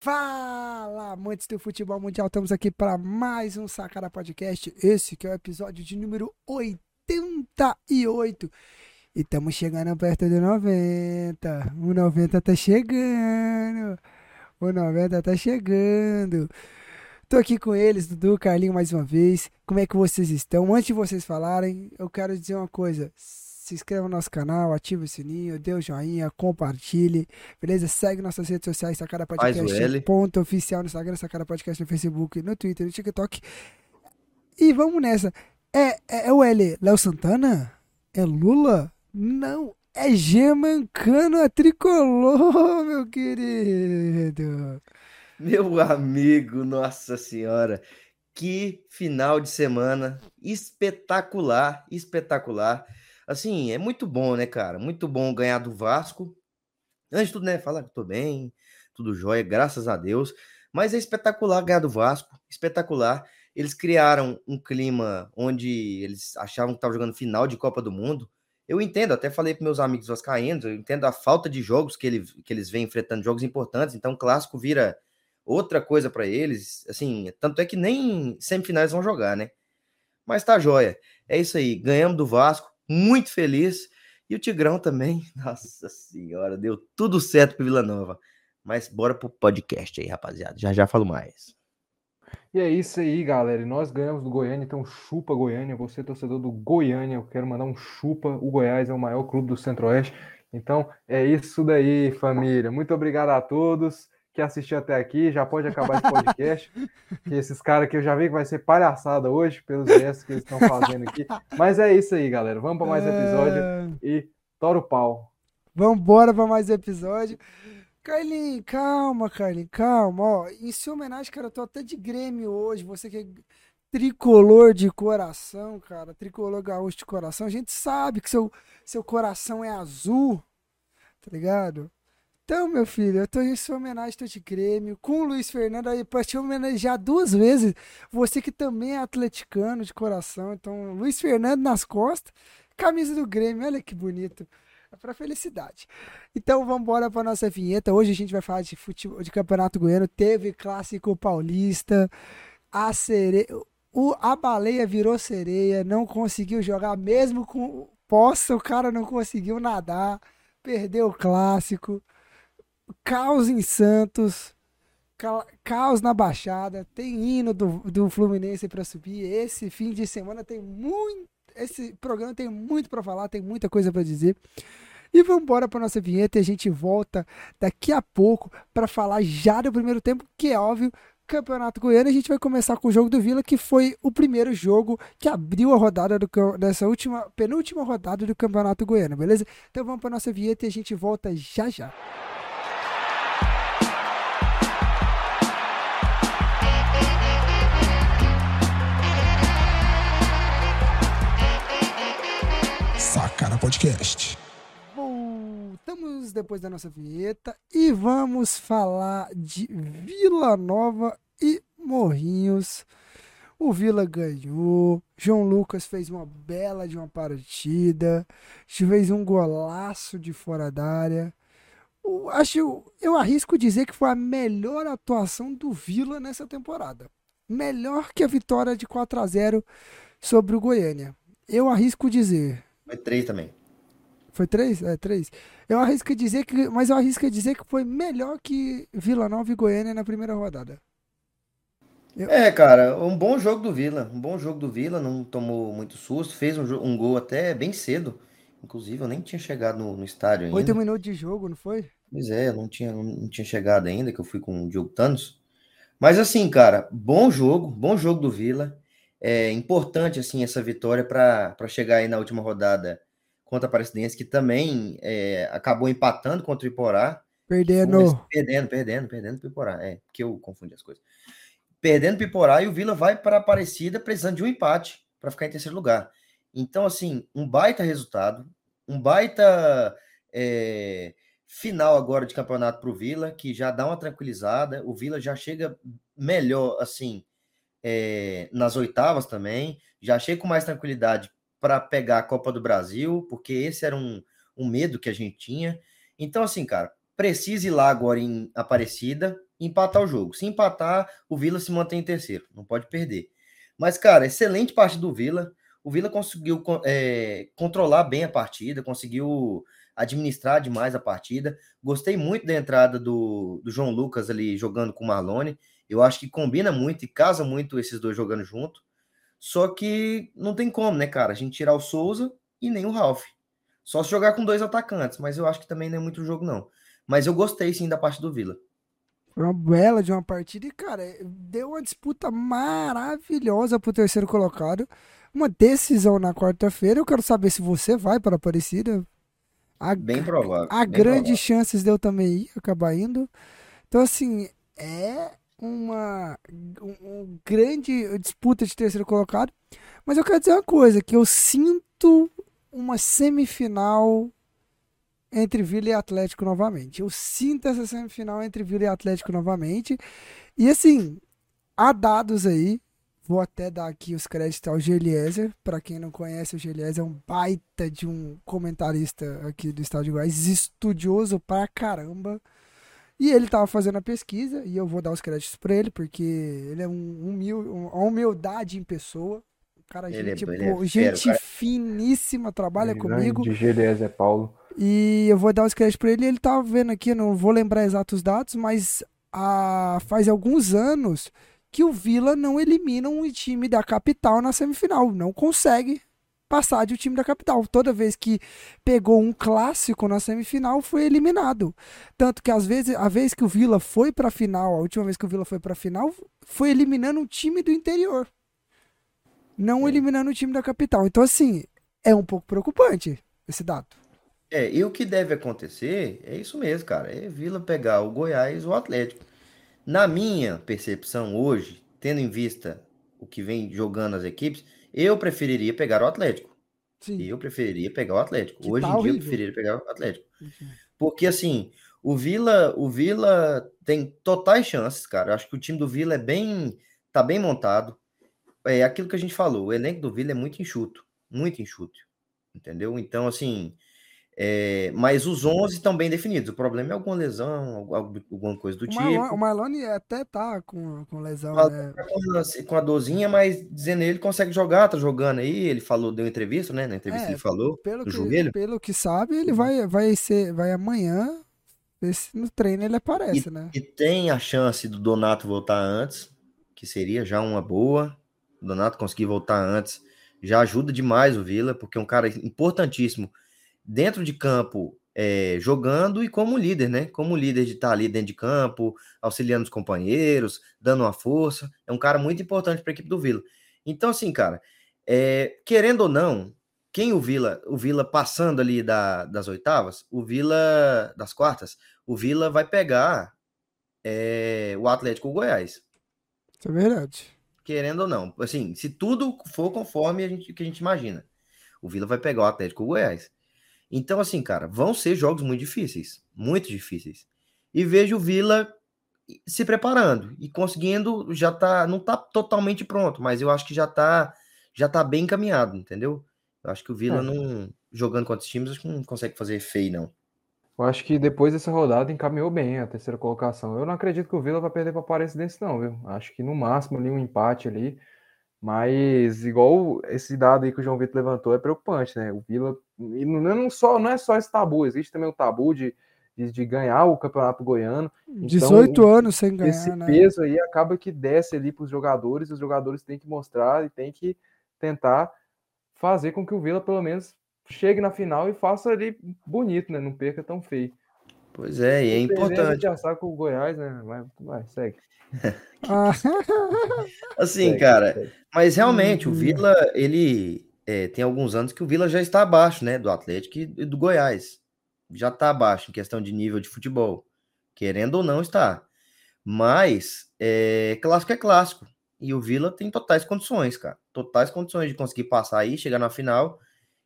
Fala, amantes do futebol mundial, estamos aqui para mais um Sacara Podcast. Esse que é o episódio de número 88. E estamos chegando perto do 90. O 90 tá chegando. O 90 tá chegando. Tô aqui com eles, Dudu, Carlinho, mais uma vez. Como é que vocês estão? Antes de vocês falarem, eu quero dizer uma coisa se inscreva no nosso canal, ative o sininho, dê o um joinha, compartilhe, beleza? Segue nossas redes sociais, Sacara Podcast, ponto oficial no Instagram, Sacara Podcast no Facebook, no Twitter, no TikTok. E vamos nessa. É, é, é o L, Léo Santana? É Lula? Não, é Gemancano, a tricolor, meu querido. Meu amigo, nossa senhora, que final de semana espetacular, espetacular. Assim, é muito bom, né, cara? Muito bom ganhar do Vasco. Antes de tudo, né, falar que tô bem, tudo jóia, graças a Deus. Mas é espetacular ganhar do Vasco, espetacular. Eles criaram um clima onde eles achavam que estavam jogando final de Copa do Mundo. Eu entendo, até falei para meus amigos vascaínos, eu entendo a falta de jogos que, ele, que eles vêm enfrentando, jogos importantes, então o clássico vira outra coisa para eles, assim, tanto é que nem semifinais vão jogar, né? Mas tá jóia. É isso aí, ganhamos do Vasco, muito feliz. E o Tigrão também, nossa senhora, deu tudo certo pro Vila Nova. Mas bora pro podcast aí, rapaziada. Já já falo mais. E é isso aí, galera. E nós ganhamos do Goiânia, então chupa Goiânia. Você, torcedor do Goiânia, eu quero mandar um chupa. O Goiás é o maior clube do Centro-Oeste. Então é isso daí, família. Muito obrigado a todos que assistiu até aqui, já pode acabar esse podcast. que esses caras que eu já vi que vai ser palhaçada hoje, pelos gestos que eles estão fazendo aqui. Mas é isso aí, galera. Vamos para mais episódio é... e tora o pau. Vamos embora para mais episódio. Carlinhos, calma, Carlinhos, calma. Ó, em sua homenagem, cara, eu tô até de Grêmio hoje. Você que é tricolor de coração, cara, tricolor gaúcho de coração. A gente sabe que seu, seu coração é azul, tá ligado? Então, meu filho, eu tô em sua homenagem, tô de Grêmio, com o Luiz Fernando aí, pra te homenagear duas vezes. Você que também é atleticano de coração. Então, Luiz Fernando nas costas, camisa do Grêmio, olha que bonito. É pra felicidade. Então, vamos embora pra nossa vinheta. Hoje a gente vai falar de futebol, de Campeonato Goiano. Teve Clássico Paulista, a sereia. O, a baleia virou sereia, não conseguiu jogar, mesmo com poça, o cara não conseguiu nadar, perdeu o clássico caos em Santos, caos na Baixada, tem hino do, do Fluminense para subir. Esse fim de semana tem muito. Esse programa tem muito para falar, tem muita coisa para dizer. E vamos embora para nossa vinheta e a gente volta daqui a pouco para falar já do primeiro tempo, que é óbvio, Campeonato Goiano. A gente vai começar com o jogo do Vila, que foi o primeiro jogo que abriu a rodada do, dessa última, penúltima rodada do Campeonato Goiano, beleza? Então vamos para nossa vinheta e a gente volta já já. Podcast. Voltamos depois da nossa vinheta e vamos falar de Vila Nova e Morrinhos. O Vila ganhou, João Lucas fez uma bela de uma partida, fez um golaço de fora da área. Eu, acho, eu arrisco dizer que foi a melhor atuação do Vila nessa temporada. Melhor que a vitória de 4 a 0 sobre o Goiânia. Eu arrisco dizer. Foi três também. Foi três? É, três. Eu arrisco dizer que. Mas eu arrisco dizer que foi melhor que Vila Nova e Goiânia na primeira rodada. Eu... É, cara, um bom jogo do Vila. Um bom jogo do Vila, não tomou muito susto, fez um, um gol até bem cedo. Inclusive, eu nem tinha chegado no, no estádio ainda. Oito minutos de jogo, não foi? Pois é, eu não tinha, não tinha chegado ainda, que eu fui com o Diogo Thanos. Mas assim, cara, bom jogo, bom jogo do Vila. É importante, assim, essa vitória para chegar aí na última rodada contra a Aparecidense, que também é, acabou empatando contra o Iporá. Perdendo. Perdendo, perdendo, perdendo para o Iporá. É, porque eu confundi as coisas. Perdendo para o Iporá e o Vila vai para a Aparecida precisando de um empate para ficar em terceiro lugar. Então, assim, um baita resultado, um baita é, final agora de campeonato para o Vila, que já dá uma tranquilizada. O Vila já chega melhor, assim, é, nas oitavas também, já chega com mais tranquilidade para pegar a Copa do Brasil, porque esse era um, um medo que a gente tinha. Então, assim, cara, precisa ir lá agora em Aparecida, empatar o jogo. Se empatar, o Vila se mantém em terceiro, não pode perder. Mas, cara, excelente parte do Vila. O Vila conseguiu é, controlar bem a partida, conseguiu administrar demais a partida. Gostei muito da entrada do, do João Lucas ali jogando com o Marlone. Eu acho que combina muito e casa muito esses dois jogando junto. Só que não tem como, né, cara? A gente tirar o Souza e nem o Ralph. Só se jogar com dois atacantes, mas eu acho que também não é muito jogo, não. Mas eu gostei sim da parte do Vila. Foi uma bela de uma partida e, cara, deu uma disputa maravilhosa pro terceiro colocado. Uma decisão na quarta-feira. Eu quero saber se você vai para a Aparecida. A, bem provável. Há bem grandes provável. chances de eu também ir, acabar indo. Então, assim, é uma um, um grande disputa de terceiro colocado. Mas eu quero dizer uma coisa, que eu sinto uma semifinal entre Vila e Atlético novamente. Eu sinto essa semifinal entre Vila e Atlético novamente. E assim, há dados aí. Vou até dar aqui os créditos ao Geliezer. Para quem não conhece, o Geliezer é um baita de um comentarista aqui do Estado de Goiás, estudioso pra caramba. E ele estava fazendo a pesquisa, e eu vou dar os créditos para ele, porque ele é um humil, uma humildade em pessoa. Cara, Ele é- gente, ele é pô, fera, gente cara. finíssima, trabalha comigo. De Geliezer Paulo. E eu vou dar os créditos pra ele. Ele tava vendo aqui, não vou lembrar exatos dados, mas ah, faz alguns anos que o Vila não elimina um time da capital na semifinal. Não consegue passar de um time da capital. Toda vez que pegou um clássico na semifinal, foi eliminado. Tanto que às vezes, a vez que o Vila foi pra final, a última vez que o Vila foi pra final, foi eliminando um time do interior. Não eliminando o time da capital. Então, assim, é um pouco preocupante esse dado. É, e o que deve acontecer é isso mesmo, cara. É Vila pegar o Goiás ou o Atlético. Na minha percepção hoje, tendo em vista o que vem jogando as equipes, eu preferiria pegar o Atlético. Sim. Eu preferiria pegar o Atlético. Que Hoje tá em dia eu preferiria pegar o Atlético. Porque assim, o Vila, o Vila tem totais chances, cara. Eu acho que o time do Vila é bem, tá bem montado. É aquilo que a gente falou, o elenco do Vila é muito enxuto, muito enxuto, entendeu? Então assim, é, mas os 11 estão bem definidos. O problema é alguma lesão, algu- algu- alguma coisa do O, Marlon, o tipo. Marlone até tá com, com lesão, né? Com a- Com a dorzinha, mas dizendo ele consegue jogar, tá jogando aí. Ele falou, deu entrevista, né? Na entrevista É, ele falou Pelo que, joelho. pelo que sabe, ele vai, vai ser, vai amanhã, ver se no treino ele aparece, né? E tem a chance do Donato voltar antes, que seria já uma boa. O Donato conseguir voltar antes já ajuda demais o Vila, porque é um cara importantíssimo dentro de campo, é, jogando e como líder, né? Como líder de estar ali dentro de campo, auxiliando os companheiros, dando uma força. É um cara muito importante para a equipe do Vila. Então, assim, cara, é, querendo ou não, quem o Vila, o Vila passando ali da- das oitavas, o Vila das quartas, o Vila vai pegar é, o Atlético Goiás. Isso é verdade. Querendo ou não. Assim, se tudo for conforme a gente, que a gente imagina. O Vila vai pegar o Atlético Goiás. Então, assim, cara, vão ser jogos muito difíceis. Muito difíceis. E vejo o Vila se preparando e conseguindo, já tá, não tá totalmente pronto, mas eu acho que já tá, já tá bem encaminhado, entendeu? Eu acho que o Vila É. não, jogando contra os times, acho que não consegue fazer feio, não. Eu acho que depois dessa rodada encaminhou bem a terceira colocação. Eu não acredito que o Vila vai perder para Aparecidense, não, viu? Acho que no máximo ali um empate ali. Mas igual esse dado aí que o João Vitor levantou é preocupante, né? O Vila e não, não só, não é só esse tabu, existe também o tabu de, de, de ganhar o Campeonato Goiano. 18 anos sem ganhar, Esse né? peso aí acaba que desce ali para os jogadores, e os jogadores têm que mostrar e têm que tentar fazer com que o Vila pelo menos chegue na final e faça ali bonito, né? Não perca tão feio. Pois é, e é perder, A gente importante. já sabe com o Goiás, né? Vai, vai segue. Ah, Assim, segue, cara, segue. Mas realmente, o Uhum. Vila, ele é, tem alguns anos que o Vila já está abaixo, né? Do Atlético e do Goiás. Já está abaixo em questão de nível de futebol. Querendo ou não, está. Mas é, clássico é clássico. E o Vila tem totais condições, cara. Totais condições de conseguir passar aí, chegar na final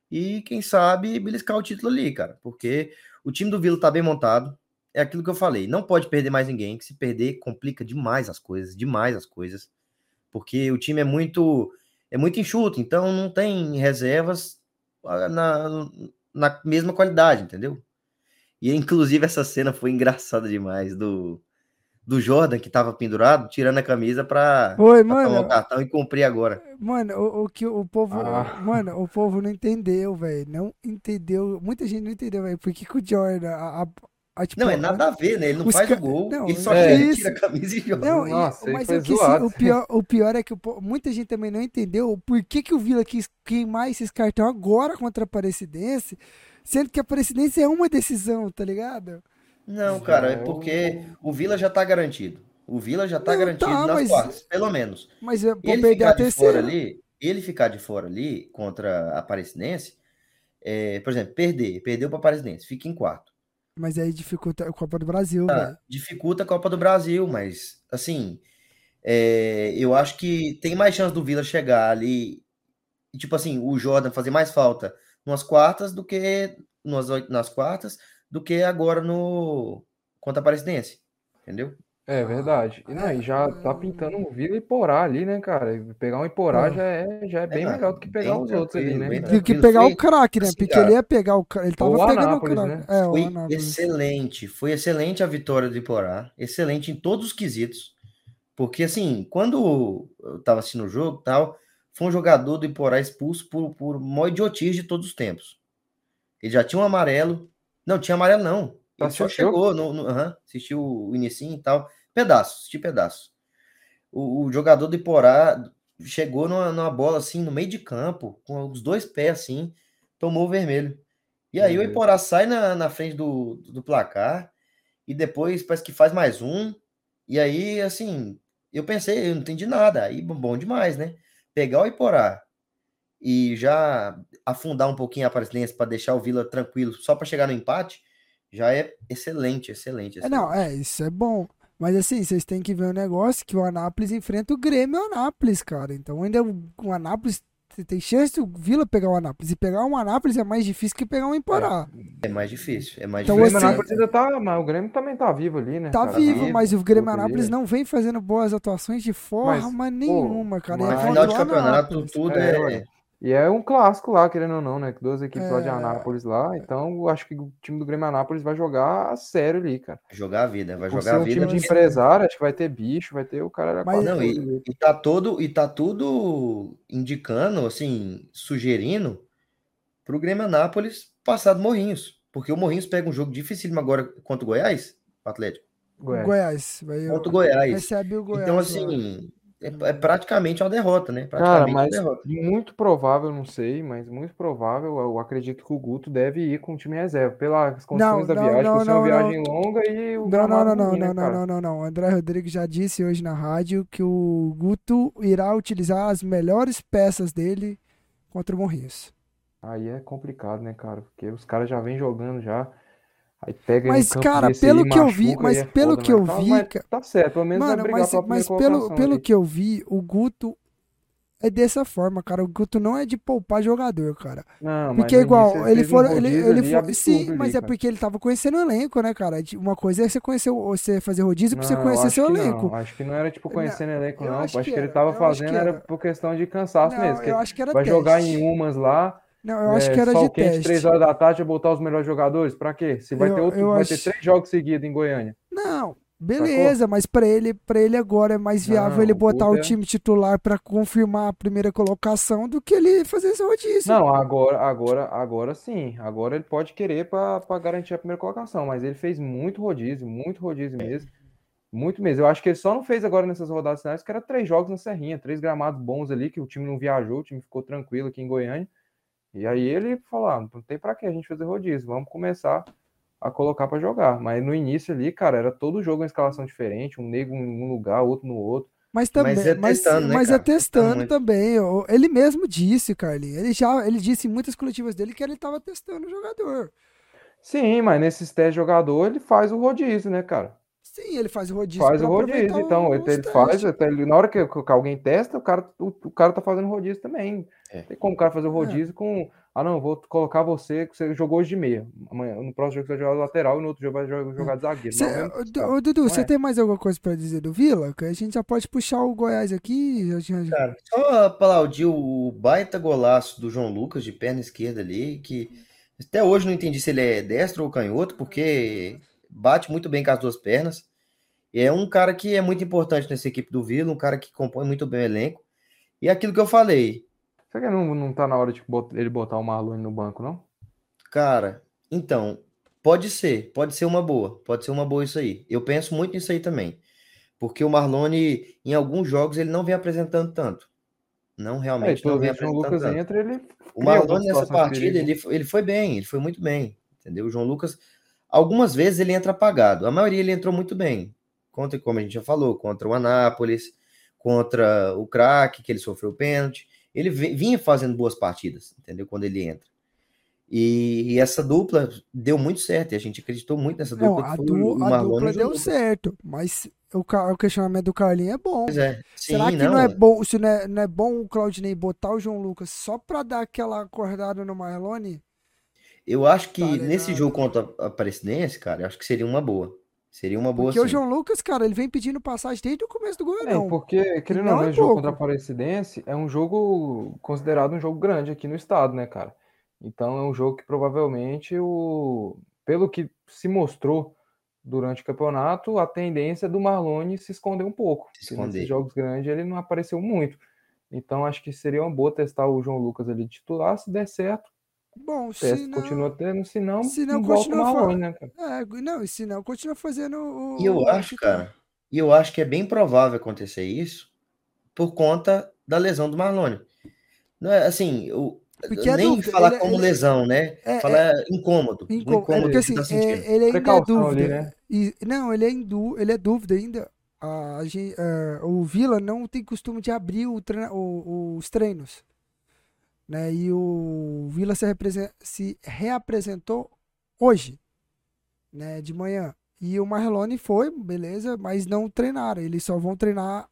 e, quem sabe, beliscar o título ali, cara. Porque o time do Vila tá bem montado. É aquilo que eu falei. Não pode perder mais ninguém, que se perder complica demais as coisas, demais as coisas porque o time é muito é muito enxuto, então não tem reservas ah, na, na mesma qualidade, entendeu? E inclusive essa cena foi engraçada demais do do Jordan que tava pendurado, tirando a camisa pra, Oi, pra tomar o mano. cartão e cumprir agora. Mano, o, o que o povo. Ah. Mano, o povo não entendeu, velho. Não entendeu. Muita gente não entendeu, velho. Por que, que o Jordan. A, a- a, tipo, Não, é nada a ver, né? Ele não faz ca- o gol, não, ele só é tira a camisa e joga. Não, Nossa, aí mas foi é que, assim, o, pior, o pior é que o muita gente também não entendeu por que, que o Vila quis queimar esses cartões agora contra a Aparecidense, sendo que a Aparecidense é uma decisão, tá ligado? Não, cara, é porque o Vila já tá garantido. O Vila já tá Não, garantido tá, nas mas- quartas, pelo menos. Mas é, Ele perder ficar a de fora terceira. ali, ele ficar de fora ali contra a Aparecidense, é, por exemplo, perder, perdeu para a Aparecidense, fica em quarto. Mas aí dificulta a Copa do Brasil, Tá, velho. dificulta a Copa do Brasil, mas assim, é, eu acho que tem mais chance do Vila chegar ali, e, tipo assim, o Jordan fazer mais falta nas quartas do que nas, nas quartas do que agora no contra a Aparecidense, entendeu? É verdade. E, não, e já tá pintando um Vila e Porá ali, né, cara? E Pegar um Iporá É. já é, já é bem não, melhor do que pegar os outros ali, né? Do que pegar o craque, né? assim, Porque ele ia pegar o craque. Ele tava o pegando o craque. né? É, Foi Anápolis. excelente, foi excelente a vitória do Iporá, excelente em todos os quesitos. Porque assim, quando eu tava assistindo o jogo e tal, foi um jogador do Iporá expulso por, por maior idiotice de todos os tempos. Ele já tinha um amarelo. Não, tinha amarelo não. Tá só chegou, no, no, assistiu o inicinho e tal. Pedaços, assisti pedaços. O, o jogador do Iporá chegou numa, numa bola assim, no meio de campo, com os dois pés assim, tomou o vermelho. E aí Meu o. Iporá sai na, na frente do, do placar e depois parece que faz mais um. E aí, assim, eu pensei, eu não entendi nada. Aí, bom demais, né? Pegar o Iporá e já afundar um pouquinho a Aparecidense para deixar o Vila tranquilo só para chegar no empate, já é excelente, excelente. É, não, excelente. é, isso é bom. Mas assim, vocês têm que ver um negócio que o Anápolis enfrenta o Grêmio e o Anápolis, cara. Então ainda o, o Anápolis você tem chance do Vila pegar o Anápolis. E pegar um Anápolis é mais difícil que pegar um Emporá. É mais difícil, é mais Então, O difícil. Grêmio assim- Anápolis ainda tá, mas o Grêmio também tá vivo ali, né? Tá cara? vivo, vivo, mas o Grêmio o Outro Anápolis não vem fazendo boas atuações de forma nenhuma, cara. É mas Mas contra final de o campeonato, Anápolis. tudo É, é. E é um clássico lá, querendo ou não, né? Duas equipes lá de É. Anápolis lá. Então, eu acho que o time do Grêmio Anápolis vai jogar a sério ali, cara. Jogar a vida, vai Por jogar a um vida. time de empresário, acho que vai ter bicho, vai ter o cara da Mas- Não, e, e tá todo, e tá tudo indicando, assim, sugerindo pro Grêmio Anápolis passar do Morrinhos. Porque o Morrinhos pega um jogo dificílimo agora contra o Goiás, o Atlético. Goiás. Goiás. Vai, Contra o Goiás. recebe o Goiás. Então, assim, é, é praticamente uma derrota, né? Cara, Praticamente mas uma derrota. muito provável, não sei, mas muito provável, eu acredito que o Guto deve ir com o time reserva, pelas condições da não, viagem, não, por ser uma não, viagem longa e o Não, não, não, não, né, não, não, não, não, não. O André Rodrigues já disse hoje na rádio que o Guto irá utilizar as melhores peças dele contra o Morrinhos. Aí é complicado, né, cara? Porque os caras já vêm jogando já. Aí pega Mas, um campo cara, pelo que eu vi- mas é pelo foda, que mas eu tá- vi, mas tá certo, pelo menos vai Mano, brigar mas, pela mas pelo, pelo ali. que eu vi, o Guto é dessa forma, cara. O Guto não é de poupar jogador, cara. Não, mas Porque no igual, ele um for, ele, ele for, sim, ali, mas é cara. porque ele tava conhecendo o elenco, né, cara? Uma coisa é você conhecer, você fazer rodízio pra você conhecer seu elenco. Não, acho que não era tipo Não, conhecendo elenco, não. acho Acho, que que ele tava fazendo era era. por questão de cansaço mesmo. eu acho que era vai jogar em umas lá, Não, eu acho é, que era de o quente, teste. três horas da tarde, vai botar os melhores jogadores? Pra quê? Se vai Eu- ter outro, vai acho- ter três jogos seguidos em Goiânia. Não, beleza, mas pra ele, para ele agora é mais viável Não, ele o botar o é- time titular pra confirmar a primeira colocação do que ele fazer esse rodízio. Não, agora, agora, agora sim. Agora ele pode querer pra pra garantir a primeira colocação, mas ele fez muito rodízio, muito rodízio mesmo. Muito mesmo. Eu acho que ele só não fez agora nessas rodadas finais, que era três jogos na Serrinha, três gramados bons ali, que o time não viajou, o time ficou tranquilo aqui em Goiânia. E aí ele falou: ah, não tem pra que a gente fazer rodízio, vamos começar a colocar pra jogar. Mas no início ali, cara, era todo jogo uma escalação diferente, um nego em um lugar, outro no outro. Mas também, Mas é mas, testando, né, mas é testando também. Ele mesmo disse, Carlinhos. Ele já, ele disse em muitas coletivas dele que ele tava testando o jogador. Sim, mas nesses testes de jogador ele faz o rodízio, né, cara? Sim, ele faz o rodízio Faz o rodízio, então, ele, faz, até ele- na hora que, que alguém testa, o cara, o, o cara tá fazendo rodízio também. É. Tem como o cara fazer o É. rodízio com, ah não, vou colocar você, que você jogou hoje de meia, amanhã, no próximo jogo você vai jogar lateral e no outro jogo vai jogar, jogar de zagueiro. Cê- Não, é ô, Dudu, você é. tem mais alguma coisa pra dizer do Vila? Que a gente já pode puxar o Goiás aqui. já- Cara, só aplaudir o baita golaço do João Lucas de perna esquerda ali, que até hoje não entendi se ele é destro ou canhoto, porque bate muito bem com as duas pernas. E é um cara que é muito importante nessa equipe do Vila, um cara que compõe muito bem o elenco. E é aquilo que eu falei. Será que não, não tá na hora de ele botar o Marlone no banco, não? Cara, então, pode ser, pode ser uma boa, pode ser uma boa isso aí. Eu penso muito nisso aí também. Porque o Marlone, em alguns jogos, ele não vem apresentando tanto. Não realmente é, não vem apresentando o Lucas tanto. entra, ele o Marlone nessa partida, ele, ele foi bem, ele foi muito bem, entendeu? O João Lucas, algumas vezes ele entra apagado, a maioria ele entrou muito bem. Contra, como a gente já falou, contra o Anápolis, contra o craque, que ele sofreu o pênalti. Ele vinha fazendo boas partidas, entendeu? Quando ele entra. E, e, essa dupla deu muito certo, e a gente acreditou muito nessa dupla. Não, a, du a dupla deu certo, mas o, o, questionamento do Carlinho é bom. É. Sim, Será que não, não é bom, se não é, não é bom o Claudinei botar o João Lucas só para dar aquela acordada no Marlone? Eu acho que tá nesse jogo contra a Aparecidense, cara, eu acho que seria uma boa. Seria uma boa Porque sim. o João Lucas, cara, ele vem pedindo passagem desde o começo do Goiânia. É, porque, querendo ou não, é jogo contra a Aparecidense é um jogo considerado um jogo grande aqui no estado, né, cara? Então é um jogo que provavelmente, o, pelo que se mostrou durante o campeonato, a tendência do Marlone se esconder um pouco. Se esconder. Nesses jogos grandes ele não apareceu muito. Então acho que seria uma boa testar o João Lucas ali titular, se der certo. Bom, se não, continua tendo, se não, se não continua Marlone, né, cara? É, não, e se não, continua fazendo o. E eu acho, cara, e eu acho que é bem provável acontecer isso por conta da lesão do Marlone. Não é assim, o, porque é Nem dúvida. falar ele, é, como ele, lesão, né? É, falar é, incômodo. incômodo. É porque assim, tá é, ele ainda é dúvida. Ali, né? e, não, ele é, em ele é dúvida ainda. A, a, o Vila não tem costume de abrir o treina, o, os treinos. Né? E o Vila se, se reapresentou hoje, né? de manhã. E o Marlone foi, beleza, mas não treinaram. Eles só vão treinar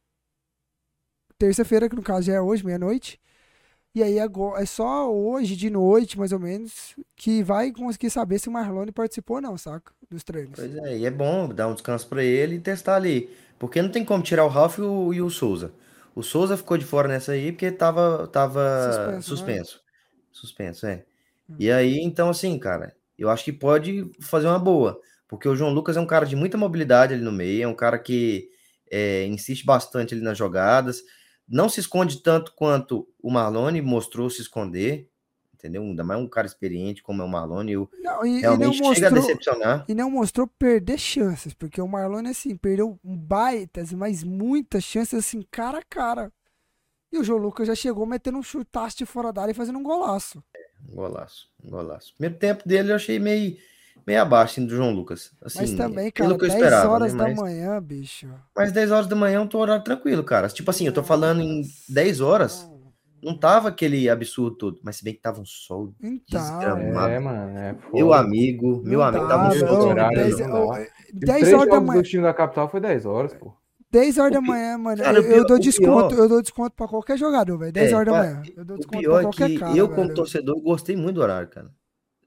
terça-feira, que no caso já é hoje, meia-noite. E aí agora, é só hoje de noite, mais ou menos, que vai conseguir saber se o Marlone participou ou não, saca? Dos treinos. Pois é, e é bom dar um descanso para ele e testar ali. Porque não tem como tirar o Ralf e o, e o Souza. O Souza ficou de fora nessa aí porque tava, tava suspenso. Suspenso, né? suspenso é. Hum. E aí, então, assim, cara, eu acho que pode fazer uma boa. Porque o João Lucas é um cara de muita mobilidade ali no meio, é um cara que é, insiste bastante ali nas jogadas não se esconde tanto quanto o Marlone mostrou se esconder, entendeu? Ainda mais um cara experiente como é o Marlone, eu não, e, realmente e mostrou, chega a decepcionar. E não mostrou perder chances, porque o Marlone, assim, perdeu baitas, mas muitas chances, assim, cara a cara. E o João Lucas já chegou metendo um chutaço de fora da área e fazendo um golaço. É, um golaço, um golaço. Primeiro tempo dele eu achei meio meio abaixo assim, do João Lucas. Assim, mas também, cara, 10 esperava, horas né? mas... da manhã, bicho. Mas 10 horas da manhã é um horário tranquilo, cara. Tipo assim, eu tô falando em 10 horas, não tava aquele absurdo todo, mas se bem que tava um sol então, desgramado. É, mano, é meu amigo, meu não amigo, tava um sol horário. 10, 10 horas da manhã. O time da capital foi 10 horas, pô. 10 horas da manhã, mano. Cara, eu, pior, eu, dou desconto, pior... eu dou desconto pra qualquer jogador, velho. 10 é, horas da manhã. Eu dou desconto pra qualquer é que cara, eu, como velho. torcedor, gostei muito do horário, cara.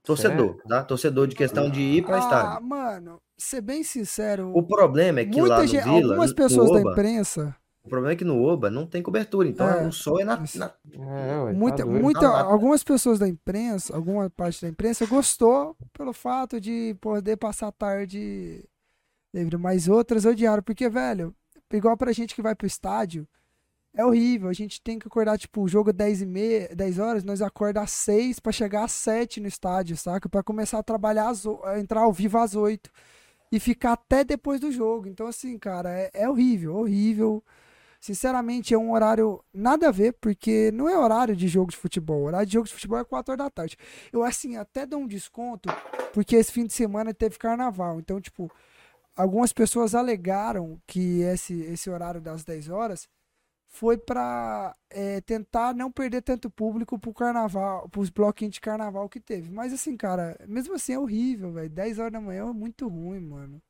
Torcedor, tá? Torcedor de questão de ir para ah, estádio. mano, ser bem sincero. O problema é que lá no gente, Vila, algumas pessoas Oba, da imprensa. O problema é que no Oba não tem cobertura, então é, o sol é na. na... É, ué, muita, tá muita, algumas pessoas da imprensa, alguma parte da imprensa gostou pelo fato de poder passar a tarde livre, mas outras odiaram, porque, velho, igual pra gente que vai pro estádio, é horrível. A gente tem que acordar, tipo, o jogo 10 e meia, 10 horas, nós acorda às 6 para chegar às 7 no estádio, saca? Para começar a trabalhar, às, entrar ao vivo às 8 e ficar até depois do jogo. Então, assim, cara, é, é horrível, horrível. Sinceramente, é um horário nada a ver, porque não é horário de jogo de futebol. O horário de jogo de futebol é 4 horas da tarde. Eu, assim, até dou um desconto, porque esse fim de semana teve carnaval. Então, tipo, algumas pessoas alegaram que esse, esse horário das 10 horas foi para é, tentar não perder tanto público pro carnaval, pros bloquinhos de carnaval que teve. Mas assim, cara, mesmo assim é horrível, velho. 10 horas da manhã é muito ruim, mano.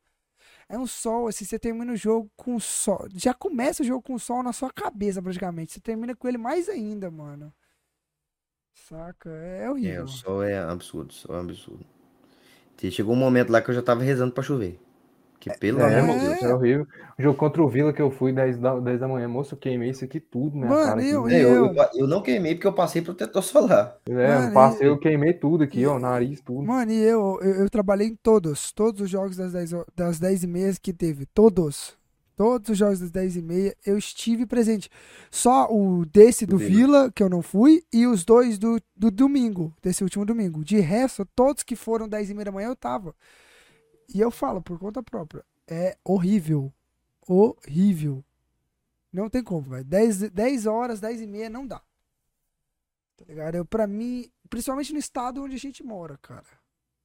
É um sol, assim, você termina o jogo com sol. Já começa o jogo com sol na sua cabeça, praticamente. Você termina com ele mais ainda, mano. Saca? É, é horrível. É, o sol é absurdo, o sol é absurdo. Chegou um momento lá que eu já tava rezando para chover. Que pelo é, amor de Deus, é horrível. O jogo contra o Vila que eu fui 10 da, 10 da manhã, moço, eu queimei isso aqui tudo, né? Mano, eu, é, eu, eu, eu, não queimei porque eu passei protetor solar. É, Mano, eu passei, eu queimei tudo aqui, ó, nariz, tudo. Mano, e eu, eu, eu, trabalhei em todos, todos os jogos das 10, das 10 e meia que teve, todos. Todos os jogos das 10 e meia eu estive presente. Só o desse do Vila. Vila, que eu não fui, e os dois do, do domingo, desse último domingo. De resto, todos que foram 10 e meia da manhã eu tava. E eu falo por conta própria. É horrível. Horrível. Não tem como, velho. 10, 10 horas, 10 e meia não dá. Tá ligado? Eu, pra mim, principalmente no estado onde a gente mora, cara.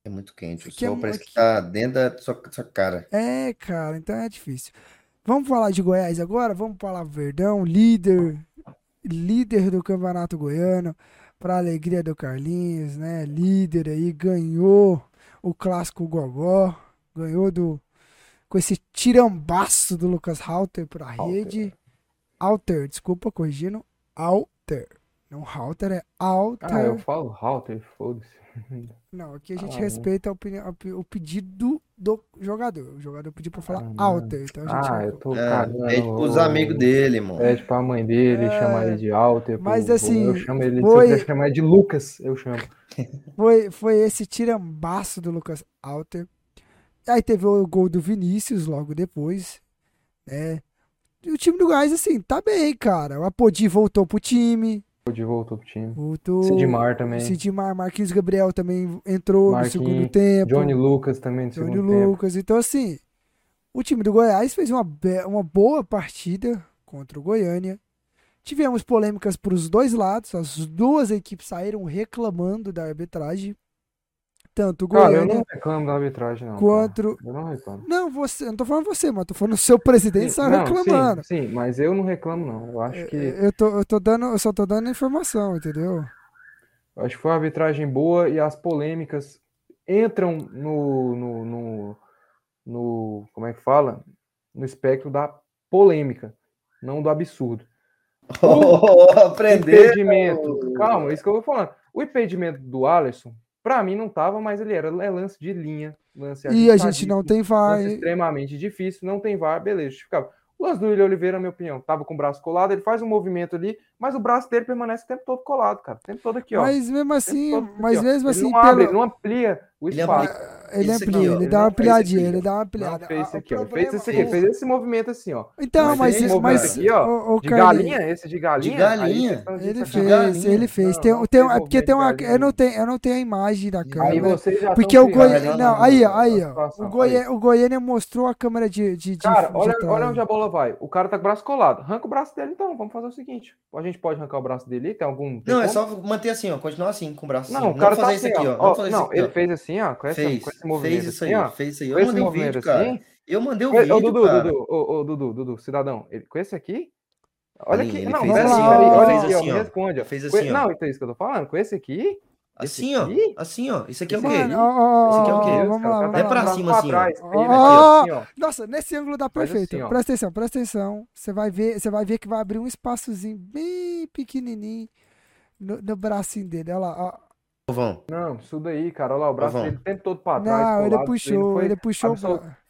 É muito quente. O é sol mu- parece que- que tá dentro da sua, sua cara. É, cara, então é difícil. Vamos falar de Goiás agora? Vamos falar Verdão, líder, líder do Campeonato Goiano, para alegria do Carlinhos, né? Líder aí, ganhou o clássico Gogó, ganhou do com esse tirambaço do Lucas Halter pra rede. Alter, desculpa, corrigindo, Alter. Não Halter, é Alter. Ah, eu falo Halter, foda-se. Não, aqui a gente Ah, respeita a a o pedido do jogador. O jogador pediu pra falar Ah. Alter, então a gente. Ah, eu tô É, cagando. pede pros amigos dele, irmão. Pede pra mãe dele, É, chamar ele de Alter. mas pô, assim, Eu chamo ele, se foi- eu quiser chamar ele de Lucas, eu chamo. Foi, foi esse tirambaço do Lucas Alter. Aí teve o gol do Vinícius logo depois, né? E o time do Gás, assim, tá bem, cara. O Apodi voltou pro time. De voltou pro time. Voltou. Sidmar também. Sidmar, Marquinhos Gabriel também entrou Marquinhos, no segundo tempo. Johnny Lucas também no Johnny segundo tempo. Lucas. Então, assim, o time do Goiás fez uma, uma boa partida contra o Goiânia. Tivemos polêmicas para os dois lados. As duas equipes saíram reclamando da arbitragem. Tanto o Cara, eu não reclamo da arbitragem, não. quanto. Eu não reclamo. Não, você, eu não tô falando você, mas tô falando o seu presidente saiu Não, reclamando. Sim, sim, mas eu não reclamo, não. Eu acho que, Eu, tô, eu, tô dando, eu só tô dando informação, entendeu? eu acho que foi uma arbitragem boa e as polêmicas entram no, no, no, no- como é que fala? No espectro da polêmica, não do absurdo. Oh, aprender. Impedimento. Calma, isso que eu vou falando. O impedimento do Alisson, pra mim não tava, mas ele era é lance de linha, lance E a gente não tem VAR. extremamente difícil, não tem VAR, beleza, justificava. O lance do William Oliveira, na minha opinião, tava com o braço colado, ele faz um movimento ali, mas o braço dele permanece o tempo todo colado, cara. O tempo todo aqui, ó. Mas mesmo assim, aqui, mas ó. mesmo ele assim, não abre, pelo- ele não amplia o Ele espaço. amplia- ele Isso aqui, amplia, ó, ele ele dá uma ampliadinha, ele dá uma ampliada. fez isso Ah, aqui, ó. Fez esse aqui, fez esse movimento assim, ó. Então, Mas mas, fez, mas, movimento aqui, ó, o, o De galinha, esse de galinha. De galinha. aí de Ele fez, galinha. ele fez. Não, tem, não tem, é porque tem uma, eu não tenho, eu não tenho a imagem da câmera. Aí vocês já Porque o Goiânia, não, aí, aí, ó, o Goiânia, o Goiânia mostrou a câmera de, de, de Cara, olha, olha onde a bola vai. O cara tá com o braço colado. Arranca o braço dele, então. Vamos fazer o seguinte. A gente pode arrancar o braço dele? Tem algum. tem Não, é como? só manter assim, ó. Continuar assim, com o braço assim. Não, o cara tá fazer assim, isso aqui, ó. ó. Ó, fazer não, isso aqui, ele ó. fez assim, ó. Com, essa, Fez, com esse movimento fez isso assim, aí, ó. fez isso aí. Com Eu esse mandei o vídeo, cara. assim. Eu mandei o Ô, vídeo, Dudu, cara. Dudu, ô, ô, Dudu, Dudu, cidadão. Ele, com esse aqui. Olha aqui. Não, fez pera assim, olha aqui, ó. assim, Me responde, ó. Fez Com- assim, ó. Não, então é isso que eu tô falando. Com esse aqui. Assim, ó. Assim, ó. Isso aqui é o quê? Ó, Esse aqui é o quê? vamos lá, vamos É pra cima, assim, ó. Ele assim. Nossa, nesse ângulo dá Faz perfeito. assim, presta atenção, presta atenção. Você vai ver, você vai ver que vai abrir um espaçozinho bem pequenininho no, no bracinho dele. Olha lá, ó. Não, isso daí, cara. Olha lá, o braço dele o tempo todo pra trás. Não, ele puxou, foi ele puxou.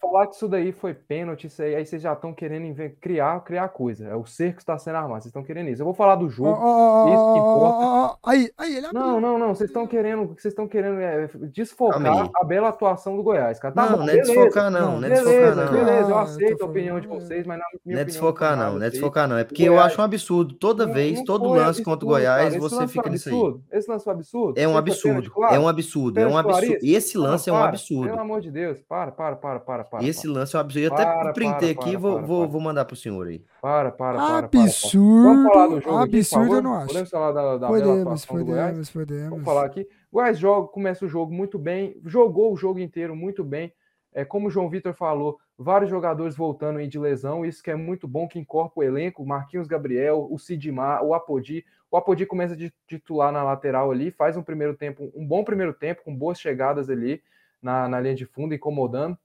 Falar que isso daí foi pênalti, isso aí, aí vocês já estão querendo criar, criar coisa. É o cerco que está sendo armado, vocês estão querendo isso. Eu vou falar do jogo. ó, isso que importa. Aí, aí, ele abriu. Não, não, não, vocês estão querendo, vocês estão querendo é, desfocar a bela atuação do Goiás, cara. Tá Não, bom, não é beleza. desfocar, não. Não é beleza, desfocar, não. beleza, eu Ah, aceito tô a opinião de vocês, mas na minha Não é opinião desfocar, foi não. Não é desfocar, não. É porque eu Goiás- acho um absurdo. Toda Não- vez, não todo lance contra o absurdo, Goiás, cara. Você fica nisso aí. absurdo. Esse lance foi absurdo. É um absurdo. É um absurdo. É um absurdo. Esse lance é um absurdo. Pelo amor de Deus, para, para, para, para, para. Esse para. lance é um absurdo. Eu Para, até printei para, aqui e para, vou, para, vou, para. vou mandar pro senhor aí. Para, para, para, para, para. Absurdo. Vamos falar do jogo aqui, por absurdo eu não acho. Podemos falar da, da bela Podemos, podemos, podemos. Vamos falar aqui. Goiás joga, começa o jogo muito bem, jogou o jogo inteiro muito bem. É, como o João Vitor falou, vários jogadores voltando aí de lesão, isso que é muito bom, que incorpora o elenco, Marquinhos Gabriel, o Sidmar, o Apodi. O Apodi começa de titular na lateral ali, faz um primeiro tempo, um bom primeiro tempo, com boas chegadas ali na, na linha de fundo, incomodando.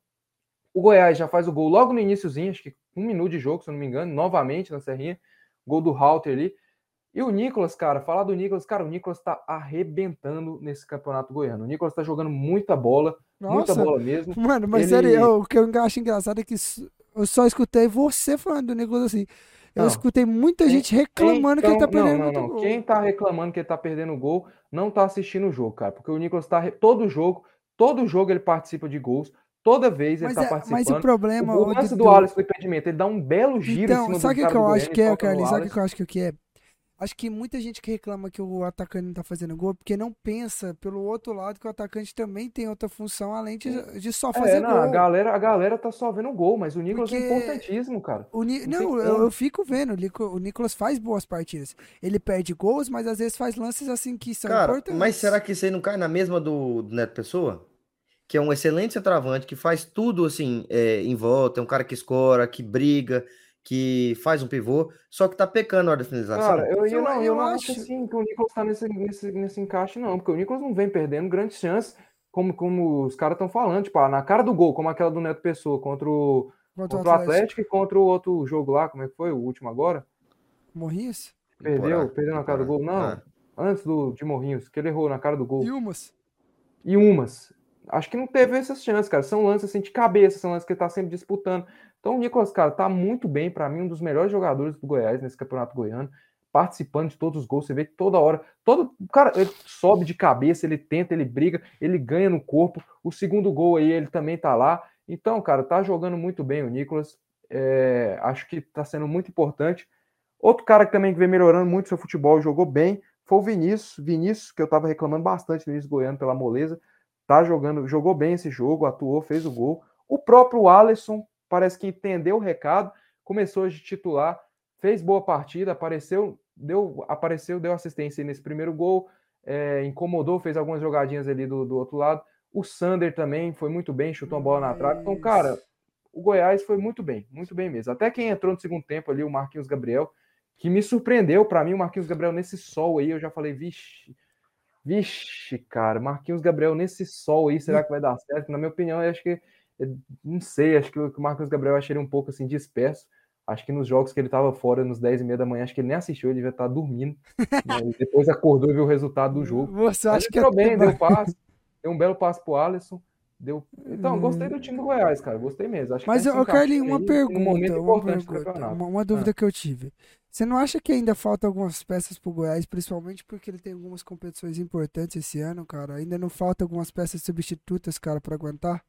O Goiás já faz o gol logo no iníciozinho, acho que um minuto de jogo, se eu não me engano, novamente na Serrinha. Gol do Halter ali. E o Nicolas, cara, falar do Nicolas, cara, o Nicolas tá arrebentando nesse campeonato goiano. O Nicolas tá jogando muita bola, muita Nossa, bola mesmo. mano, mas Ele- sério, eu- o que eu acho engraçado é que eu só escutei você falando do Nicolas assim. Eu Não. escutei muita gente reclamando que ele tá Então, perdendo não, não, muito não. gol. Quem tá reclamando que ele tá perdendo o gol não tá assistindo o jogo, cara. Porque o Nicolas tá. Todo jogo, todo jogo ele participa de gols. Toda vez ele Mas, tá é, participando. mas o problema. O, o lance do Dudu, Alisson do impedimento, ele dá um belo giro em Então, cima sabe do o que, cara que eu do acho que é, Carlinhos? Sabe o que eu acho que o que é? Acho que muita gente que reclama que o atacante não tá fazendo gol porque não pensa pelo outro lado que o atacante também tem outra função além de, de só fazer É, não, gol. a galera, a galera tá só vendo gol, mas o Nicolas Porque- é importantíssimo, cara. O Ni- Não Não, eu, eu fico vendo, o Nicolas faz boas partidas. Ele perde gols, mas às vezes faz lances assim que são Cara, importantes. mas será que isso aí não cai na mesma do, do Neto Pessoa? Que é um excelente centroavante, que faz tudo assim é, em volta, é um cara que escora, que briga, que faz um pivô, só que tá pecando na hora da finalização. Cara, eu, eu, não, eu, eu não acho acho- assim que o Nicolas tá nesse, nesse, nesse encaixe, não, porque o Nicolas não vem perdendo grandes chances, como, como os caras estão falando, tipo, ah, na cara do gol, como aquela do Neto Pessoa contra o, contra contra o Atlético e contra o outro jogo lá, como é que foi? O último agora? Morrinhos? Perdeu, Porra, perdeu na cara do gol? Não, Ah. antes do, de Morrinhos, que ele errou na cara do gol. E umas? E umas. Acho que não teve essas chances, cara. São lances assim de cabeça, são lances que ele tá sempre disputando. Então o Nicolas, cara, tá muito bem, pra mim, um dos melhores jogadores do Goiás nesse campeonato goiano, participando de todos os gols. Você vê que toda hora, todo cara, ele sobe de cabeça, ele tenta, ele briga, ele ganha no corpo. O segundo gol aí, ele também tá lá. Então, cara, tá jogando muito bem o Nicolas. É, acho que tá sendo muito importante. Outro cara que também vem melhorando muito seu futebol, jogou bem, foi o Vinícius. Vinícius, que eu tava reclamando bastante no início goiano pela moleza, tá jogando, jogou bem esse jogo, atuou, fez o gol. O próprio Alisson parece que entendeu o recado, começou a titular, fez boa partida, apareceu, deu, apareceu, deu assistência nesse primeiro gol, é, incomodou, fez algumas jogadinhas ali do, do outro lado. O Sander também foi muito bem, chutou uma bola na trave. Então, cara, o Goiás foi muito bem, muito bem mesmo. Até quem entrou no segundo tempo ali, o Marquinhos Gabriel, que me surpreendeu. Para mim, o Marquinhos Gabriel nesse sol aí, eu já falei, vixe, vixe, cara, Marquinhos Gabriel nesse sol aí, será que vai dar certo? Na minha opinião, eu acho que, eu não sei, acho que o Marquinhos Gabriel eu achei ele um pouco assim disperso. Acho que nos jogos que ele estava fora, nos 10 e meia da manhã, acho que ele nem assistiu, ele devia estar dormindo. né? Depois acordou e viu o resultado do jogo. Você acha que é entrou bem, deu passe, deu um belo passe pro Alisson. Deu... Então, gostei do time do Goiás, cara. Gostei mesmo. Acho que Mas, tá se ô Carlinhos, uma uma, pergunta campeonato. uma, uma dúvida que eu tive. Você não acha que ainda falta algumas peças pro Goiás, principalmente porque ele tem algumas competições importantes esse ano, cara? Ainda não falta algumas peças substitutas, cara, pra aguentar?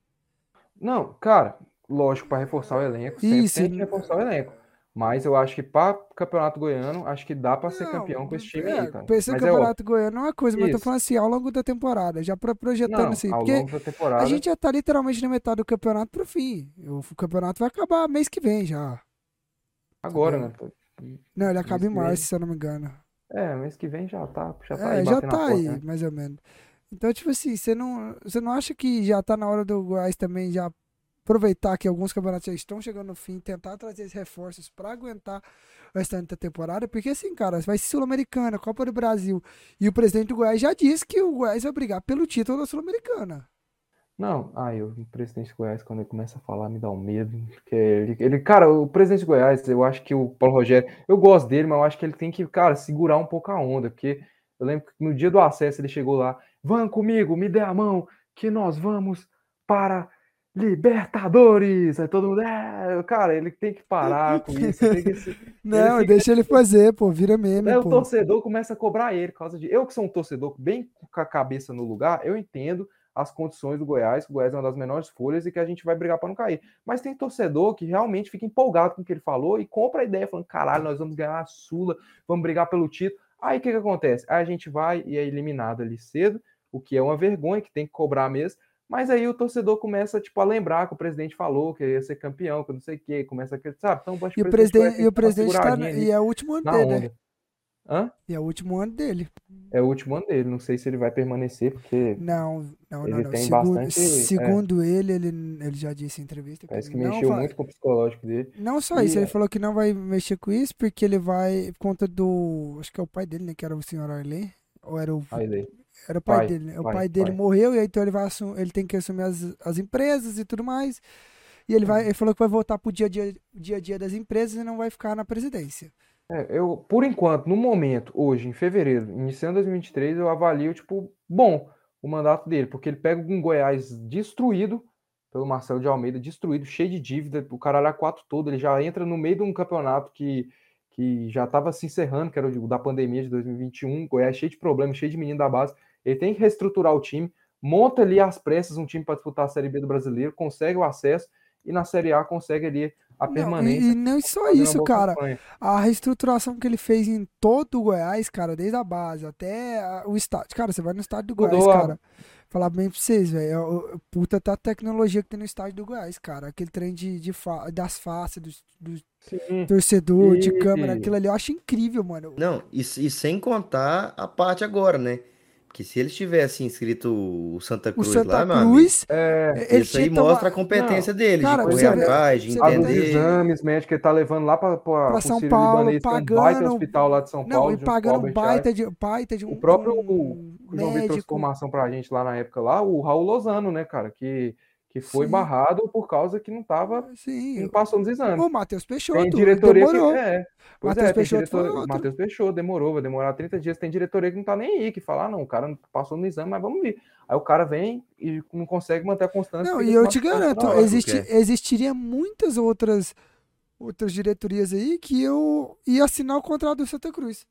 Não, cara, lógico, para reforçar o elenco, sempre Isso, tem que reforçar o elenco. Mas eu acho que para Campeonato Goiano, acho que dá para ser Não, campeão com esse time é, aí, cara. Pensei Mas que é. Campeonato Goiano é uma coisa, mas eu tô Isso. falando assim, ao longo da temporada, já pra projetando Não, assim, ao porque longo da temporada. a gente já tá literalmente na metade do campeonato pro fim. O campeonato vai acabar mês que vem já. Agora, né? Não, ele acaba em Mês vem. março, se eu não me engano. É, mês que vem já tá, já tá É, aí já tá porta, aí, né? mais ou menos. Então, tipo assim, você não, você não acha que já tá na hora do Goiás também já aproveitar que alguns campeonatos já estão chegando no fim, tentar trazer esses reforços pra aguentar o restante da temporada? Porque assim, cara, vai ser Sul-Americana, Copa do Brasil, e o presidente do Goiás já disse que o Goiás vai brigar pelo título da Sul-Americana. Não, ai, o presidente do Goiás, quando ele começa a falar, me dá um medo. Porque ele, ele, cara, o presidente do Goiás, eu acho que o Paulo Rogério, eu gosto dele, mas eu acho que ele tem que, cara, segurar um pouco a onda. Porque eu lembro que no dia do acesso ele chegou lá, vão comigo, me dê a mão, que nós vamos para Libertadores. Aí todo mundo, é, cara, ele tem que parar com isso. Se... Não, deixa ele fazer, pô, vira meme, Aí o pô. torcedor começa a cobrar ele por causa de. Eu, que sou um torcedor bem com a cabeça no lugar, eu entendo as condições do Goiás, que o Goiás é uma das menores folhas e que a gente vai brigar para não cair. Mas tem torcedor que realmente fica empolgado com o que ele falou e compra a ideia, falando: caralho, nós vamos ganhar a Sula, vamos brigar pelo título. Aí o que, que acontece? Aí a gente vai e é eliminado ali cedo, o que é uma vergonha, que tem que cobrar mesmo. Mas aí o torcedor começa, tipo, a lembrar que o presidente falou que ia ser campeão, que não sei o quê, começa a sabe? Então, acho que E o presidente, e o presidente tá, e é o último ano dele, né? Hã? E é o último ano dele. É o último ano dele. Não sei se ele vai permanecer, porque Não, não, não, Ele não. tem Segundo, bastante- é. segundo ele, ele, ele já disse em entrevista que parece que não mexeu vai- muito com o psicológico dele. Não só E isso, ele é- falou que não vai mexer com isso porque ele vai, por conta do, acho que é o pai dele, né, que era o senhor Arley, ou era o, daí. era o pai, pai, dele, né? O pai, pai dele pai. morreu e aí então ele vai assum- ele tem que assumir as, as empresas e tudo mais. E ele Uhum. vai, ele falou que vai voltar pro dia a dia, dia a dia das empresas e não vai ficar na presidência. É, eu, por enquanto, no momento, hoje, em fevereiro, iniciando 2023, eu avalio, tipo, bom o mandato dele, porque ele pega um Goiás destruído pelo Marcelo de Almeida, destruído, cheio de dívida, o caralho a quatro todo, ele já entra no meio de um campeonato que, que já estava se encerrando, que era o da pandemia de 2021, Goiás cheio de problemas, cheio de menino da base, ele tem que reestruturar o time, monta ali às pressas um time para disputar a Série B do Brasileiro, consegue o acesso e na Série A consegue ali a Não, permanência. e, e não só isso, cara. campanha. A reestruturação que ele fez em todo o Goiás, cara, desde a base até o estádio. Cara, você vai no estádio do Goiás, Mudou a- cara. Falar bem pra vocês, velho. é Puta tá a tecnologia que tem no estádio do Goiás, cara. Aquele trem de, de fa- das faces do, do Sim. torcedor, de câmera, aquilo ali eu acho incrível, mano. Não, e, e sem contar a parte agora, né? Porque se eles tivessem inscrito o Santa O Cruz Santa lá, meu amigo, Cruz, É, isso aí que mostra a competência dele, Cara, de correr atrás, de entender. exames médicos que ele tá levando lá para Pra o São Paulo, Libanês, que é um baita pagando- hospital lá de São Não, Paulo, e junto com o pagando Albert baita de, baita de um, O próprio um o João Vitor informação pra gente lá na época lá, o Raul Lozano, né, cara, que, que foi Sim. barrado por causa que não tava, Sim. não passou nos exames. O Matheus Peixoto. Tem diretoria demorou. que. É, Matheus é, Peixoto diretoria. Matheus Peixoto, demorou, vai demorar 30 dias. Tem diretoria que não tá nem aí, que fala, ah, não, o cara não passou no exame, mas vamos ver. Aí o cara vem e não consegue manter a constância. Não, e eu te machucou garanto, existe, que existiria muitas outras outras diretorias aí que eu ia assinar o contrato do Santa Cruz.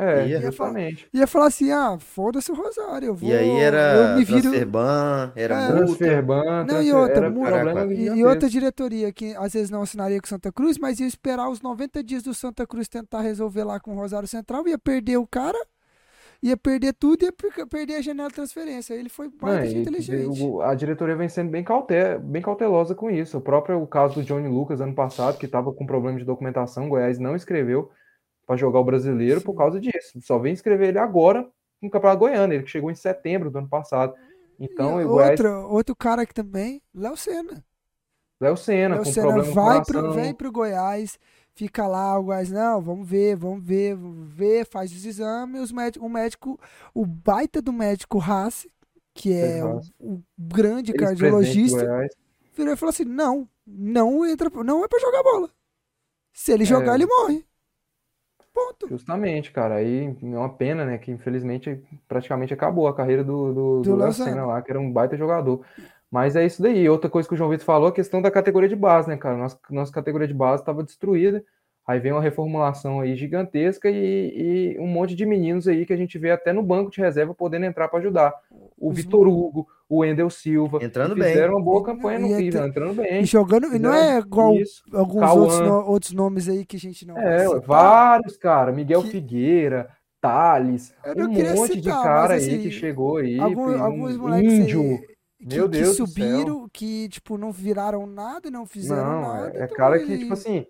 É, Ia justamente. Ia falar assim, ah, foda-se o Rosário, eu vou... E aí eu era me viro... transferban, era É. Transferban, Não, e outra, era mu- problema E, e outra diretoria que às vezes não assinaria com o Santa Cruz, mas ia esperar os 90 dias do Santa Cruz tentar resolver lá com o Rosário Central, ia perder o cara, ia perder tudo, ia per- perder a janela de transferência. Ele foi e- inteligente. a diretoria vem sendo bem, caute- bem cautelosa com isso. O próprio caso do Johnny Lucas ano passado, que estava com problema de documentação, o Goiás não escreveu para jogar o brasileiro por Sim. causa disso. Só vem escrever ele agora no Campeonato Goiano, ele que chegou em setembro do ano passado. Então, E Goiás, outro, outro cara que também, Léo Senna. Léo Senna, Léo com Senna problema vai pro, vem pro Goiás, fica lá, o Goiás, não, vamos ver, vamos ver, vamos ver, faz os exames, os médicos, o médico, o baita do médico Haas, que é o, o grande do cardiologista, virou e falou assim, não, não entra, não é pra jogar bola. Se ele jogar, É. ele morre. Ponto. Justamente, cara. Aí é uma pena, né? Que infelizmente praticamente acabou a carreira do, do, Do do Senna. lá, que era um baita jogador. Mas é isso daí. Outra coisa que o João Vitor falou, a questão da categoria de base, né, cara? Nossa, nossa categoria de base estava destruída. Aí vem uma reformulação aí gigantesca e, e um monte de meninos aí que a gente vê até no banco de reserva podendo entrar para ajudar. O Vitor Hugo, o Wendel Silva, Entrando que bem. fizeram uma boa E- campanha e no entra- FIFA, entrando E bem. jogando, e não é Fizeram igual isso. alguns outros, no- outros nomes aí que a gente não É, citar. vários, cara. Miguel Que- Figueira, Thales, um monte de citar, cara mas, aí assim, que chegou aí, Alguns, um alguns moleques aí índio. que, Meu que Deus do subiram, que, tipo, não viraram nada, não fizeram Não, nada. é, é então cara que, ele- tipo assim,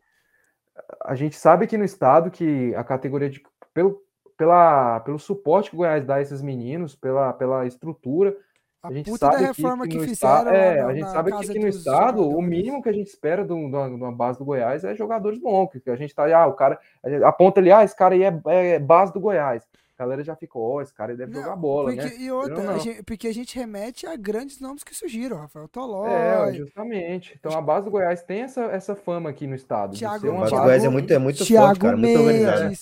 a gente sabe aqui no estado que a categoria de. Pelo, pela, pelo suporte que o Goiás dá a esses meninos, pela, pela estrutura, a a gente sabe que que no fizeram estado. É, a gente sabe que aqui no estado, o jogadores. mínimo que a gente espera de de uma, de uma base do Goiás é jogadores bons. Que a gente tá, ah, o cara aponta ali, ah, esse cara aí é, é base do Goiás. A galera já ficou, ó, esse cara deve Não, jogar bola, porque, né? E outra, Não, a não. gente- porque a gente remete a grandes nomes que surgiram, Rafael Tolói, É, justamente. Então a base do Goiás tem essa, essa fama aqui no estado. de Thiago- ser uma Thiago- Goiás é muito, é muito forte, cara, muito organizado.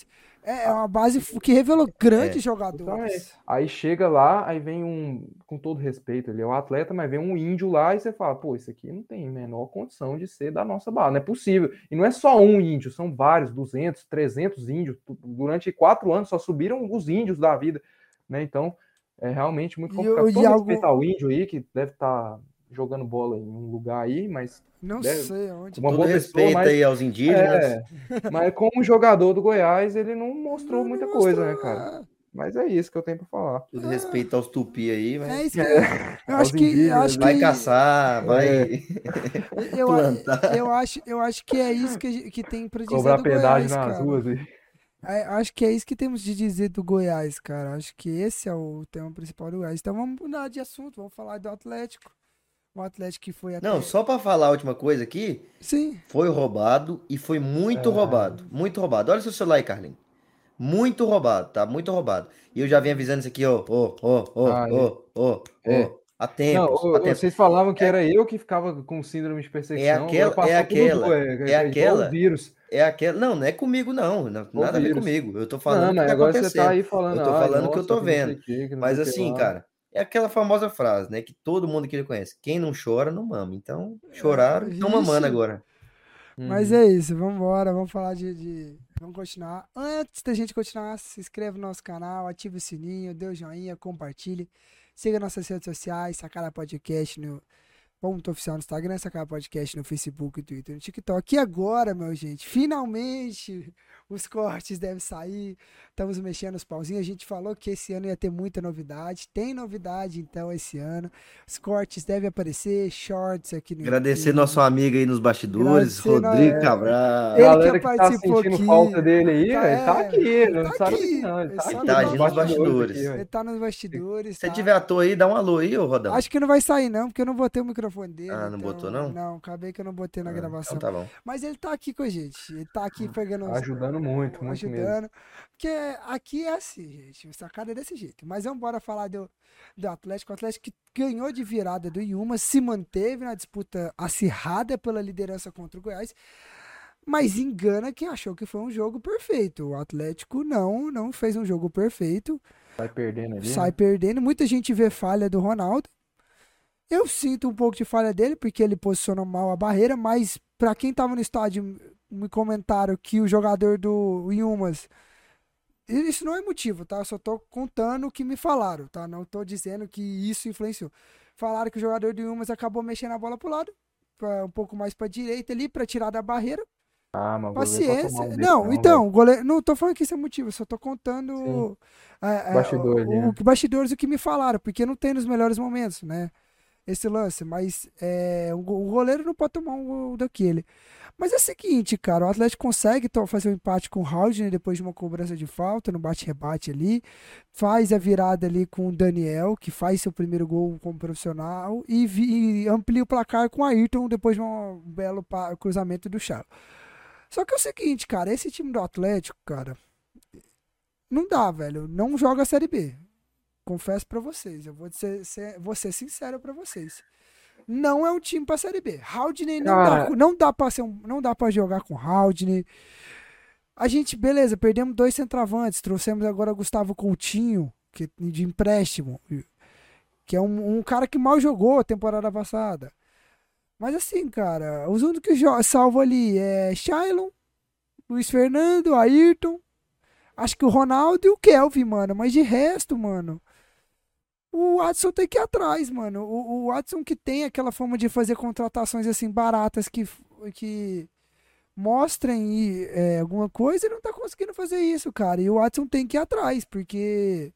É, é uma base que revelou grandes É. jogadores. Justamente. Aí chega lá, aí vem um, com todo respeito, ele é um atleta, mas vem um índio lá e você fala, pô, isso aqui não tem menor condição de ser da nossa base, não é possível. E não é só um índio, são vários, 200, 300 índios. Durante quatro anos só subiram os índios da vida, né? Então, é realmente muito E complicado. o- Todo e respeito ao índio aí, que deve estar jogando bola em um lugar aí, mas Não Deve- sei onde. uma Todo boa pessoa, respeito mas aí aos indígenas. É, mas como jogador do Goiás, ele não mostrou Não muita mostrou, coisa, né, cara? Mas é isso que eu tenho pra falar. Todo respeito aos tupi aí, mas É isso que eu Aos acho que eu acho vai que caçar, vai. É. eu, plantar. eu acho eu acho que é isso que, que tem pra dizer Cobrar do pedágio Goiás, nas cara. ruas aí. É, acho que é isso que temos de dizer do Goiás, cara. Acho que esse é o tema principal do Goiás. Então vamos mudar de assunto, vamos falar do Atlético. O Atlético que foi até. Não, só pra falar a última coisa aqui, Sim. foi roubado e foi muito É. roubado. Muito roubado. Olha seu celular aí, Carlinhos. Muito roubado, tá? Muito roubado. E eu já venho avisando isso aqui, ó, ó, ó, ó, Ah, ó, ó, É. Há tempos, ô, há tempos. vocês falavam que era eu que ficava com síndrome de perseguição. aquela- é aquela- é, é é igual aquela- vírus. É aquela. Não, não é comigo, não. nada a ver comigo. Eu tô falando Não, o que mas tá agora você tá aí falando. Eu tô "Ai, falando o que eu tô vendo. que Mas assim, lá." cara, é aquela famosa frase, né? Que todo mundo que ele conhece. Quem não chora, não mama. Então, choraram, estão mamando agora. Mas Uhum. é isso, vamos embora, vamos falar de, de- Vamos continuar. Antes da gente continuar, se inscreve no nosso canal, ative o sininho, dê o joinha, compartilhe. Siga nossas redes sociais, Sacara Podcast no ponto oficial no Instagram, Sacara Podcast no Facebook, Twitter, no TikTok. E agora, meu gente, finalmente os cortes devem sair. Estamos mexendo os pauzinhos. A gente falou que esse ano ia ter muita novidade. Tem novidade, então, esse ano. Os cortes devem aparecer, shorts aqui no Agradecer YouTube. nosso amigo aí nos bastidores, Agradecer, Rodrigo nós- Cabral. Ele que que tá participou sentindo aqui. falta dele aí, Tá, tá é, aqui, ele tá não sabe aqui. não, ele tá aqui tá nos bastidores aqui, Ele tá nos bastidores. Se tá? tiver à toa aí, dá um alô aí, ô Rodão. Acho que não vai sair, não, porque eu não botei o microfone dele. Ah, não então- botou, não? Não, acabei que eu não botei na Ah, gravação. Então tá bom. Mas ele tá aqui com a gente. Ele tá aqui pegando uns- Ajudando muito, muito mesmo. ajudando. Porque aqui é assim, gente. O sacada é desse jeito. Mas vamos embora falar do, do Atlético. O Atlético que ganhou de virada do Yuma, se manteve na disputa acirrada pela liderança contra o Goiás. Mas engana quem achou que foi um jogo perfeito. O Atlético não, não fez um jogo perfeito. Vai perdendo ali. sai né? perdendo. Muita gente vê falha do Ronaldo. Eu sinto um pouco de falha dele, porque ele posicionou mal a barreira, mas pra quem tava no estádio, me comentaram que o jogador do Yumas. Isso não é motivo, tá? Eu só tô contando o que me falaram, tá? Não tô dizendo que isso influenciou. Falaram que o jogador do Yumas acabou mexendo a bola pro lado, pra, um pouco mais pra direita ali, pra tirar da barreira. Ah, mas Paciência. um não, então, velho. o goleiro, não tô falando que isso é motivo, só tô contando é, é, Bastidor ali, o, né? o- bastidores o que me falaram, porque não tem nos melhores momentos, né? Esse lance, mas é, o goleiro não pode tomar um gol daquele. Mas é o seguinte, cara, o Atlético consegue fazer um empate com o Haldner depois de uma cobrança de falta, no bate-rebate ali, faz a virada ali com o Daniel, que faz seu primeiro gol como profissional, e, vi- e amplia o placar com o Ayrton depois de um belo cruzamento do Charles. Só que é o seguinte, cara, esse time do Atlético, cara, não dá, velho. Não joga a Série B. Confesso pra vocês. Eu vou ser, ser- vou ser sincero pra vocês. Não é um time pra Série B. Haldney não dá, não dá pra ser um, não dá para jogar com Haldney. A gente, beleza, perdemos dois centravantes, trouxemos agora Gustavo Coutinho, que de empréstimo, que é um, um cara que mal jogou a temporada passada. Mas assim, cara, os únicos que salvo ali é Shailon, Luiz Fernando, Ayrton, acho que o Ronaldo e o Kelvin, mano. Mas de resto, mano, o Watson tem que ir atrás, mano. O, o Watson que tem aquela forma de fazer contratações assim baratas que, que mostrem é, alguma coisa, ele não tá conseguindo fazer isso, cara. E o Watson tem que ir atrás, porque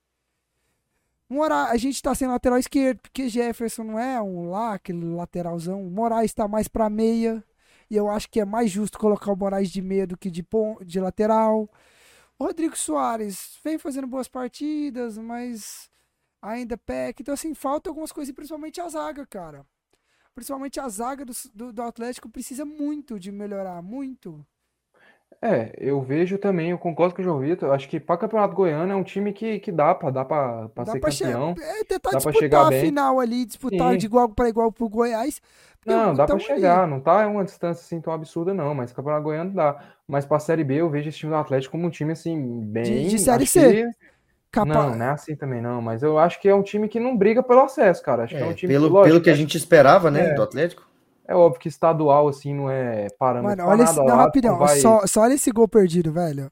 Mora, a gente tá sem lateral esquerdo, porque Jefferson não é um lá, aquele lateralzão. O Moraes tá mais pra meia. E eu acho que é mais justo colocar o Moraes de meia do que de, de lateral. O Rodrigo Soares vem fazendo boas partidas, mas ainda peca. Então, assim, falta algumas coisas, principalmente a zaga, cara. Principalmente a zaga do, do, do Atlético precisa muito de melhorar, muito. É, eu vejo também, eu concordo com o João Vitor. Acho que para Campeonato Goiano é um time que, que dá para dá Dá ser pra campeão. é, tentar dá disputar chegar a bem. final ali, disputar Sim. de igual para igual pro Goiás. Não, dá ali. chegar, não tá uma distância assim tão absurda, não, mas Campeonato Goiano dá. Mas pra Série B eu vejo esse time do Atlético como um time assim, bem. de Série acho C. que- Capa- Não, não é assim também não, mas eu acho que é um time que não briga pelo acesso, cara. Acho que é um É, time pelo, lógico, pelo que a gente esperava, né, É. do Atlético. É óbvio que estadual assim não é parâmetro Mano, pra olha nada. esse. Não, rapidão. vai- Só, só olha esse gol perdido, velho.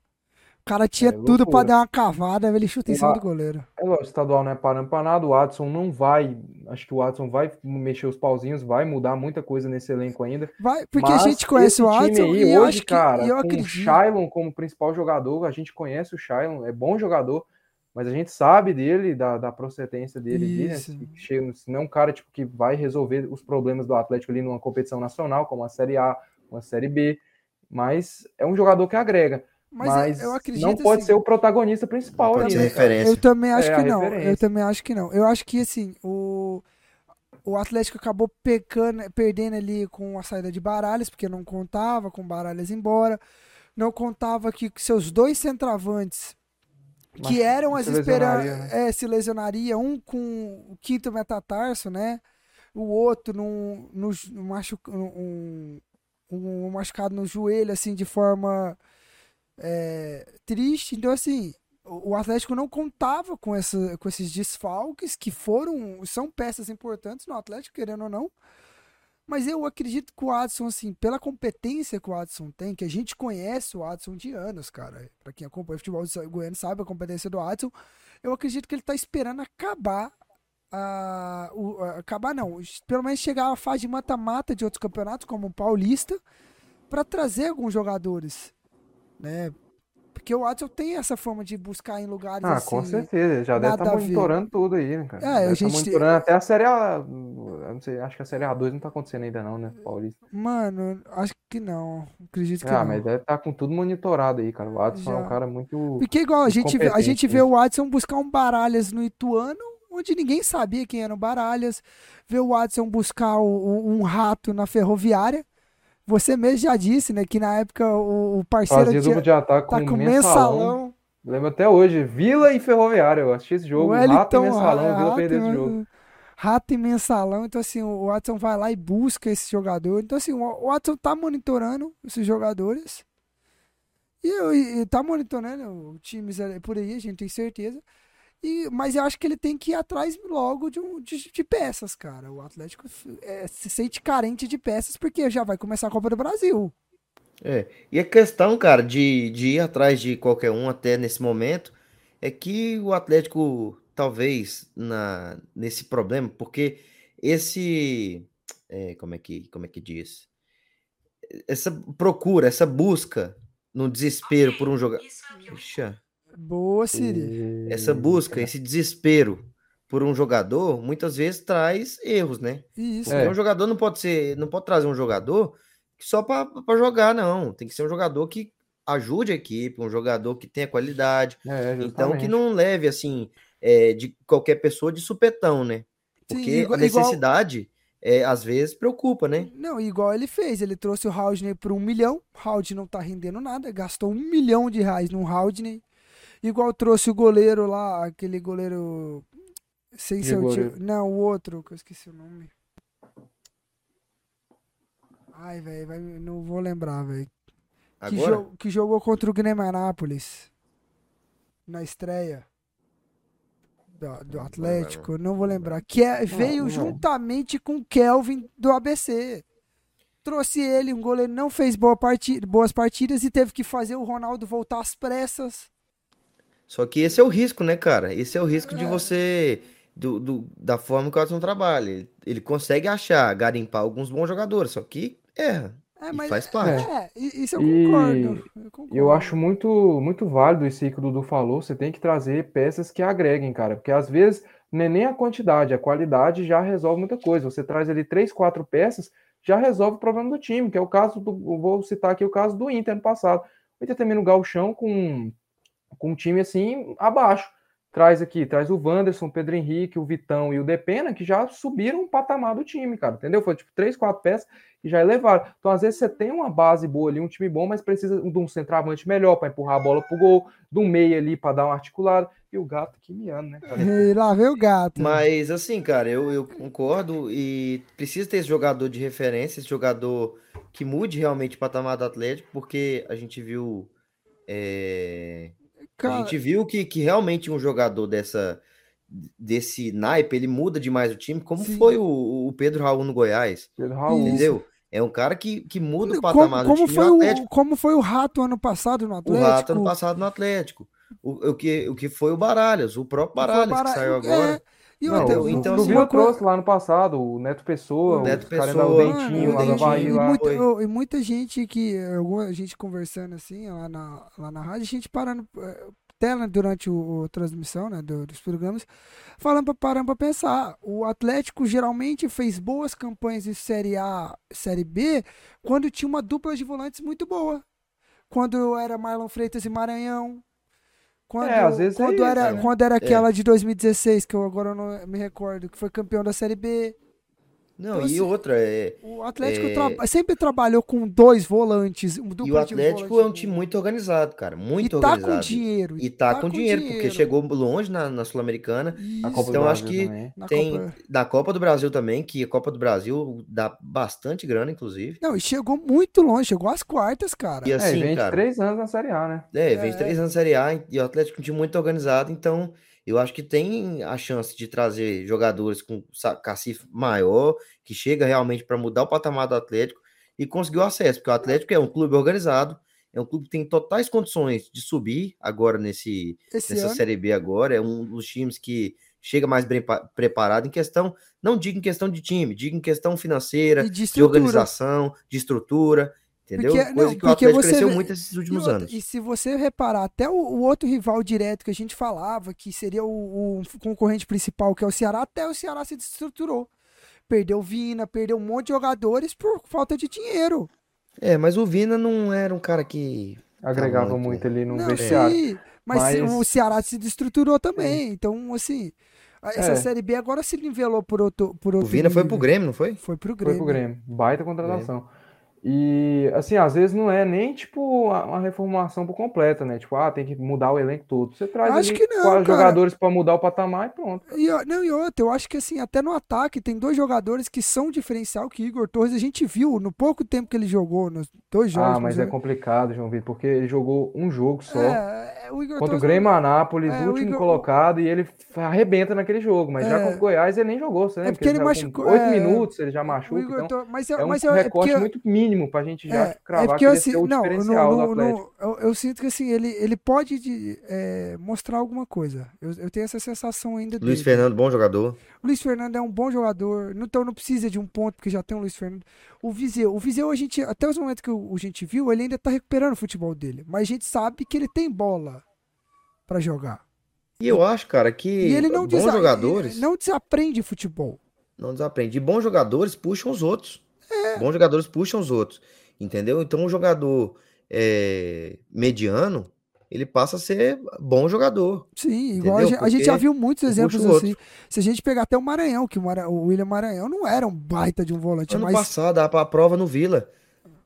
O cara tinha É, tudo pra loucura. dar uma cavada, ele chuta em cima do goleiro. É lógico, estadual não é parâmetro pra nada, o Watson não vai. Acho que o Watson vai mexer os pauzinhos, vai mudar muita coisa nesse elenco ainda. Vai, porque a gente conhece o Watson aí, e eu hoje, acho que cara, eu com o acredito. Shailon como principal jogador, a gente conhece o Shailon, é bom jogador, mas a gente sabe dele, da, da procedência dele ali, né? Isso. Se, chega, se não é um cara tipo, que vai resolver os problemas do Atlético ali numa competição nacional, como a Série A, uma Série B, mas é um jogador que agrega. Mas, Mas, eu, eu acredito não pode assim, ser o protagonista principal ali, né. Eu também acho É, que não. Eu referência. também acho que não. Eu acho que assim, o, o Atlético acabou pecando, perdendo ali com a saída de Baralhas, porque não contava com Baralhas embora. Não contava que seus dois que eram as esperanças, é, se lesionaria, um com o quinto metatarso, né? O outro num, no machu, um, um machucado no joelho, assim, de forma é, triste. Então, assim, o o Atlético não contava com, essa, com esses desfalques que foram, são peças importantes no Atlético, querendo ou não. Mas eu acredito que o Adson, assim, pela competência que o Adson tem, que a gente conhece o Adson de anos, cara. Pra quem acompanha o futebol goiano sabe a competência do Adson. Eu acredito que ele tá esperando acabar a, o- a- acabar não, pelo menos chegar à fase de mata-mata de outros campeonatos, como o Paulista, para trazer alguns jogadores, né? Porque o Watson tem essa forma de buscar em lugares Ah, assim. com certeza. Já deve estar ver. monitorando tudo aí, né, cara? É, Deve a tá gente- monitorando até a Série A. Não sei, acho que a Série A2 não tá acontecendo ainda não, né, Paulista? Mano, acho que não. Acredito que Ah, não. mas deve estar com tudo monitorado aí, cara. O Watson é Já. um cara muito. Porque igual a gente, vê- a gente competente, vê né? o Watson buscar um Baralhas no Ituano, onde ninguém sabia quem era o Baralhas. Vê o Watson buscar um, rato na ferroviária. Você mesmo já disse, né, que na época o, o parceiro Fazia tinha, de ataque tá com com mensalão. mensalão. Lembro até hoje. Vila e Ferroviária. Eu assisti esse jogo. Rato e mensalão. é, Vila rato, perdeu esse né, jogo. rato e mensalão. Então, assim, o Watson vai lá e busca esse jogador. Então, assim, o Watson tá monitorando esses jogadores. E, eu- e tá monitorando times ali por aí, a gente tem certeza. E, mas eu acho que ele tem que ir atrás logo de, um- de, de peças, cara. O Atlético é, se sente carente de peças porque já vai começar a Copa do Brasil. É, e a questão, cara, de, de ir atrás de qualquer um até nesse momento é que o Atlético, talvez, na, nesse problema, porque esse. é, como é que, como é que diz? Essa procura, essa busca no desespero por um jogador. Boa, Siri. Essa busca, esse desespero por um jogador, muitas vezes traz erros, né? Isso. Porque É. um jogador não pode ser, não pode trazer um jogador só para jogar, não. Tem que ser um jogador que ajude a equipe, um jogador que tenha qualidade. É, Então, que não leve assim é, de qualquer pessoa de supetão, né? Sim, Porque igual- a necessidade, é, às vezes, preocupa, né? Não, igual ele fez. Ele trouxe o Haldney por um milhão. O Haldney não tá rendendo nada. Gastou um milhão de reais no Haldney. Igual trouxe o goleiro lá, aquele goleiro. Sem ser o tio. Não, o outro, que eu esqueci o nome. Ai, velho, não vou lembrar, velho. Que, jo- que jogou contra o Grêmio Anápolis. Na estreia. Do, do Atlético, não vou lembrar. Que é- veio não. juntamente com o Kelvin do ABC. Trouxe ele, um goleiro não fez boa parti- boas partidas e teve que fazer o Ronaldo voltar às pressas. Só que esse é o risco, né, cara? Esse é o risco de você, do, do- da forma que o Watson trabalha. Ele, ele consegue achar, garimpar alguns bons jogadores, só que erra. É, E mas faz parte. É, isso eu concordo. Eu, E eu concordo. acho muito, muito válido isso aí que o Dudu falou. Você tem que trazer peças que agreguem, cara. Porque às vezes não é nem a quantidade, a qualidade já resolve muita coisa. Você traz ali três, quatro peças, já resolve o problema do time, que é o caso do. Vou citar aqui o caso do Inter no passado. O Inter termina o Gauchão com, com um time assim abaixo. Traz aqui, traz o Wanderson, o Pedro Henrique, o Vitão e o Depena, que já subiram o patamar do time, cara. Entendeu? Foi tipo três, quatro peças que já elevaram. Então, às vezes, você tem uma base boa ali, um time bom, mas precisa de um centroavante melhor para empurrar a bola pro gol, de um meia ali para dar uma articulada. E o gato aqui miando, né, cara? E lá veio o gato. Mas assim, cara, eu, eu concordo e precisa ter esse jogador de referência, esse jogador que mude realmente o patamar do Atlético, porque a gente viu. é, a Cara, gente viu que, que realmente um jogador dessa, desse naipe, ele muda demais o time, como Sim. foi o, o Pedro Raul no Goiás, Pedro Raul. Entendeu? É um cara que, que muda o como, patamar do como time. foi o o, como foi o Rato ano passado no o Atlético? Rato ano passado no Atlético. O, o, que, o que foi o Baralhas, o próprio o Baralhas, Bara- que saiu é, agora. E Não, outra, o- então, assim, trouxe lá no passado, o Neto Pessoa, O Neto cara Pessoa, o Dentinho lá Dentinho, Havaí e, lá. muita, e muita gente que, alguma gente conversando assim, lá na, lá na rádio, a gente parando, eh, tela durante o, a transmissão, né, do- dos programas, falando pra, parando pra pensar, o Atlético geralmente fez boas campanhas em Série A, Série B, quando tinha uma dupla de volantes muito boa. Quando era Marlon Freitas e Maranhão. Quando, É, às vezes é quando isso, era, né? quando era aquela de 2016, que eu agora não me recordo, que foi campeão da Série B. Não, Então, e assim, outra, é, O Atlético É. traba- sempre trabalhou com dois volantes. Um e o Atlético volante. é um time muito organizado, cara, muito e tá organizado. com dinheiro. E tá, com, dinheiro, porque chegou longe na, na Sul-Americana. Então, acho que também. na Tem Copa- da Copa do Brasil também, que a Copa do Brasil dá bastante grana, inclusive. Não, e chegou muito longe, chegou às quartas, cara. E É, assim, e vem de cara, três anos na Série A, né? é, vem de É. três anos na Série A e o Atlético é um time muito organizado, então eu acho que tem a chance de trazer jogadores com cacife maior, que chega realmente para mudar o patamar do Atlético e conseguir o acesso, porque o Atlético é um clube organizado, é um clube que tem totais condições de subir agora nesse, Esse nessa ano. Série B agora, é um dos times que, chega mais bem preparado em questão, não digo em questão de time, digo em questão financeira, de de, organização, de estrutura, entendeu? Porque- Coisa não, que o porque Atlético você cresceu muito esses E, últimos outra- anos. e se você reparar, até o, o outro rival direto que a gente falava, que seria o, o concorrente principal, que é o Ceará, até o Ceará se desestruturou. Perdeu Vina, perdeu um monte de jogadores por falta de dinheiro. É, mas o Vina não era um cara que. Agregava muito. muito ali no Não, vestiário. sim, mas, Mas- o Ceará se desestruturou também. Então, assim, essa É. Série B agora se nivelou por outro, por O outro Vina foi nível. pro Grêmio, não foi? Foi pro Foi Grêmio. pro Grêmio. Baita contratação. E, assim, às vezes não é nem, tipo, uma reformulação por completa, né? Tipo, ah, tem que mudar o elenco todo. Você traz Acho ali não, quatro cara. jogadores pra mudar o patamar e pronto. E, não, e outra, eu acho que assim, até no ataque tem dois jogadores que são diferencial, que Igor Torres a gente viu no pouco tempo que ele jogou, nos dois jogos. Ah, mas ele é complicado, João Vitor, porque ele jogou um jogo só É, é, o Igor contra o Torres- Grêmio Anápolis, É, o último Igor- colocado, e ele arrebenta naquele jogo. Mas já É. contra o Goiás ele nem jogou, você lembra? porque ele com machucou- Oito é, minutos ele já o machuca, Igor então mas é, é um mas é, é recorte porque, muito mínimo pra gente já é, cravar é porque que eu, esse assim, é o não, diferencial no- do no- Atlético. no- eu, eu sinto que assim, ele, ele pode de- é, mostrar alguma coisa. Eu, eu tenho essa sensação ainda Luiz dele. Fernando, bom jogador. O Luiz Fernando é um bom jogador, não- então não precisa de um ponto, porque já tem o Luiz Fernando. O Viseu, o Viseu, a gente, até os momentos que o, a gente viu, ele ainda tá recuperando o futebol dele. Mas a gente sabe que ele tem bola pra jogar. E eu acho, cara, que E ele não, bons desa- jogadores ele não desaprende futebol. não desaprendem. E bons jogadores puxam os outros. É. Bons jogadores puxam os outros. Entendeu? Então, um jogador é, mediano, ele passa a ser bom jogador. Sim, igual a gente, a gente já viu muitos exemplos assim. Se a gente pegar até o Maranhão, que o, Mara- o William Maranhão não era um baita de um volante, Ano mas passado, a, a prova no Vila,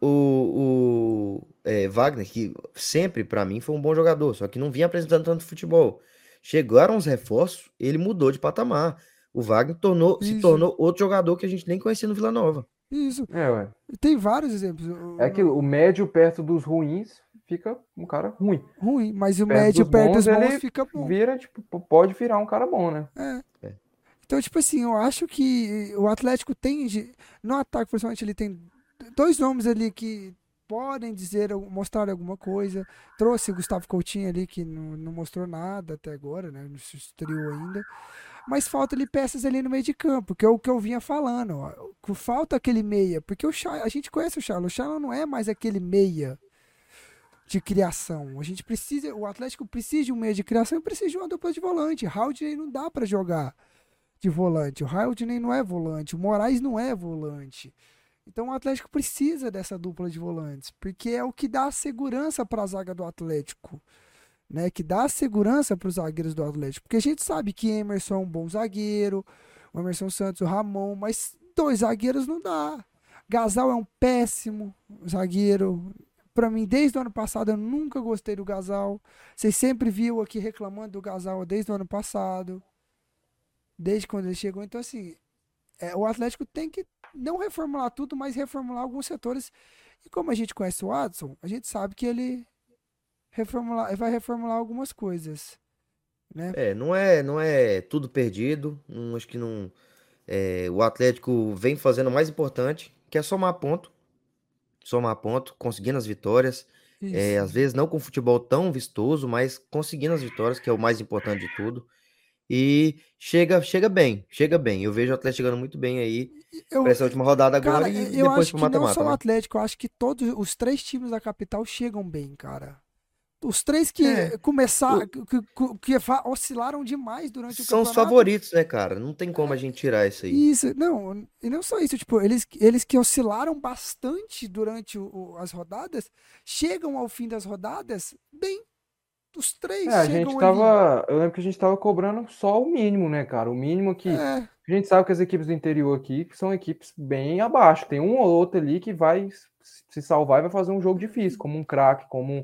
o, o é, Wagner, que sempre pra mim foi um bom jogador, só que não vinha apresentando tanto futebol. Chegaram os reforços, ele mudou de patamar. O Wagner tornou, se tornou outro jogador que a gente nem conhecia no Vila Nova. Isso. É, ué. Tem vários exemplos. É que o médio perto dos ruins fica um cara ruim. Ruim, mas o Perto médio dos perto bons, dos bons ele fica bom. Vira, tipo, pode virar um cara bom, né? É. É. Então, tipo assim, eu acho que o Atlético tem, no ataque, principalmente, ele tem dois nomes ali que podem dizer, mostrar alguma coisa. Trouxe o Gustavo Coutinho ali, que não, não mostrou nada até agora, né? Não se estreou ainda. Mas falta ali peças ali no meio de campo, que é o que eu vinha falando. Ó. Falta aquele meia, porque o a gente conhece o Charlo. O Charlo não é mais aquele meia de criação. A gente precisa, o Atlético precisa de um meia de criação e precisa de uma dupla de volante. Haldney não dá pra jogar de volante. O Haldney não é volante. O Moraes não é volante. Então o Atlético precisa dessa dupla de volantes, porque é o que dá segurança para a zaga do Atlético, né? Que dá segurança para os zagueiros do Atlético, porque a gente sabe que Emerson é um bom zagueiro, o Emerson Santos, o Ramon, mas dois zagueiros não dá. Gasal é um péssimo zagueiro. Para mim, desde o ano passado, eu nunca gostei do Gasal. Vocês sempre viu aqui reclamando do Gasal desde o ano passado. Desde quando ele chegou. Então, assim, é, o Atlético tem que não reformular tudo, mas reformular alguns setores. E como a gente conhece o Adson, a gente sabe que ele reformular, vai reformular algumas coisas. Né? É, não é, não é tudo perdido. Não, acho que não. é, o Atlético vem fazendo o mais importante, que é somar ponto. Somar ponto, conseguindo as vitórias. É, às vezes não com futebol tão vistoso, mas conseguindo as vitórias, que é o mais importante de tudo. E chega, chega bem, chega bem. Eu vejo o Atlético chegando muito bem aí Eu, para essa última rodada cara, agora e eu depois acho pro que não mata-mata, só o né? Atlético, eu acho que todos os três times da capital chegam bem, cara. Os três que É, começaram, que, que- que oscilaram demais durante o São os campeonato. favoritos, né, cara? Não tem como a gente tirar isso aí. Isso, não, e não só isso, tipo, eles, eles que oscilaram bastante durante o- o- as rodadas, chegam ao fim das rodadas bem. Os três É, a gente ali. tava. Eu lembro que a gente tava cobrando só o mínimo, né, cara? O mínimo que. É, A gente sabe que as equipes do interior aqui são equipes bem abaixo. Tem um ou outro ali que vai se salvar e vai fazer um jogo difícil, como um craque, como um.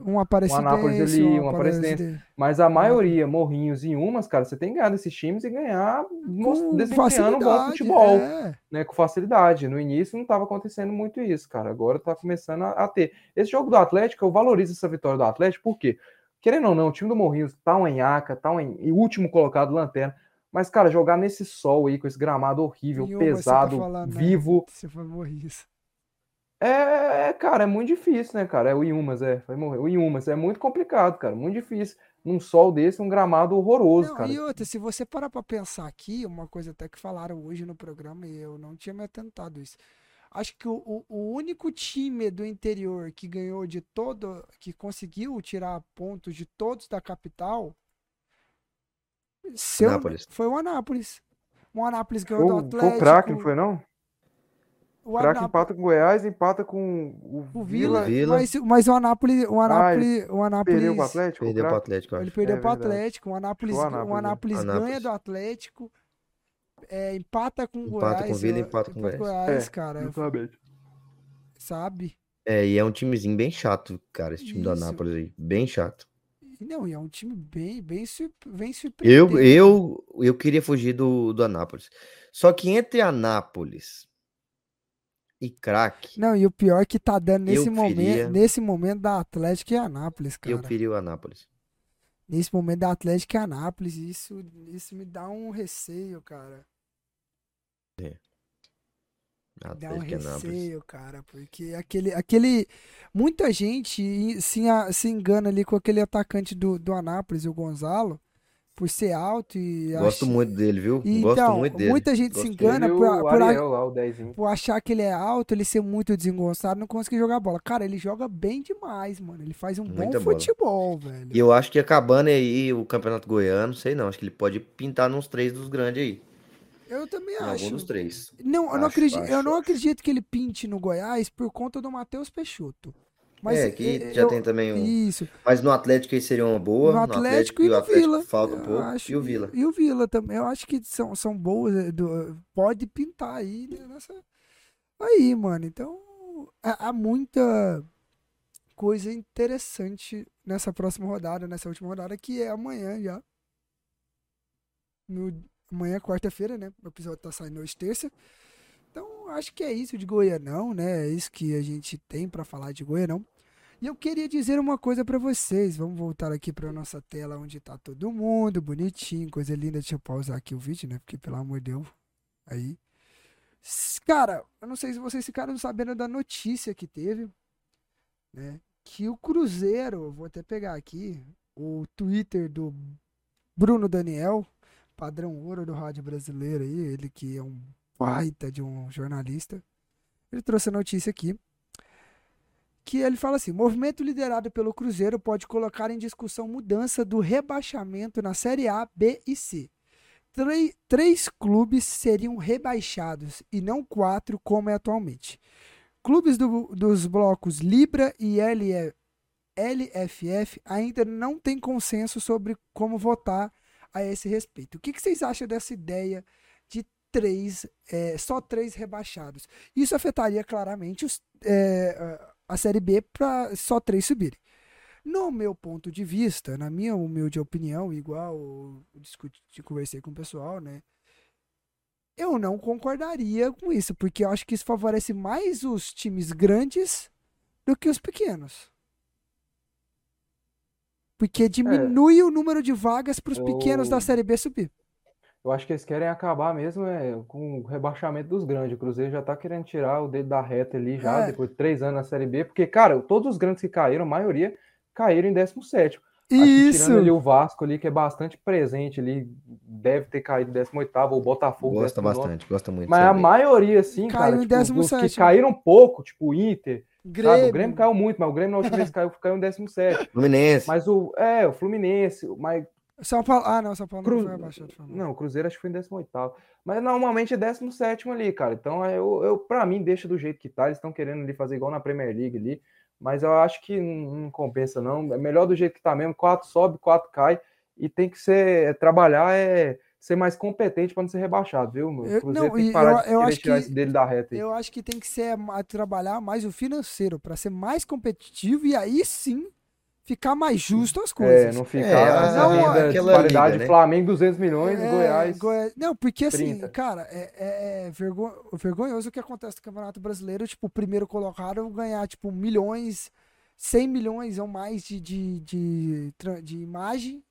um Anápolis ali, um Aparecidense. Mas a maioria, Morrinhos e Umas, cara, você tem que ganhar desses times e ganhar Com desempenhando um bom futebol, é. né? Com facilidade. No início não estava acontecendo muito isso, cara. Agora tá começando a, a ter. Esse jogo do Atlético, eu valorizo essa vitória do Atlético, por quê? Querendo ou não, o time do Morrinhos tá um enhaca, tá um en- e último colocado lanterna. Mas, cara, jogar nesse sol aí, com esse gramado horrível, você tá pesado, falando, né? vivo, Você foi morrer É, cara, é muito difícil, né, cara? É o Inhumas, é. Vai morrer. O Inhumas é muito complicado, cara. Muito difícil. Num sol desse, um gramado horroroso, Não, cara. e outra, se você parar pra pensar aqui, uma coisa até que falaram hoje no programa e eu não tinha me atentado isso. Acho que o, o- único time do interior que ganhou de todo, que conseguiu tirar pontos de todos da capital, seu- Anápolis. foi o Anápolis. O Anápolis ganhou Foi, do o- Atlético. foi o não foi, não? O O craque Anápolis- empata com o Goiás, empata com o o Vila. Vila, Vila. Mas, mas o Anápolis, o Anápolis, o Anápolis, Perdeu pro Atlético? o Perdeu pro craque? Atlético, eu Ele perdeu É pro. Atlético, o Anápolis, o o Anápolis, né? Anápolis, Anápolis. ganha do Atlético, é, empata com o Empata Goiás. com o Vila, eu- empata com o Goiás, É, cara, Exatamente. sabe? É, e é um timezinho bem chato, cara, esse time do Isso. Anápolis aí. Bem chato. E Não, e é um time bem, bem, bem Eu, surpreendente. eu, eu queria fugir do, do Anápolis. Só que entre Anápolis e craque, Não, e o pior que tá dando nesse Eu momento, queria- nesse momento da Atlético e Anápolis, cara. eu queria o Anápolis. Nesse momento da Atlético e Anápolis, isso, isso me dá um receio, cara. Dá um receio, cara, porque aquele, aquele, muita gente se, se engana ali com aquele atacante do, do Anápolis, o Gonzalo, por ser alto e Gosto ach- muito dele, viu? E Gosto então, muito dele. muita gente se Gosto engana Ele e por, por, a- Ariel lá, o 10. por achar que ele é alto, ele ser muito desengonçado, não conseguir jogar bola. Cara, ele joga bem demais, mano. Ele faz um Muita bom bola. futebol, velho. E eu acho que acabando aí o Campeonato Goiano, sei não, acho que ele pode pintar nos três dos grandes aí. Eu também Em acho. algum dos três. Não, eu não, Acho, acredito, eu acho, não acho. acredito que ele pinte no Goiás por conta do Matheus Peixoto. Mas é, que eh, já eu- tem também um. Isso. Mas no Atlético aí seria uma boa. No Atlético e o no Atlético Vila. falta um pouco. acho- E o Vila. E o Vila também. Eu acho que são, são boas. eh, do- pode pintar aí né, nessa. Aí, mano. Então, há, há muita coisa interessante nessa próxima rodada, nessa última rodada, que é amanhã já. No, amanhã, é quarta-feira, né? O episódio tá saindo hoje, terça. Então, acho que é isso de Goianão, né? É isso que a gente tem pra falar de Goianão. E eu queria dizer uma coisa pra vocês. Vamos voltar aqui pra nossa tela onde tá todo mundo, bonitinho, coisa linda. Deixa eu pausar aqui o vídeo, né? Porque, pelo amor de Deus, aí. Cara, eu não sei se vocês ficaram sabendo da notícia que teve, né? Que o Cruzeiro, vou até pegar aqui o Twitter do Bruno Daniel, padrão ouro do rádio brasileiro aí, ele que é um baita de um jornalista. Ele trouxe a notícia aqui que ele fala assim: movimento liderado pelo Cruzeiro pode colocar em discussão mudança do rebaixamento na Série A, B e C. Três, três clubes seriam rebaixados e não quatro, como é atualmente. Clubes do- dos blocos Libra e LE LFF ainda não têm consenso sobre como votar a esse respeito. O que, que vocês acham dessa ideia de três, é, só três rebaixados? Isso afetaria claramente os, é, a Série B para só três subirem. No meu ponto de vista, na minha humilde opinião, igual eu discuti, conversei com o pessoal, né? Eu não concordaria com isso, porque eu acho que isso favorece mais os times grandes do que os pequenos. Porque diminui o número de vagas para os pequenos da Eu- Série B subir. Eu acho que eles querem acabar mesmo é, com o rebaixamento dos grandes. O Cruzeiro já tá querendo tirar o dedo da reta ali já, É. depois de três anos na Série B. Porque, cara, todos os grandes que caíram, a maioria, caíram em 17º. Acho que Isso! tirando ali o Vasco ali, que é bastante presente ali, deve ter caído em 18º, ou o Botafogo Gosta 19º. bastante, gosta muito. Mas a maioria, assim, Caiu cara, em tipo, 17º. que caíram pouco, tipo o Inter, sabe? O Grêmio. Grêmio caiu muito, mas o Grêmio na última vez caiu, caiu em 17º. Fluminense. Mas o, é, o Fluminense, mas São Paulo. Ah, não, São Paulo não Cru- foi abaixado. foi. Não, o Cruzeiro acho que foi em 18º. Mas normalmente é 17º ali, cara. Então, eu, eu, pra mim, deixa do jeito que tá. Eles estão querendo ali fazer igual na Premier League ali. Mas eu acho que não, não compensa, não. É melhor do jeito que tá mesmo. Quatro sobe, quatro cai. E tem que ser, é, trabalhar, é ser mais competente para não ser rebaixado, viu? meu? Eu- O Cruzeiro não, tem que parar eu- de eu acho tirar que- dele da reta aí. Eu acho que tem que ser ma- trabalhar mais o financeiro para ser mais competitivo e aí sim ficar mais justo as É, coisas. não ficar É, não, renda, aquela disparidade, liga, né? Flamengo 200 milhões, É, Goiás. Goi- Não, porque assim, 30. cara, é, é- é vergo- vergonhoso o que acontece no Campeonato Brasileiro. Tipo, o primeiro colocado ganhar, tipo, milhões, 100 milhões ou mais de, de, de, de imagem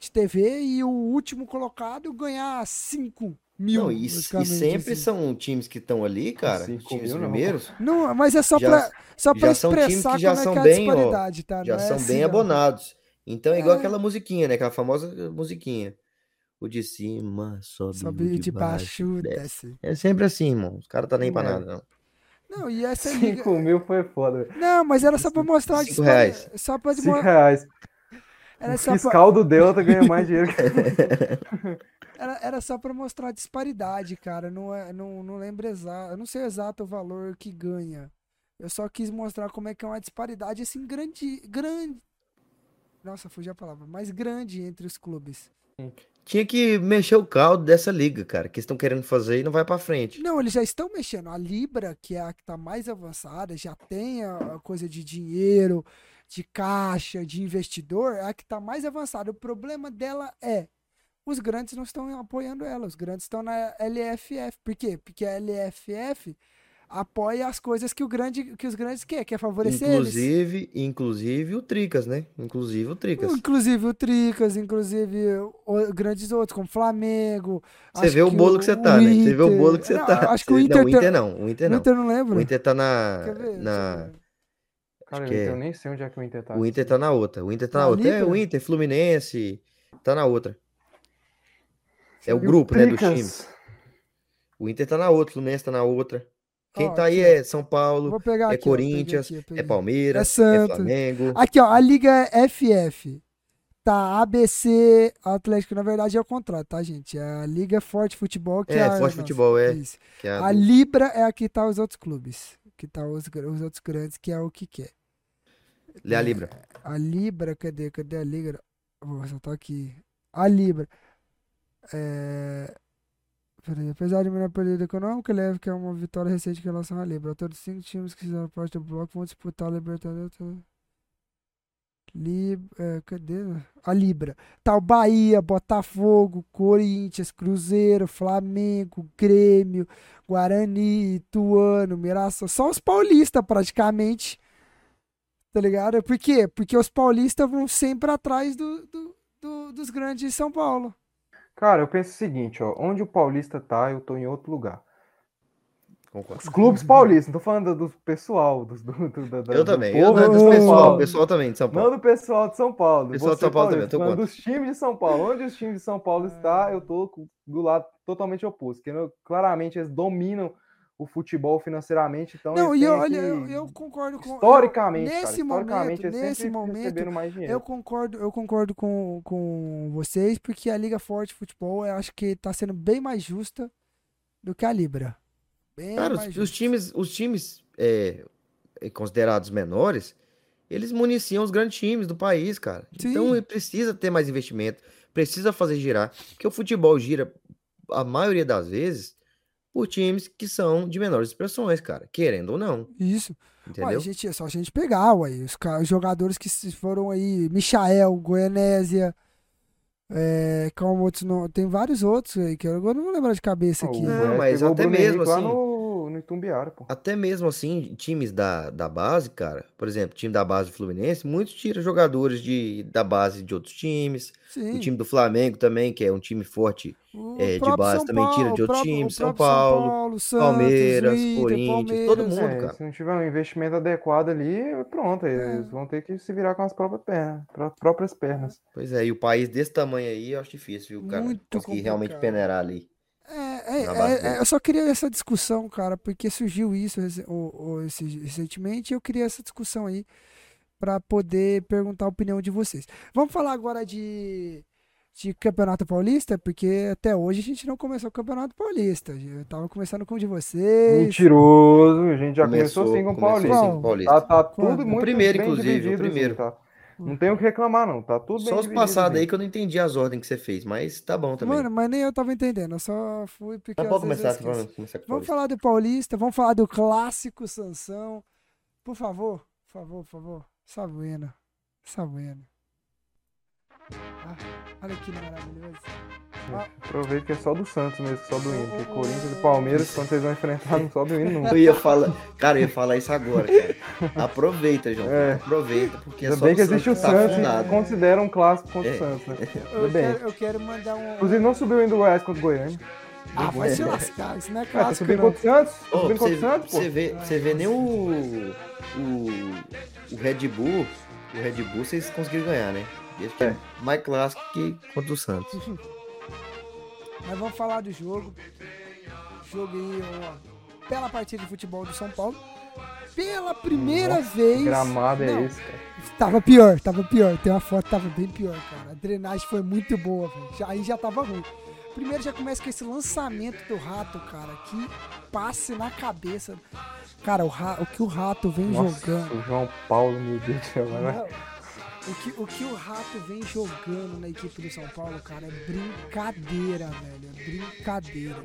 de TV e o último colocado ganhar 5 Mil, Não, e, e sempre assim. são times que estão ali, cara, Cinco times mil, não. primeiros, Não, mas é só pra, só pra já são times expressar que já como é são que é a bem, ó, disparidade, tá? já Não é são assim, bem abonados. Então é igual É. aquela musiquinha, né? Aquela famosa musiquinha. O de cima sobe, Sobe o de baixo, desce. desce. É sempre assim, irmão. Os caras tá nem pra É. nada, não. Não, e essa liga... 5 mil foi foda. Não, mas era só pra mostrar a Cinco dispari- reais. Só pra 5 demor- reais. Era O só pra... fiscal do Delta ganha mais dinheiro que Era, era só pra mostrar a disparidade, cara. Não, é, não, não lembro exato. Eu não sei exato o valor que ganha. Eu só quis mostrar como é que é uma disparidade assim grande. grande. Nossa, fugi a palavra. Mais grande entre os clubes. Tinha que mexer o caldo dessa liga, cara, que estão querendo fazer e não vai pra frente. Não, eles já estão mexendo. A Libra, que é a que tá mais avançada, já tem a coisa de dinheiro, de caixa, de investidor, é a que tá mais avançada. O problema dela é os grandes não estão apoiando ela, os grandes estão na LFF. Por quê? Porque a LFF apoia as coisas que, o grande, que os grandes querem, quer favorecer eles. Inclusive, inclusive o Tricas, né? Inclusive o Tricas. Inclusive o Tricas, inclusive o- grandes outros, como Flamengo. Você vê o bolo que você tá, né? Você vê o bolo que você Não, tá. Acho que o Você- Inter. Não, o Inter não. O Inter O não. Inter não lembra? O Inter tá na. Quer ver? Na... Cara, eu, é. eu nem sei onde é que o Inter tá. O Inter tá na outra. O Inter tá na Na outra. É, Libra? o Inter, Fluminense, tá na outra. É o E grupo, né, dos times. O Inter tá na outra, o Fluminense tá na outra. Quem Ó, tá aí aqui, ó. é São Paulo, Vou pegar é aqui, Corinthians, aqui, é. Palmeiras, É é Santos. Flamengo. Aqui, ó, a Liga FF. Tá ABC Atlético, na verdade é o contrário, tá, gente? É a Liga Forte Futebol que É, é, a Forte nossa. Futebol, é. É a A do- Libra é a que tá os outros clubes. Que tá os, os outros grandes, que é o que quer. Lê a Libra. A Libra, cadê? Cadê a Libra? Vou só tá aqui. A Libra. É... Peraí, apesar de menor período econômico, leve que é uma vitória recente em relação à Libra. Todos os cinco times que fizeram parte do bloco vão disputar a Libertadores. Lib... É, cadê? A Libra. Tá o Bahia, Botafogo, Corinthians, Cruzeiro, Flamengo, Grêmio, Guarani, Ituano, Mirassol. Só os paulistas, praticamente. Tá ligado? Por quê? Porque os paulistas vão sempre atrás do, do- do- dos grandes de São Paulo. Cara, eu penso o seguinte, ó. Onde o Paulista tá, eu tô em outro lugar. Concordo. Os clubes paulistas, não tô falando do, do pessoal, dos- do, do, da- da- Eu do também. Eu, povo do de São pessoal, pessoal também de São Paulo. Não do pessoal de São Paulo. Pessoal de São Paulo também, paulista, eu tô dos times de São Paulo. Onde os times de São Paulo está, eu tô do lado totalmente oposto. Porque claramente eles dominam o futebol financeiramente, então Não, e olha, que- eu, eu concordo com. eu- historicamente, cara, nesse historicamente momento, nesse momento, mais dinheiro. eu concordo, eu concordo com, com vocês, porque a Liga Forte de Futebol eu acho que tá sendo bem mais justa do que a Libra. Bem Cara, mais os, os times, os times é, é, considerados menores, eles municiam os grandes times do país, cara. Então Sim. ele precisa ter mais investimento, precisa fazer girar, porque o futebol gira, a maioria das vezes, por times que são de menores expressões, cara, querendo ou não, Isso. Ué, entendeu? gente, é só a gente pegar, ué, os, os jogadores que se foram aí, Michael, Goianésia, é, como outros, não, tem vários outros aí, que eu agora não vou lembrar de cabeça aqui. Não, mas até Bruno mesmo assim- no, no Itumbiara, pô. Até mesmo assim, times da, da base, cara, por exemplo, time da base do Fluminense, muitos tiram jogadores de, da base de outros times. Sim. O time do Flamengo também, que é um time forte é, de base São também tira Paulo, de o outros times, São próprio Paulo, Santos, Palmeiras, Inter, Corinthians, todo Palmeiras. mundo, É, cara. se não tiver um investimento adequado ali, pronto, É. eles vão ter que se virar com as próprias pernas, pró- próprias pernas. Pois é, e o país desse tamanho aí, eu acho difícil, viu, cara? Muito Conseguir realmente complicado. peneirar ali. É, é, é, eu só queria essa discussão, cara, porque surgiu isso o- o- esse- recentemente e eu queria essa discussão aí pra poder perguntar a opinião de vocês. Vamos falar agora de, de Campeonato Paulista, porque até hoje a gente não começou o Campeonato Paulista. Eu tava começando com o de vocês. Mentiroso, a gente já começou, Começou- assim com o Paulista. o Paulista. Tá, tá Quando? tudo O muito primeiro, bem inclusive, o dividido, assim, primeiro. tá? Não tem o que reclamar, não. Tá tudo bem Só os passados aí que eu não entendi as ordens que você fez, mas tá bom também. Mano, mas nem eu tava entendendo, eu só fui porque Mas pode começar, vamos começar com Vamos Paulista. falar do Paulista, vamos falar do clássico Sansão. Por favor, por favor, por favor. Sabuena. Sabuena. Ah, olha que maravilhoso. Aproveita que é só do Santos mesmo, só do hino. Porque Corinthians e Palmeiras, quando vocês vão enfrentar, não sobe o hino nunca. Eu ia falar, cara, eu ia falar isso agora, cara. Aproveita, João. É. Aproveita, porque é Ainda só bem que existe o Santos tá Santos e considera um clássico contra É. o Santos, né? Eu Tudo bem. quero, eu quero mandar um. Inclusive, não subiu o hino do Goiás contra o Goiânia. Ah, vai se lascar, isso não é Ah, tá clássico, subindo não. contra o Santos? Tá subindo pra contra o você, Santos, pô? você vê, você vê nem o, o, o Red Bull, o Red Bull vocês conseguiram ganhar, né? Acho que é. É. mais clássico que contra o Santos. Mas vamos falar do jogo. Jogo aí, ó. Bela partida de futebol do São Paulo. Pela primeira Nossa, vez. Gramado Não, é esse, cara? Tava pior, tava pior. Tem uma foto que tava bem pior, cara. A drenagem foi muito boa, velho. Já- Aí já tava ruim. Primeiro já começa com esse lançamento do rato, cara. Que passe na cabeça. Cara, o, ra- o que o rato vem Nossa, jogando. o João Paulo, meu Deus do céu. O que, o que o Rato vem jogando na equipe do São Paulo, cara, é brincadeira, velho. É brincadeira.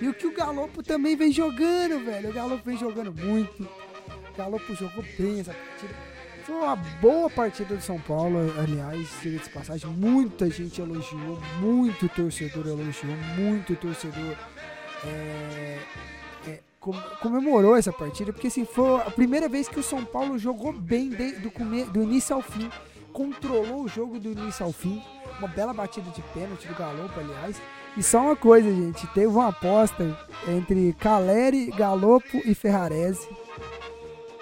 E o que o Galopo também vem jogando, velho. O Galopo vem jogando muito. O Galopo jogou bem essa partida. Foi uma boa partida do São Paulo, aliás, diga de passagem. Muita gente elogiou, muito torcedor elogiou, muito torcedor é, comemorou essa partida, porque assim, foi a primeira vez que o São Paulo jogou bem de- do, come- do início ao fim, controlou o jogo do início ao fim, uma bela batida de pênalti do Galopo, aliás. E só uma coisa, gente, teve uma aposta entre Caleri, Galopo e Ferrarese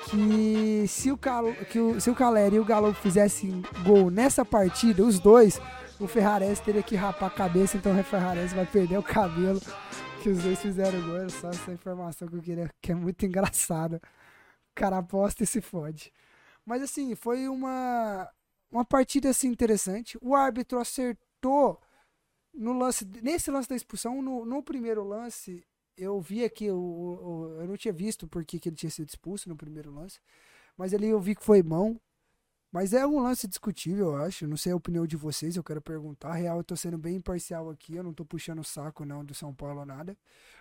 que se o, Cal, que o, se o Caleri e o Galopo fizessem gol nessa partida, os dois, o Ferrarese teria que rapar a cabeça, então o Ferrarese vai perder o cabelo que os dois fizeram gol. Era só essa informação que eu queria, que é muito engraçada. O cara aposta e se fode. Mas assim, foi uma, uma partida assim interessante. O árbitro acertou no lance, nesse lance da expulsão, no, no primeiro lance, eu vi que o, o- eu não tinha visto porque que ele tinha sido expulso no primeiro lance, mas ali eu vi que foi mão. Mas é um lance discutível, eu acho. Não sei a opinião de vocês, eu quero perguntar. Real, eu tô sendo bem imparcial aqui, eu não tô puxando o saco não do São Paulo ou nada.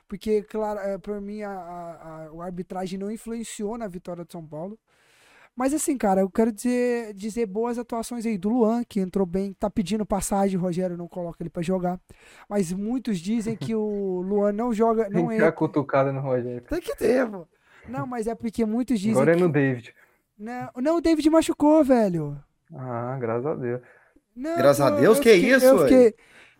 Porque, claro, é, por mim a, a, a, arbitragem não influenciou na vitória do São Paulo. Mas assim, cara, eu quero dizer, dizer boas atuações aí do Luan, que entrou bem, tá pedindo passagem, o Rogério não coloca ele pra jogar. Mas muitos dizem que o Luan não joga, Tem não que dar entra. cutucada no Rogério. Tem que ter, pô. Não, mas é porque muitos dizem Agora é que... no David. Não, não, o David machucou, velho. Ah, graças a Deus. Não, Graças a Deus, eu que fiquei- isso, eu ué? fiquei,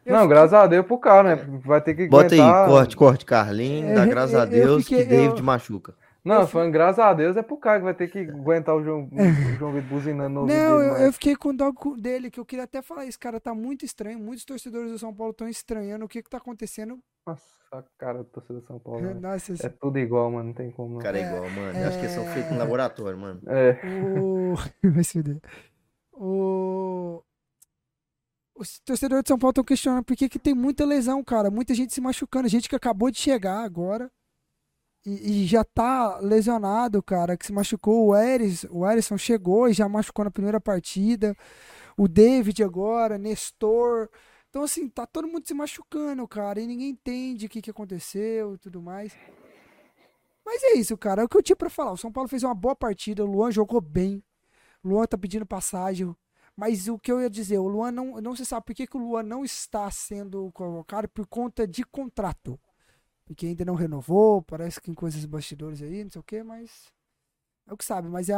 eu Não, fiquei- graças a Deus pro cara, né? Vai ter que Bota aí, aguentar. corte, corte, Carlinhos, dá É, graças a eu Deus fiquei- que David eu- machuca. Não, eu falando graças a Deus é pro cara que vai ter que aguentar o João, o João Vitor buzinando no Não, dele, eu, mas- eu fiquei com dó dele, que eu queria até falar isso, cara, tá muito estranho. Muitos torcedores do São Paulo estão estranhando o que que tá acontecendo. Nossa, a cara do torcedor de São Paulo. né? Nossa, É tudo igual, mano. Não tem como. Não. cara é É, igual, mano. Eu acho que são feitos no é. laboratório, mano. É. o... Vai se fuder. O... Os torcedores de São Paulo estão questionando por que, que tem muita lesão, cara. Muita gente se machucando. Gente que acabou de chegar agora e, e já tá lesionado, cara. Que se machucou. O Eris, o Erisson chegou e já machucou na primeira partida. O David agora, Nestor. Então, assim, tá todo mundo se machucando, cara. E ninguém entende o que, que aconteceu e tudo mais. Mas é isso, cara. É o que eu tinha pra falar. O São Paulo fez uma boa partida. O Luan jogou bem. O Luan tá pedindo passagem. Mas o que eu ia dizer, o Luan não, não se sabe por que, que o Luan não está sendo colocado por conta de contrato. Porque ainda não renovou, parece que em coisas bastidores aí, não sei o que, mas. É o que sabe, mas é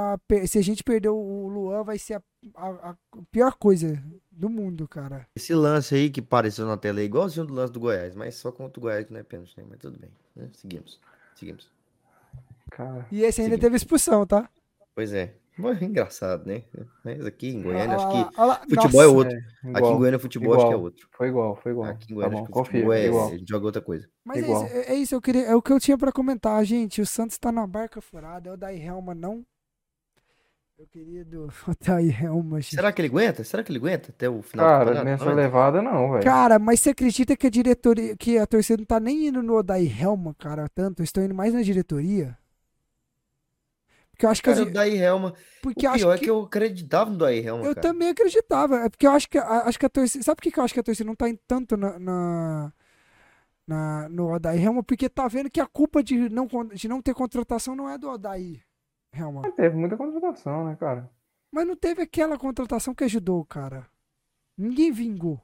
se a gente perder o Luan, vai ser a, a- a pior coisa do mundo, cara. Esse lance aí que apareceu na tela é igualzinho do lance do Goiás, mas só contra o Goiás que não é pênalti, né? Mas tudo bem. né? Seguimos. Seguimos. Cara. E esse ainda Seguinte. teve expulsão, tá? Pois é. Mas é engraçado, né? Mas aqui em Goiânia, acho Olha lá, que lá. futebol é Nossa, outro. É, Aqui igual. em Goiânia, futebol acho que é igual. outro. Foi igual, foi igual. Aqui em Tá Goiânia, bom, acho que o confia. futebol é, Igual. a gente joga outra coisa. Mas é Igual. isso, é, é isso, eu queria, é o que eu tinha pra comentar, gente. O Santos tá na barca furada, é o Daí Helma não. Meu querido, o Daí Helma, gente. Será que ele aguenta? Será que ele aguenta até o final do Cara, nessa Não, levada não, velho. Cara, mas você acredita que a diretoria, que a torcida não tá nem indo no Odair Helma, cara, tanto? Estão indo mais na diretoria? Porque eu acho que, Cara, as- o Daí Helma. porque o eu acho pior é que, que eu acreditava no Daí Helma, eu cara. também acreditava, é porque eu acho que a- acho que a torcida, sabe por que que eu acho que a torcida não tá indo tanto na, na, na- no Odair Helma? Porque tá vendo que a culpa de não de não ter contratação não é do Odair Helma. Teve muita contratação, né, cara? Mas não teve aquela contratação que ajudou, cara. Ninguém vingou.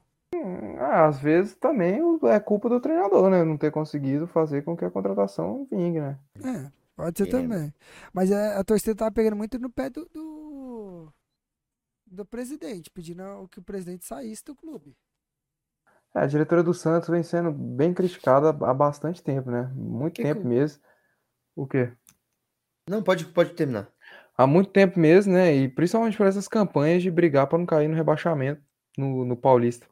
Ah, às vezes também é culpa do treinador, né? Não ter conseguido fazer com que a contratação vingue, né? É, pode ser Entendo. também. Mas é, a torcida tava pegando muito no pé do, do, do presidente, pedindo o que o presidente saísse do clube. É, a diretoria do Santos vem sendo bem criticada há bastante tempo, né? Muito Que tempo que- mesmo. O quê? Não, pode, pode terminar. Há muito tempo mesmo, né? E principalmente por essas campanhas de brigar para não cair no rebaixamento no, no Paulista.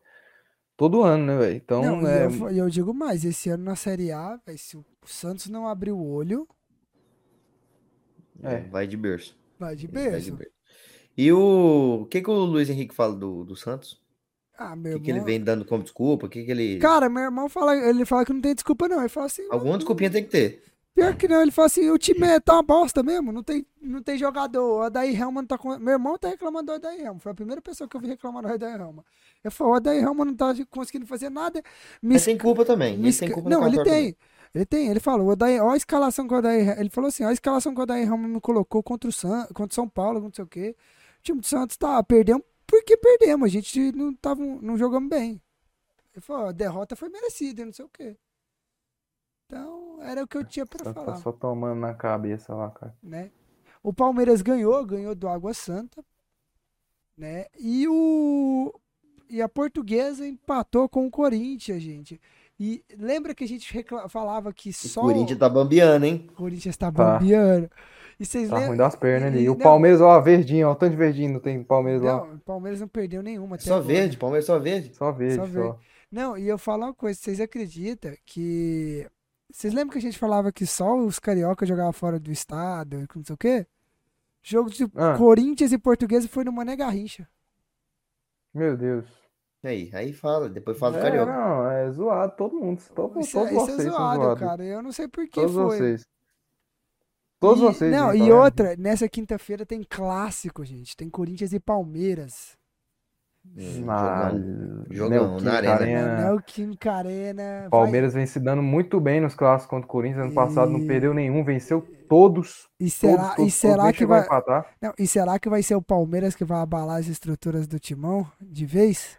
Todo ano, né, velho? Então, Não, é, e eu, eu digo mais, esse ano na Série A, véi, se o Santos não abrir o olho, É. Vai de berço. vai de Vai de berço. berço. E o... o que, que o Luiz Henrique fala do, do Santos? Ah, O meu que, que ele irmão. vem dando como desculpa? O que, que ele. Cara, meu irmão fala, ele fala que não tem desculpa, não. Ele fala assim. Alguma desculpinha tem que ter. Pior que não, ele fala assim, o time é tá uma bosta mesmo, não tem, não tem jogador. O Adair Helman tá com. Meu irmão tá reclamando do Adair Helman. Foi a primeira pessoa que eu vi reclamar do Adair Helman. Eu falei, o Adair Helman não tá conseguindo fazer nada. Me Mas tem culpa também. me Ele esca- tem culpa Não, ele tem. Ele tem, ele falou, o Odair, ó a escalação que o Odair, ele falou assim, ó a escalação que o Odair Helman me colocou contra o San, contra o São Paulo, não sei o quê. O time do Santos tá, perdemos porque perdemos, a gente não tava, não jogamos bem. Ele falou, a derrota foi merecida, não sei o quê. Então, era o que eu tinha pra Santos tá falar, só tomando na cabeça lá, cara. né? O Palmeiras ganhou, ganhou do Água Santa, né? E o e a Portuguesa empatou com o Corinthians, gente. E lembra que a gente falava que O só Corinthians tá bambiando, hein? o Corinthians tá Tá. bombeando. E vocês Tá ruim das pernas ali. e E o não- Palmeiras, ó, verdinho, ó, o tanto de verdinho não tem Palmeiras lá. Não, o Palmeiras não perdeu nenhuma até Só agora. verde, Palmeiras só verde. Só verde, Só só. verde. Não, e eu falo uma coisa, vocês acreditam que. Vocês lembram que a gente falava que só os carioca jogavam fora do estado, que não sei o quê? Jogo de Ah. Corinthians e Portuguesa foi no Mané Garrincha. Meu Deus. Aí, aí fala, depois fala do É, Carioca. não, é zoado, todo mundo. Todo, Isso, todos é- isso vocês é zoado, zoados. cara. Eu não sei por que Todos foi. vocês. Todos E- vocês. Não, e tá vendo? outra, nessa quinta-feira tem clássico, gente. Tem Corinthians e Palmeiras. Na jogão. Jogão, Neoquímica na arena. Arena. Na Neoquímica Arena. vai- Palmeiras vem se dando muito bem nos clássicos contra o Corinthians. Ano passado não E- perdeu nenhum, venceu todos. E será, todos, todos, e será todos, que vai. empatar. Não, e será que vai ser o Palmeiras que vai abalar as estruturas do timão de vez?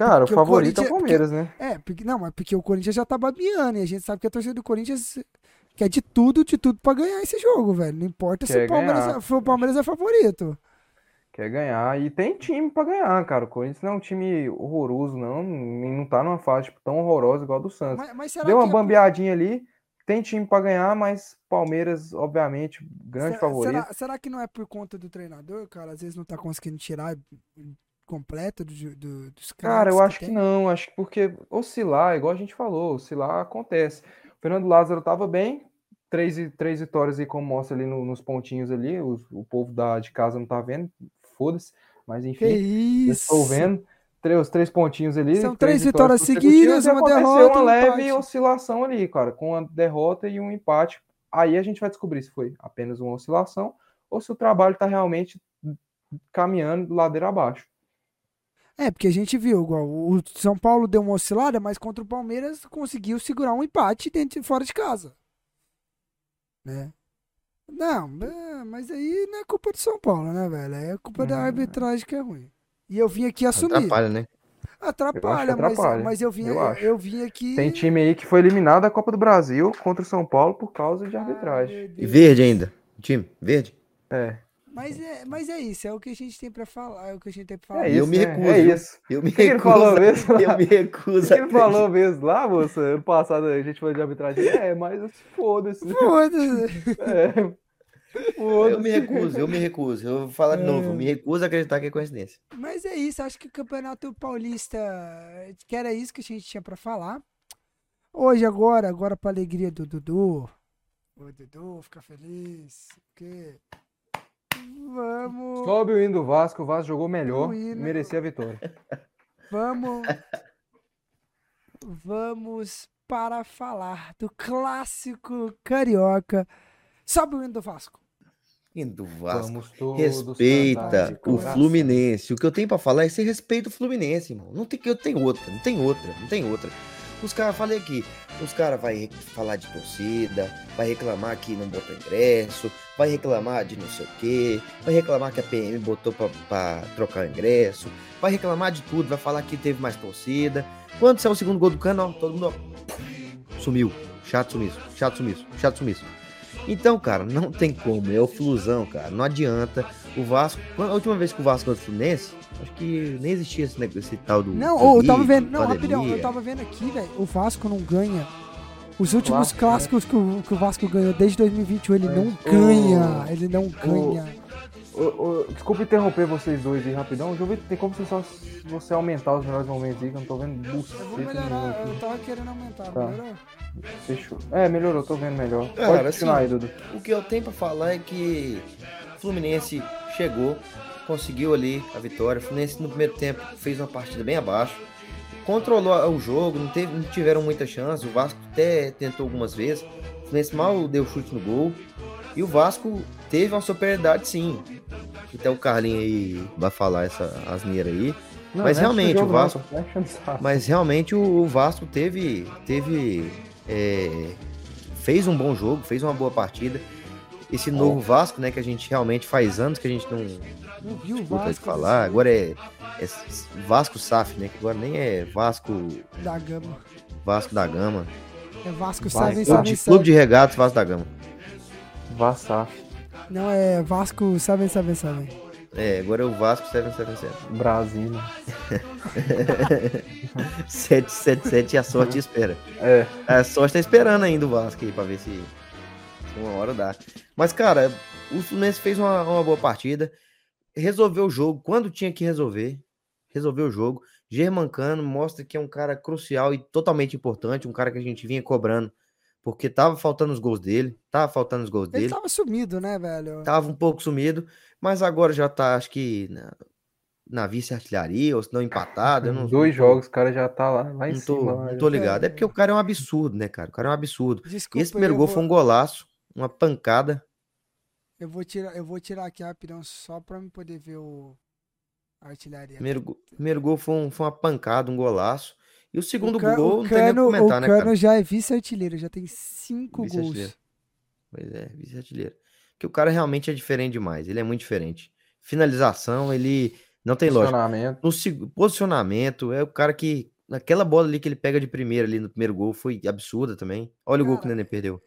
Cara, Porque o o favorito é o Corinthians- Palmeiras, né? É, porque, não, mas porque o Corinthians já tá babiando e a gente sabe que a torcida do Corinthians quer de tudo, de tudo pra ganhar esse jogo, velho. Não importa se Quer o Palmeiras, é, se o Palmeiras é favorito. Quer ganhar. E tem time pra ganhar, cara. O Corinthians não é um time horroroso, não. E não tá numa fase tipo, tão horrorosa igual a do Santos. Mas, mas Deu uma é- bambeadinha ali. Tem time pra ganhar, mas Palmeiras, obviamente, grande será, favorito. será, será que não é por conta do treinador, cara? Às vezes não tá conseguindo tirar completo do, do- dos Cara, craques eu acho que tem? não. Acho que porque oscilar, igual a gente falou, oscilar acontece. O Fernando Lázaro tava bem, três, três vitórias aí, como mostra ali no- nos pontinhos ali. os- o povo da, de casa não tá vendo, foda-se. Mas Que enfim, estou vendo. Três, os três pontinhos ali. São três vitórias consecutivas, seguidas, uma derrota uma um leve empate. oscilação ali, cara, com a derrota e um empate. Aí a gente vai descobrir se foi apenas uma oscilação ou se o trabalho tá realmente caminhando ladeira abaixo. É, porque a gente viu, igual, o São Paulo deu uma oscilada, mas contra o Palmeiras conseguiu segurar um empate dentro, fora de casa. Né? Não, é, mas aí não é culpa de São Paulo, né, velho? É culpa da Hum. arbitragem que é ruim. E eu vim aqui assumir. Atrapalha, né? Atrapalha, Eu atrapalha, Mas, mas eu vim, eu eu, vim aqui. Tem time aí que foi eliminado da Copa do Brasil contra o São Paulo por causa de Ah, arbitragem. meu E verde ainda. Time, verde. É, Mas é, mas é isso, é o que a gente tem pra falar, é o que a gente tem pra falar. é E eu isso, me né? recuso, É isso. Eu me que, que ele recuso. falou mesmo? Eu me recuso. que ele falou mesmo lá, moça? Ano passado a gente falou de arbitragem. É, mas foda-se. Foda-se. É, Eu me recuso, eu me recuso. Eu vou falar de novo, eu É. me recuso a acreditar que é coincidência. Mas é isso, acho que o Campeonato Paulista, que era isso que a gente tinha pra falar. Hoje, agora, agora pra alegria do Dudu. O Dudu fica feliz. Porque. Vamos. Sobe o hino do Vasco, o Vasco jogou melhor e merecia a vitória. Vamos. Vamos para falar do clássico carioca. Sobe o hino do Vasco. Hino do Vasco. Vamos todos cantar Respeita o. Fluminense. O que eu tenho pra falar é você respeita o Fluminense, irmão. Não tem que eu tenho outra, não tem outra, não tem outra. Os caras, falei aqui, os caras vai falar de torcida, vai reclamar que não botou ingresso, vai reclamar de não sei o quê, vai reclamar que a PM botou pra, pra trocar o ingresso, vai reclamar de tudo, vai falar que teve mais torcida. Quando saiu o segundo gol do Cano, ó, todo mundo ó, sumiu. Chato sumiço, chato sumiço, chato sumiço. Então, cara, não tem como. É o Flusão, cara. Não adianta. O Vasco, a última vez que o Vasco ganhou do Fluminense, acho que nem existia esse, negócio- esse tal do. Não, eu tava vendo. Não, pandemia. rapidão, eu tava vendo aqui, velho. O Vasco não ganha. Os últimos né? clássicos que, o, que o Vasco ganhou desde 2021, ele É. não O- ganha. Ele não ganha. Ô, desculpa interromper vocês dois aí rapidão. Deixa eu ver, tem como você só você aumentar os melhores momentos aí, que eu não tô vendo Eu vou melhorar, eu tava querendo aumentar, Tá. melhorou? Fechou. É, melhorou, tô vendo melhor. Cara, Pode continuar assim, aí, Dudu. O que eu tenho pra falar é que o Fluminense chegou, conseguiu ali a vitória. O Fluminense no primeiro tempo fez uma partida bem abaixo, controlou o jogo, não, teve, não tiveram muita chance. O Vasco até tentou algumas vezes. O Fluminense mal deu chute no gol. E o Vasco teve uma superioridade sim. Até o Carlinho aí vai falar essa asneira aí. Não, mas realmente, jogo o Vasco- só enchendo o saco. Mas realmente o, Vasco teve. teve é, fez um bom jogo, fez uma boa partida. Esse novo Vasco, né, que a gente realmente faz anos que a gente não Não viu o escuta de Vasco falar. Agora é, é Vasco SAF, né? Que agora nem é Vasco, da Gama. Vasco da Gama. É Vasco Seven Clube Clube de. Regatas Vasco da Gama. Vassar. Não, é Vasco Seven Seven Seven. É, agora é o Vasco 777. Brasília. 777 e a sorte espera. É. A sorte tá esperando ainda o Vasco aí pra ver se se uma hora dá. Mas, cara, o Fluminense fez uma, uma boa partida, resolveu o jogo quando tinha que resolver, resolveu o jogo. Germancano mostra que é um cara crucial e totalmente importante, um cara que a gente vinha cobrando, porque tava faltando os gols dele, tava faltando os gols Ele dele, tava sumido, né, velho? tava um pouco sumido, mas agora já tá, acho que na, na vice-artilharia, ou se não empatado. eu não, Dois não tô- jogos, o cara já tá lá, lá em Não tô, cima. não lá, tô ligado. É porque o cara é um absurdo, né, cara? O cara é um absurdo. Desculpa, Esse primeiro gol vou- foi um golaço, uma pancada. Eu vou tirar, eu vou tirar aqui rapidão só pra me poder ver o a artilharia. Primeiro, go- primeiro gol foi, um- foi uma pancada, um golaço. E o segundo o Ca- gol o não tem nem o que Cano, comentar, o né, Cano cara? já é vice-artilheiro, já tem cinco gols. Vice-artilheiro. Pois é, vice-artilheiro. Porque o cara realmente é diferente demais. Ele é muito diferente. Finalização, ele não tem lógica. Posicionamento. No seg- posicionamento, é o cara que. Naquela bola ali que ele pega de primeira ali no primeiro gol foi absurda também. Olha o gol que o Cara, Nenê perdeu.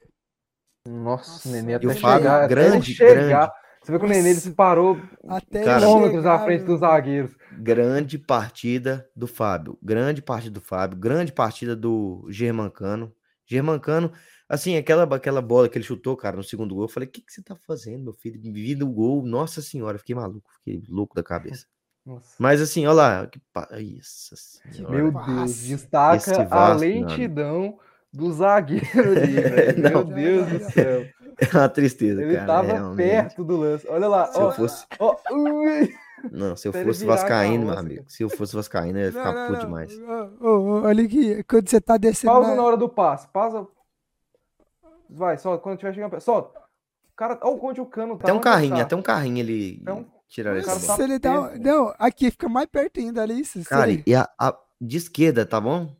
Nossa, Nossa, o Nenê até o Fábio, chegar, até grande, chegar. Você vê que o Nenê ele se parou Até quilômetros à frente dos zagueiros. Grande partida do Fábio. Grande partida do Fábio. Grande partida do Germancano. Germancano, assim, aquela, aquela bola que ele chutou, cara, no segundo gol. Eu falei: o que, que você tá fazendo, meu filho? Vi do gol. Nossa senhora, fiquei maluco. Fiquei louco da cabeça. Nossa. Mas assim, olha lá. Que pa... Nossa senhora. Meu. Deus, destaca Esse a Vasco, lentidão do zagueiro ali, velho. Não. Meu Deus do céu. É uma tristeza, Ele cara. tava realmente. perto do lance. Olha lá, Se eu ó. fosse. ó, ui. Não, se eu ele fosse Vascaíno, meu amigo. Se eu fosse Vascaíno, eu ia ficar não, puto não. demais. Ô, ô, ô, olha aqui, quando você tá descendo. Pausa na- na hora do passe. Pausa. Vai, solta. Quando tiver chegando perto. Solta. O cara, olha onde o cano tá. Até um onde ele carrinho, tá. até um carrinho ele Então, tá bola. Se ele dá- perto. Não, aqui fica mais perto ainda, olha isso. Cara, e a, a- de esquerda, tá bom?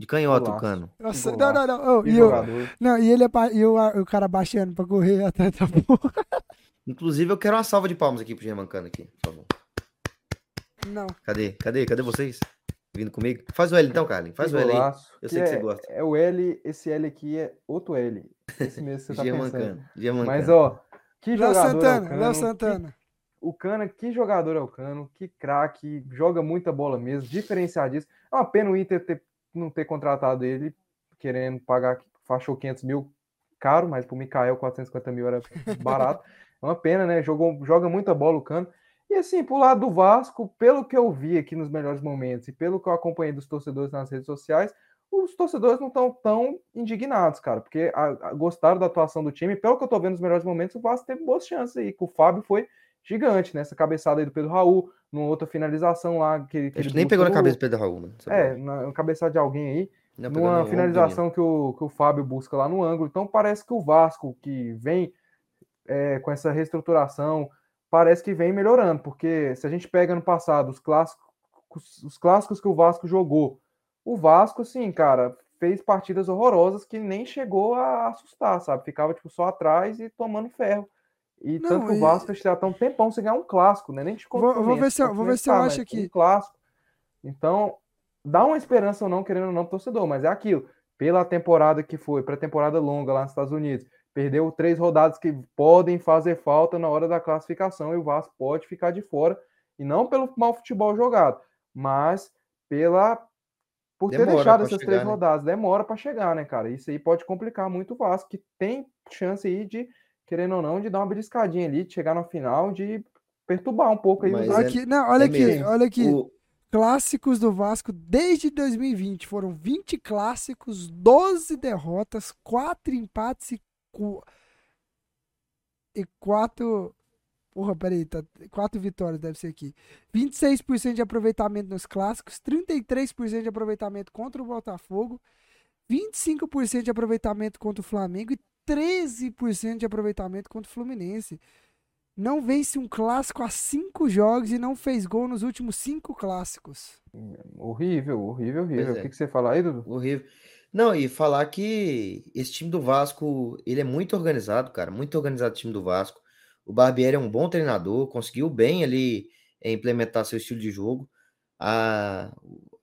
De canhota o Golaço. cano. Nossa, que não, não, não. Que e, eu- não, e ele é ba- e o, o cara baixando pra correr atrás da bola. Inclusive, eu quero uma salva de palmas aqui pro Germancano aqui, por favor. Não. Cadê? Cadê? Cadê vocês? Vindo comigo? Faz o L então, Carlinhos. Faz Que o L aí. golaço. Eu sei que você é, gosta. É o L, esse L aqui é outro L. Esse mesmo que você tá pensando. Germancano. Mas, ó, que Léo jogador é o Santana, Cano. Léo que- Santana. O Cana, que jogador é o Cano, que craque, joga muita bola mesmo, diferenciadíssimo. É uma pena o Inter ter- não ter contratado ele, querendo pagar, achou 500 mil caro, mas pro Mikael 450 mil era barato. É uma pena, né? Jogou, joga muita bola o Cano. E assim, pro lado do Vasco, pelo que eu vi aqui nos melhores momentos e pelo que eu acompanhei dos torcedores nas redes sociais, os torcedores não estão tão indignados, cara, porque a- a- gostaram da atuação do time. Pelo que eu tô vendo nos melhores momentos, o Vasco teve boas chances aí, que o Fábio foi gigante nessa cabeçada aí do Pedro Raul, numa outra finalização lá que, que ele nem pegou na cabeça do Pedro Raul, mano. Essa É, na, na cabeçada de alguém aí, Não numa do finalização que o, que o Fábio busca lá no ângulo. Então parece que o Vasco, que vem é, com essa reestruturação, parece que vem melhorando, porque se a gente pega no passado os clássicos, os clássicos que o Vasco jogou, o Vasco, assim, cara, fez partidas horrorosas que nem chegou a assustar, sabe? Ficava tipo só atrás e tomando ferro. E Não, tanto que e- o Vasco já tá um tempão sem ganhar um clássico, né? Nem de Vou- vou Fluminense, ver se eu- vou ver se eu acho aqui. Um clássico. Então, dá uma esperança ou não, querendo ou não, torcedor, mas é aquilo. Pela temporada que foi, pré-temporada longa lá nos Estados Unidos, Perdeu três rodadas que podem fazer falta na hora da classificação e o Vasco pode ficar de fora. E não pelo mau futebol jogado, mas pela por ter Demora deixado essas chegar, três né? rodadas. Demora para chegar, né, cara? Isso aí pode complicar muito o Vasco, que tem chance aí de, querendo ou não, de dar uma beliscadinha ali, de chegar no final, de perturbar um pouco aí os Mas é- Aqui, não, olha é aqui, mesmo. olha aqui. O- Clássicos do Vasco desde 2020. Foram 20 clássicos, 12 derrotas, 4 empates e, cu... e 4. Porra, peraí, tá... 4 vitórias deve ser aqui. 26% de aproveitamento nos clássicos, 33% de aproveitamento contra o Botafogo, 25% de aproveitamento contra o Flamengo e 13% de aproveitamento contra o Fluminense. Não vence um clássico há 5 jogos e não fez gol nos últimos 5 clássicos. Horrível, horrível, horrível. Pois O é. que, que você fala aí, Dudu? Horrível. Não, e falar que esse time do Vasco, ele é muito organizado, cara, muito organizado o time do Vasco. O Barbieri é um bom treinador, conseguiu bem ali eh, implementar seu estilo de jogo. A,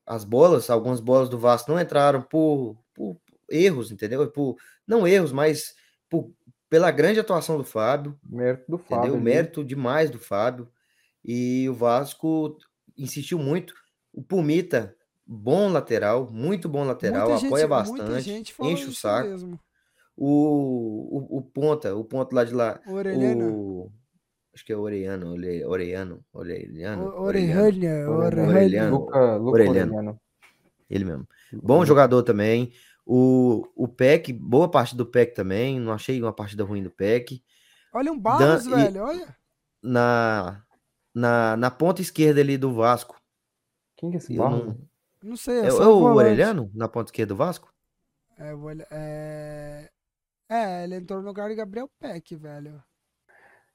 as bolas, algumas bolas do Vasco não entraram por, por erros, entendeu? Por, não erros, mas por, pela grande atuação do Fábio, Mérito do entendeu? Fábio. Mérito demais do Fábio. E o Vasco insistiu muito. O Pumita, bom lateral, muito bom lateral, Muita apoia gente- muita bastante, enche o saco. mesmo. O, o, o ponta, o ponta lá de lá, O acho que é Orelhano, Ore- Orelhano, Orelhano, Orelhano. Orelhano. ele mesmo. Bom jogador também. O, o Peck, boa parte do Peck também, não achei uma partida ruim do Peck. Olha um Barros, Dan- e- velho, olha. Na, na, na ponta esquerda ali do Vasco, Quem que é esse eu Barros? não, Não sei, é, é, é o. Orelhano na ponta esquerda do Vasco? É, vou é... é, ele entrou no lugar de Gabriel Peck, velho.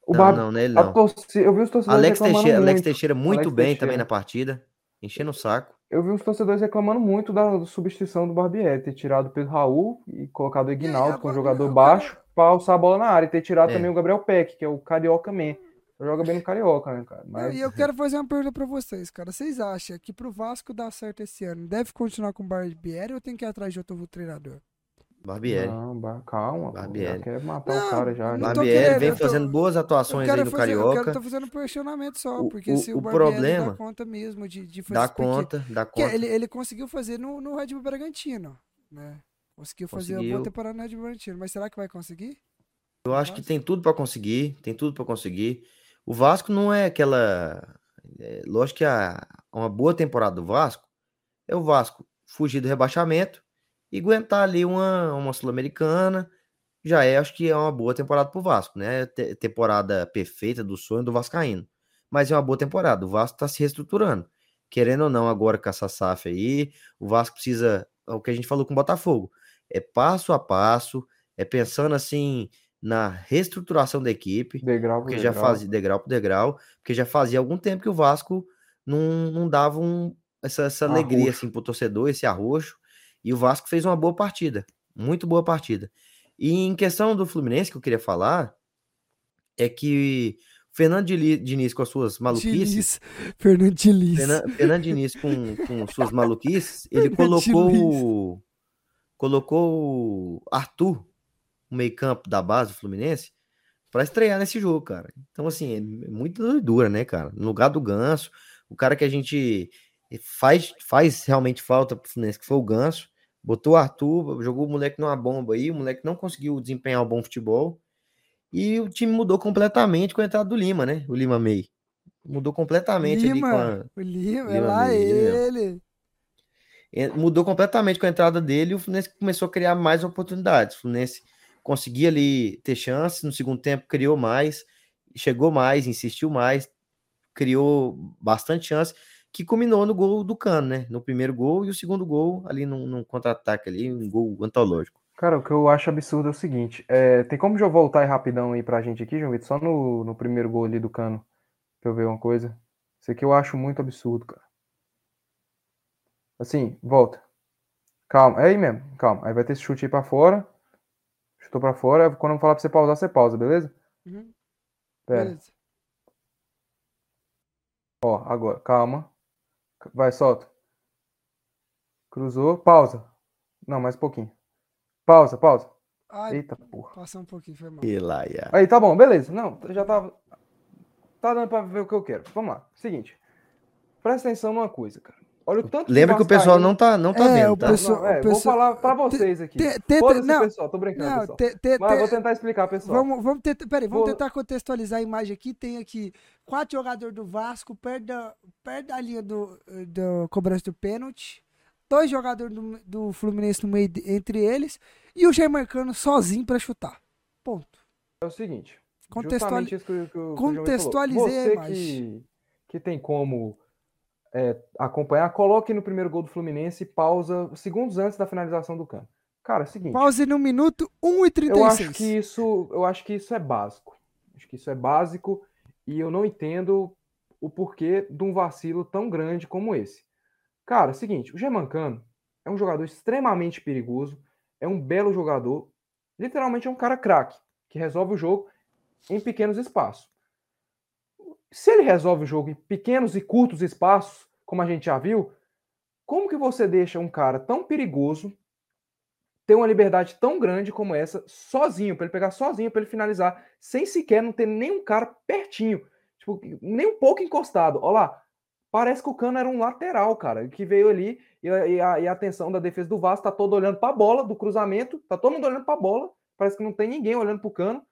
O não, Bar... não, não é ele a não. torci- Eu vi os torcedores Alex Teixeira, Alex muito. Teixeira muito Alex bem Teixeira. também na partida, enchendo o saco. Eu vi os torcedores reclamando muito da substituição do Barbieri, ter tirado o Pedro Raul e colocado o Ignaldo, que é um jogador baixo, pra alçar a bola na área, e ter tirado É. também o Gabriel Peck, que é o Carioca Man. Joga bem no Carioca, né, cara? Mas E eu quero fazer uma pergunta pra vocês, cara. Vocês acham que pro Vasco dar certo esse ano, deve continuar com o Barbieri ou tem que ir atrás de outro treinador? Barbieri. Não, ba- calma, Barbieri. já quer matar Não, o cara já. Barbieri querendo, vem eu tô- fazendo boas Eu atuações aí quero, no fazer, eu Carioca. quero tô fazendo um questionamento só, O- porque o- se o, o Barbieri problema- dá conta mesmo de, de fazer Dá porque- conta, dá conta. ele, ele conseguiu fazer no, no Red Bull Bragantino, né? Conseguiu fazer uma boa Conseguiu. temporada no Red Bull Bragantino, mas será que vai conseguir? Eu acho que tem tudo pra conseguir, tem tudo pra conseguir. O Vasco não é aquela. é, lógico que a, uma boa temporada do Vasco é o Vasco fugir do rebaixamento e aguentar ali uma, uma Sul-Americana. Já é, acho que é uma boa temporada pro Vasco, né? Te- temporada perfeita do sonho do Vascaíno. Mas é uma boa temporada. O Vasco tá se reestruturando. Querendo ou não, agora com essa SAF aí, o Vasco precisa. É o que a gente falou com o Botafogo. É passo a passo, é pensando assim na reestruturação da equipe, Degrau por porque já fazia degrau por degrau, porque já fazia algum tempo que o Vasco não, não dava um, essa, essa alegria assim pro torcedor, esse arroxo, e o Vasco fez uma boa partida, muito boa partida. E em questão do Fluminense que eu queria falar é que o Fernando Diniz com as suas maluquices, Diniz, Fernando Diniz. Fernan- Fernando Diniz com, com suas maluquices, ele colocou colocou o Arthur, o meio-campo da base do Fluminense, para estrear nesse jogo, cara. Então, assim, é muito doidura, né, cara? No lugar do Ganso, o cara que a gente faz, faz realmente falta pro Fluminense, que foi o Ganso, botou o Arthur, jogou o moleque numa bomba aí, o moleque não conseguiu desempenhar um bom futebol, e o time mudou completamente com a entrada do Lima, né? O Lima May. Mudou completamente ali com a, Lima, o Lima, é Lima lá mesmo, ele mesmo. ele. É, mudou completamente com a entrada dele e o Fluminense começou a criar mais oportunidades. O Fluminense conseguia ali ter chance, no segundo tempo criou mais, chegou mais, insistiu mais, criou bastante chance, que culminou no gol do Cano, né? No primeiro gol e o segundo gol ali num, num contra-ataque ali, um gol antológico. Cara, o que eu acho absurdo é o seguinte: é, tem como já voltar aí rapidão aí pra gente aqui, João Vitor? Só no, no primeiro gol ali do Cano, pra eu ver uma coisa. Isso aqui eu acho muito absurdo, cara. Assim, volta. Calma, é aí mesmo, calma. Aí vai ter esse chute aí pra fora. Chutou pra fora. Quando eu falar pra você pausar, você pausa, beleza? Uhum, Pera. beleza. Ó, agora, calma. Vai, solta. Cruzou, pausa. Não, mais um pouquinho. Pausa, pausa. Ai, Eita porra. passou um pouquinho, foi mal. E lá, ia. Aí, tá bom, beleza. Não, já tava. Tá dando pra ver o que eu quero. Vamos lá. Seguinte. Presta atenção numa coisa, cara. Olha o tanto Lembra que o pessoal não tá, não tá É, vendo, tá? é, o vou falar pra vocês aqui. Foda-se, não, pessoal. Tô brincando, não, pessoal. te- te- Mas vou tentar explicar, pessoal. Vamos, vamos tentar, peraí, vamos Vou- tentar contextualizar a imagem aqui. Tem aqui quatro jogadores do Vasco perto da, perto da linha do, do cobrança do pênalti. Dois jogadores do, do Fluminense no meio de- entre eles. E o Germancano sozinho pra chutar. Ponto. É o seguinte. Contextuali- que, que que contextualizei Você que, que tem como é, acompanhar, coloque no primeiro gol do Fluminense e pausa segundos antes da finalização do Cano. Cara, é o seguinte. Pause no minuto 1 e 36. Eu acho que isso, eu acho que isso é básico. Acho que isso é básico e eu não entendo o porquê de um vacilo tão grande como esse. Cara, é seguinte, o Germancano é um jogador extremamente perigoso, é um belo jogador, literalmente é um cara craque, que resolve o jogo em pequenos espaços. Se ele resolve o jogo em pequenos e curtos espaços, como a gente já viu, como que você deixa um cara tão perigoso ter uma liberdade tão grande como essa, sozinho, para ele pegar sozinho, para ele finalizar, sem sequer não ter nenhum cara pertinho, tipo, nem um pouco encostado. Olha lá, parece que o Cano era um lateral, cara, que veio ali e a, e a- atenção da defesa do Vasco tá todo olhando para a bola do cruzamento, tá todo mundo olhando para a bola, parece que não tem ninguém olhando pro Cano.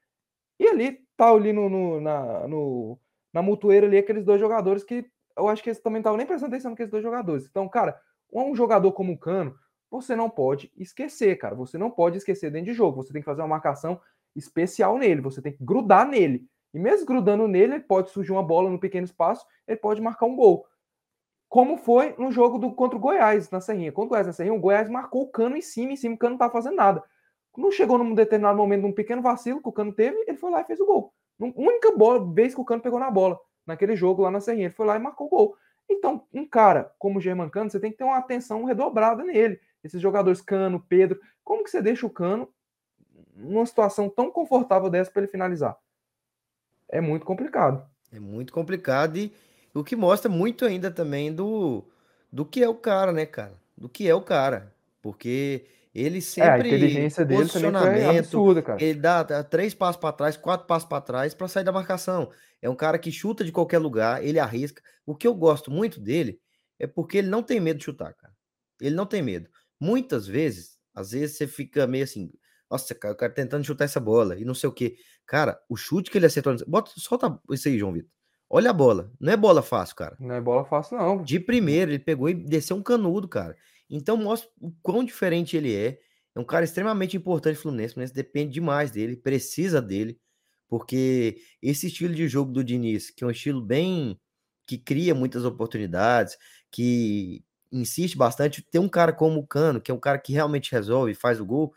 E ali tá ali no, no- na, no- na mutueira ali aqueles dois jogadores que eu acho que eles também estavam nem prestando atenção naqueles dois jogadores. Então, cara, um jogador como o Cano, você não pode esquecer, cara. Você não pode esquecer dentro de jogo. Você tem que fazer uma marcação especial nele. Você tem que grudar nele. E mesmo grudando nele, ele pode surgir uma bola no pequeno espaço, ele pode marcar um gol. Como foi no jogo do, contra o Goiás na Serrinha. Contra o Goiás na Serrinha, o Goiás marcou o cano em cima, em cima, o cano não estava fazendo nada. Não chegou num determinado momento, num pequeno vacilo que o cano teve, ele foi lá e fez o gol. Num- única bola, vez que o cano pegou na bola, naquele jogo lá na Serrinha, ele foi lá e marcou o gol. Então, um cara como o German Cano, você tem que ter uma atenção redobrada nele. Esses jogadores Cano, Pedro, como que você deixa o Cano numa situação tão confortável dessa para ele finalizar? É muito complicado. É muito complicado e o que mostra muito ainda também do, do que é o cara, né, cara? Do que é o cara. Porque ele É, a sempre inteligência dele também posicionamento, absurda, cara. ele dá, dá três passos para trás, quatro passos para trás para sair da marcação. É um cara que chuta de qualquer lugar, ele arrisca. O que eu gosto muito dele é porque ele não tem medo de chutar, cara. Ele não tem medo. Muitas vezes, às vezes você fica meio assim, nossa, o cara tentando chutar essa bola e não sei o quê. Cara, o chute que ele acertou, bota, solta isso aí, João Vitor. Olha a bola, não é bola fácil, cara. Não é bola fácil, não. De primeiro, ele pegou e desceu um canudo, cara. Então mostra o quão diferente ele é. É um cara extremamente importante no Fluminense. O Fluminense depende demais dele, precisa dele, porque esse estilo de jogo do Diniz, que é um estilo bem que cria muitas oportunidades, que insiste bastante, ter um cara como o Cano, que é um cara que realmente resolve, faz o gol,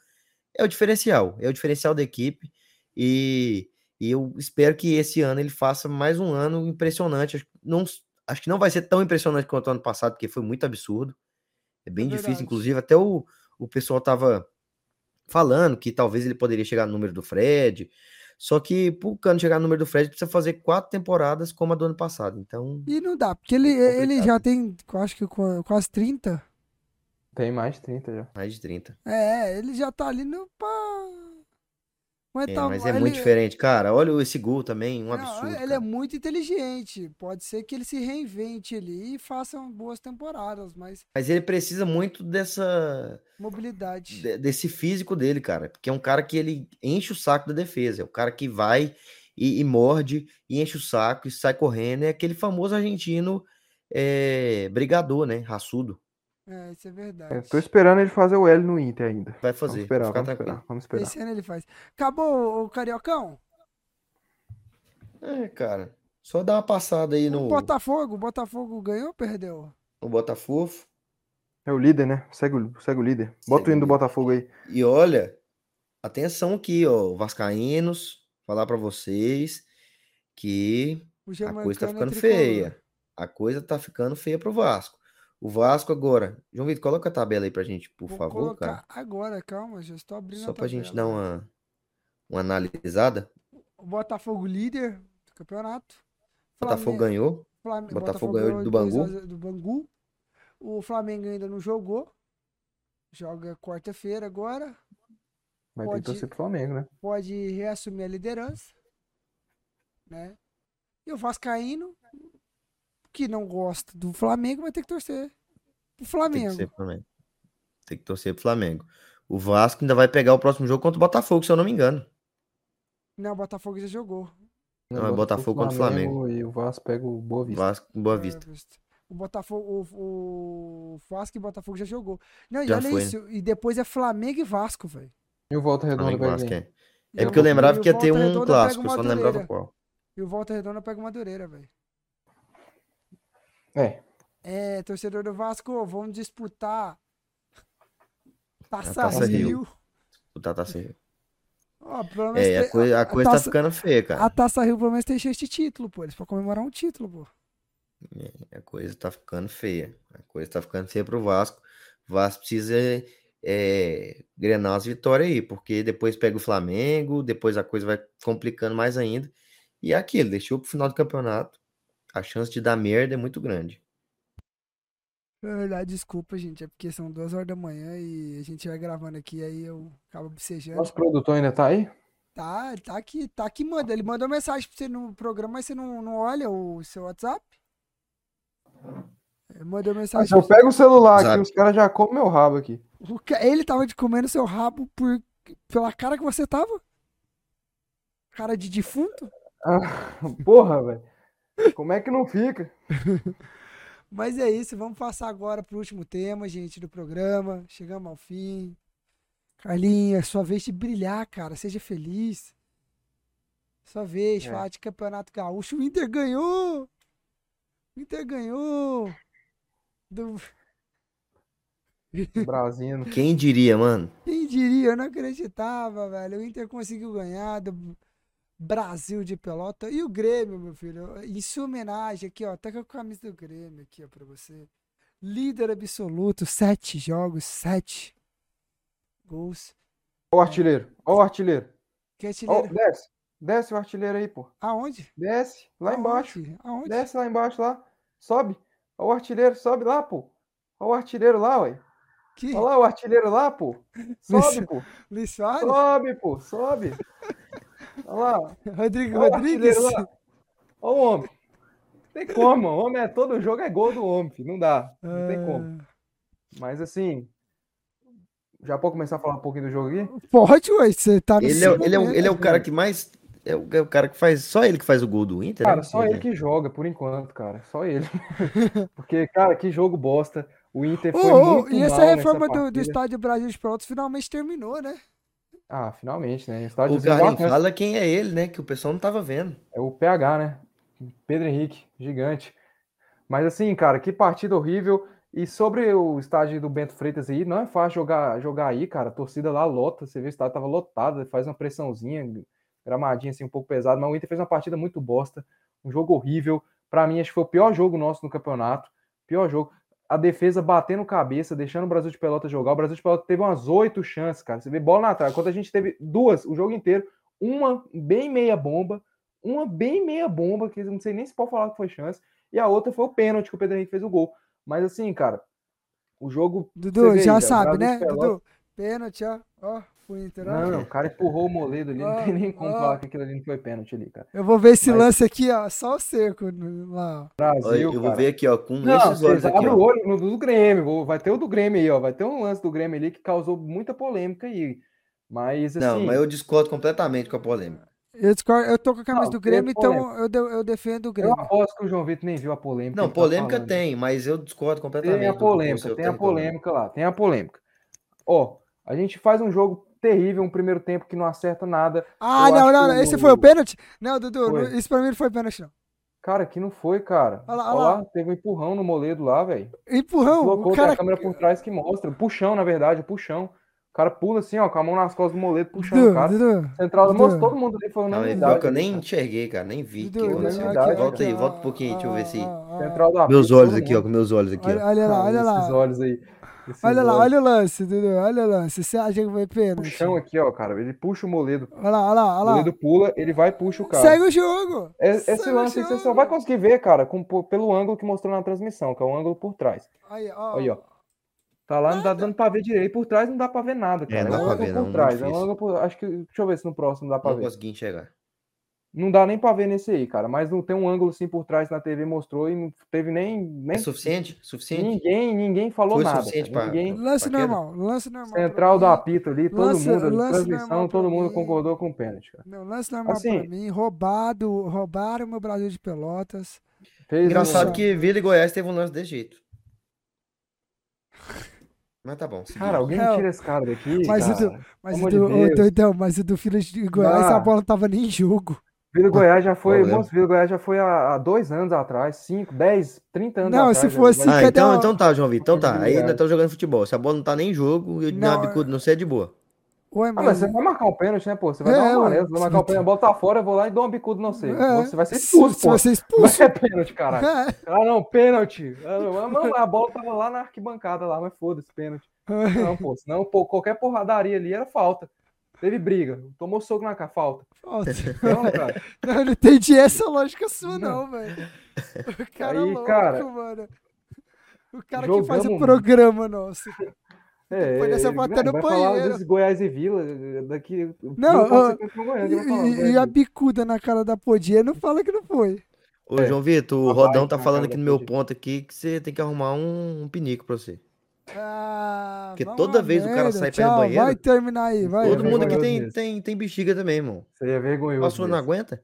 é o diferencial, é o diferencial da equipe. E, e eu espero que esse ano ele faça mais um ano impressionante. Acho, que não, acho que não vai ser tão impressionante quanto o ano passado, porque foi muito absurdo. É bem É difícil, inclusive, até o, o pessoal tava falando que talvez ele poderia chegar no número do Fred. Só que pro Cano chegar no número do Fred, precisa fazer quatro temporadas como a do ano passado. Então, E não dá, porque ele, É ele já tem, eu acho que qua- quase 30. Tem mais de 30 já. mais de 30. É, ele já tá ali no. Pá... É, Aguentar- mas é ele- muito diferente, cara. Olha esse gol também, um Não, absurdo. ele cara. é muito inteligente. Pode ser que ele se reinvente ali e faça boas temporadas, mas Mas ele precisa muito dessa mobilidade. de- desse físico dele, cara. Porque é um cara que ele enche o saco da defesa. É o cara que vai e, e morde e enche o saco e sai correndo. É aquele famoso argentino é, brigador, né? Raçudo. É, isso é É, verdade. tô esperando ele fazer o L no Inter ainda. Vai Vamos fazer. esperar, ficar vamos tranquilo. esperar, vamos esperar. Esse ano ele faz. Acabou o Cariocão? É, cara. Só dá uma passada aí O no, Botafogo, o Botafogo ganhou ou perdeu? no Botafogo. É o líder, né? Segue, o- segue o líder. Bota Segue o hino o do. Botafogo aí. E olha, atenção aqui, ó. Vascaínos, falar pra vocês que O A coisa tá é ficando tricolor. feia. A coisa tá ficando feia pro Vasco. O Vasco agora. João Vitor, coloca a tabela aí pra gente, por Vou favor, colocar cara. agora, calma, já estou abrindo Só a pra gente tabela. dar uma, uma analisada. O Botafogo líder do campeonato. Botafogo Flamengo- ganhou. Flam- Botafogo ganhou do 2 a Bangu. 0 do Bangu. O Flamengo ainda não jogou. Joga quarta-feira agora. Vai ter que Pode- torcer pro Flamengo, né? pode reassumir a liderança, né? E o Vascaíno, que não gosta do Flamengo, vai ter que torcer pro Tem que Flamengo. ser Flamengo. Tem que torcer pro Flamengo. O Vasco ainda vai pegar o próximo jogo contra o Botafogo, se eu não me engano. Não, o Botafogo já jogou. Não, é Botafogo contra o Flamengo. E o Vasco pega o Boa Vista. Vasco, Boa Vista. O Botafogo, o, o Vasco e Botafogo já jogou. Não, e Já olha foi, né? isso. E depois é Flamengo e Vasco, velho. E o Volta Redonda Flamengo, vai Vasco, é. E É o porque eu lembrava e o que ia ter um clássico, o só não lembrava qual. E o Volta Redonda pega o Madureira, velho. É, É, torcedor do Vasco, vamos disputar Taça, Taça Rio. Rio. O Tata Rio. Ó, pelo menos É, a tem- coisa, a coisa tá taça- ficando feia, cara. A Taça Rio pelo menos tem cheio de título, pô. Eles podem comemorar um título, pô. A coisa tá ficando feia. A coisa tá ficando feia pro Vasco. O Vasco precisa é, grenar as vitórias aí, porque depois pega o Flamengo, depois a coisa vai complicando mais ainda. E é aquilo, deixou pro final do campeonato. A chance de dar merda é muito grande. Na verdade, desculpa, gente. É porque são duas horas da manhã e a gente vai gravando aqui, aí eu acabo bocejando. nosso produtor ainda tá aí? Tá, tá aqui, tá aqui, manda. Ele mandou mensagem pra você no programa, mas você não, não olha o seu WhatsApp? Ele mandou Ah, mensagem. se eu pego o celular aqui, os caras já comem meu rabo aqui. Ele tava de comendo seu rabo por... pela cara que você tava? Cara de defunto? Porra, velho. Como é que não fica? Mas é isso, vamos passar agora pro último tema, gente, do programa. Chegamos ao fim. Carlinha, sua vez de brilhar, cara. Seja feliz. Sua vez, É. falar de Campeonato Gaúcho. O Inter ganhou! O Inter ganhou! Do... Brasino. Quem diria, mano? Quem diria? Eu não acreditava, velho. O Inter conseguiu ganhar do Brasil de pelota. E o Grêmio, meu filho. Em sua homenagem aqui, ó. Tá com a camisa do Grêmio aqui, ó, pra você. Líder absoluto, sete jogos, sete gols. Ó o artilheiro. Ó o artilheiro. Que Ó, artilheiro? desce. Desce o artilheiro aí, pô. Aonde? Desce. Lá embaixo. Aonde? Aonde? Desce lá embaixo, lá. Sobe. Ó o artilheiro. Sobe lá, pô. Ó o artilheiro lá, ué. Que? Olha lá o artilheiro lá, pô. Sobe, pô. Luiz? Sobe, pô. Sobe. Olha lá. Rodrigo Olha Rodrigues? Olha o homem. Tem como, o homem é todo jogo é gol do homem, filho. não dá, não tem como. Ah, Mas assim, já pode começar a falar um pouquinho do jogo aqui? Pode, ué. Você tá no Ele é, ele, é, o- ele é o cara que mais. É o, é o cara que faz. Só ele que faz o gol do Inter? Cara, né? só ele que joga por enquanto, cara, só ele. Porque, cara, que jogo bosta. O Inter foi ô, muito e essa reforma do, do. Estádio Brasil de Pelotas finalmente terminou, né? Ah, finalmente, né? O Carlinhos fala quem é ele, né? Que o pessoal não tava vendo. É o PH, né? Pedro Henrique, gigante. Mas assim, cara, que partida horrível. E sobre o estádio do Bento Freitas aí, não é fácil jogar, jogar aí, cara. A torcida lá lota, você vê o estádio tava lotado, faz uma pressãozinha, gramadinha assim um pouco pesado, mas o Inter fez uma partida muito bosta, um jogo horrível. Pra mim, acho que foi o pior jogo nosso no campeonato. Pior jogo. A defesa batendo cabeça, deixando o Brasil de Pelota jogar. O Brasil de Pelota teve umas oito chances, cara. Você vê bola na trave. Quando a gente teve duas o jogo inteiro, uma bem meia bomba, uma bem meia bomba, que eu não sei nem se pode falar que foi chance, e a outra foi o pênalti que o Pedro Henrique fez o gol. Mas assim, cara, o jogo. Dudu, vê já sabe, né? de Pelotas- Dudu, pênalti, ó. Ó, fui ó. Não, o cara empurrou o moledo ali, não tem nem como Ah, falar ah. que aquilo ali não foi pênalti ali, cara. Eu vou ver esse Mas- lance aqui, ó. Só o seco lá. Brasil, Olha, eu vou cara. ver aqui, ó, com Não, esses olhos aqui, abrem ó. o olho no do Grêmio, vou- vai ter o do Grêmio aí, ó. Vai ter um lance do Grêmio ali que causou muita polêmica aí. Mas assim. Não, mas eu discordo completamente com a polêmica. Eu, discordo, eu tô com a camisa Não, do Grêmio, então polêmica. eu, de- eu defendo o Eu Grêmio. aposto que o João Vitor nem viu a polêmica. Não, tá polêmica falando. tem, mas eu discordo completamente. Tem a polêmica, tem tá a falando. polêmica lá, tem a polêmica. Ó, a gente faz um jogo terrível, um primeiro tempo que não acerta nada. Ah, eu não, não, não. o- Esse foi o pênalti? Não, Dudu, Foi. não- isso pra mim não foi pênalti, não. Cara, que não foi, cara. Olha lá, Olha olha lá, teve um empurrão no moledo lá, velho. Empurrão, Colocou o tem cara. a câmera por trás que mostra. Puxão, na verdade, puxão. O cara pula assim, ó, com a mão nas costas do moledo, puxando o cara. Dudu. Central Dudu. mostrou todo mundo ali, foi Não, unanimidade. que eu ali, nem enxerguei, cara, nem vi. Dudu, que unanimidade, aqui, volta aqui, aí, ó, volta um pouquinho, deixa eu ver se. ó, ó, ó. Central da Meus olhos aqui, ó, com meus olhos aqui, Olha, ó. olha lá, Ah, olha Esses lá. olhos aí. Olha lá, olha o lance, Dudu. Olha o lance. Você acha que foi pênalti? Puxão aqui, ó, cara. Ele puxa o moledo. Olha lá, olha lá, O olha lá. moledo pula, ele vai e puxa o cara. Segue o jogo. É- Esse Segue o lance aí você só jogo. vai conseguir ver, cara, com- pelo ângulo que mostrou na transmissão, que é o ângulo por trás. Aí, ó. Aí, ó. Tá lá, não dá dando pra ver direito. Por trás não dá pra ver nada, cara. É, não dá um pra ângulo ver, por não, muito trás. É um por- Acho que. Deixa eu ver se no próximo dá pra Não ver. consegui enxergar. Não dá nem pra ver nesse aí, cara. Mas não tem um ângulo assim por trás na TV mostrou e não teve nem. nem É suficiente? Suficiente? ninguém, ninguém falou Foi nada. suficiente pra- Ninguém. Lance normal, lance normal. Central do apito ali, todo Lance- mundo, ali, lance transmissão, todo mundo mim. concordou com o pênalti, cara. Não, lance normal Assim- pra mim. Roubado, roubaram o meu Brasil de Pelotas. Fez Engraçado um- que Vila e Goiás teve um lance desse jeito. Mas tá bom. seguimos. Cara, alguém Não. tira esse cara daqui. Mas o cara. do, mas o do, de doidão, mas o do Filho de Goiás, Dá. a bola não tava nem em jogo. Vila Goiás já foi. Moço, Vila Goiás já foi há, há dois anos atrás, cinco, dez, trinta anos Não, atrás. se já. fosse- Vai- Ah, cadê então, a- então tá, João Vitor. Então tá. Aí ainda estão jogando futebol. Se a bola não tá nem em jogo, e Não, na bicuda não sei é de boa. Ué, Ah, mas, mas você vai marcar um pênalti, né, pô? Você vai É, dar uma ué. amarela, você vai marcar um pênalti, a bola tá fora, eu vou lá e dou uma bicuda, não sei. É, Você vai ser se- expulso, se pô. você é Vai expulso. ser pênalti, caralho. É. Ah, não, pênalti. Ah, não, não, a bola tava lá na arquibancada lá, mas foda-se, pênalti. Não, pô, senão pô, qualquer porradaria ali era falta. Teve briga, tomou soco na cara, falta. Falta. Não, cara. Não, eu não entendi essa lógica sua, não, velho. O cara Aí, é louco, cara, mano. O cara que faz o jogamos- programa nosso. É, Depois dessa até no banheiro. Goiás e Vila, daqui. Não, ó, E, falar, e- e a bicuda na cara da Podia não fala que não foi. Ô, É. João Vitor, o Rodão tá falando aqui no meu ponto aqui que você tem que arrumar um, um pinico pra você. Ah, Porque toda vez o cara merda, sai pra ir tchau, banheiro, Vai terminar aí, vai. Todo mundo aqui tem, tem, tem bexiga também, irmão. É vergonhoso. Passou, não aguenta?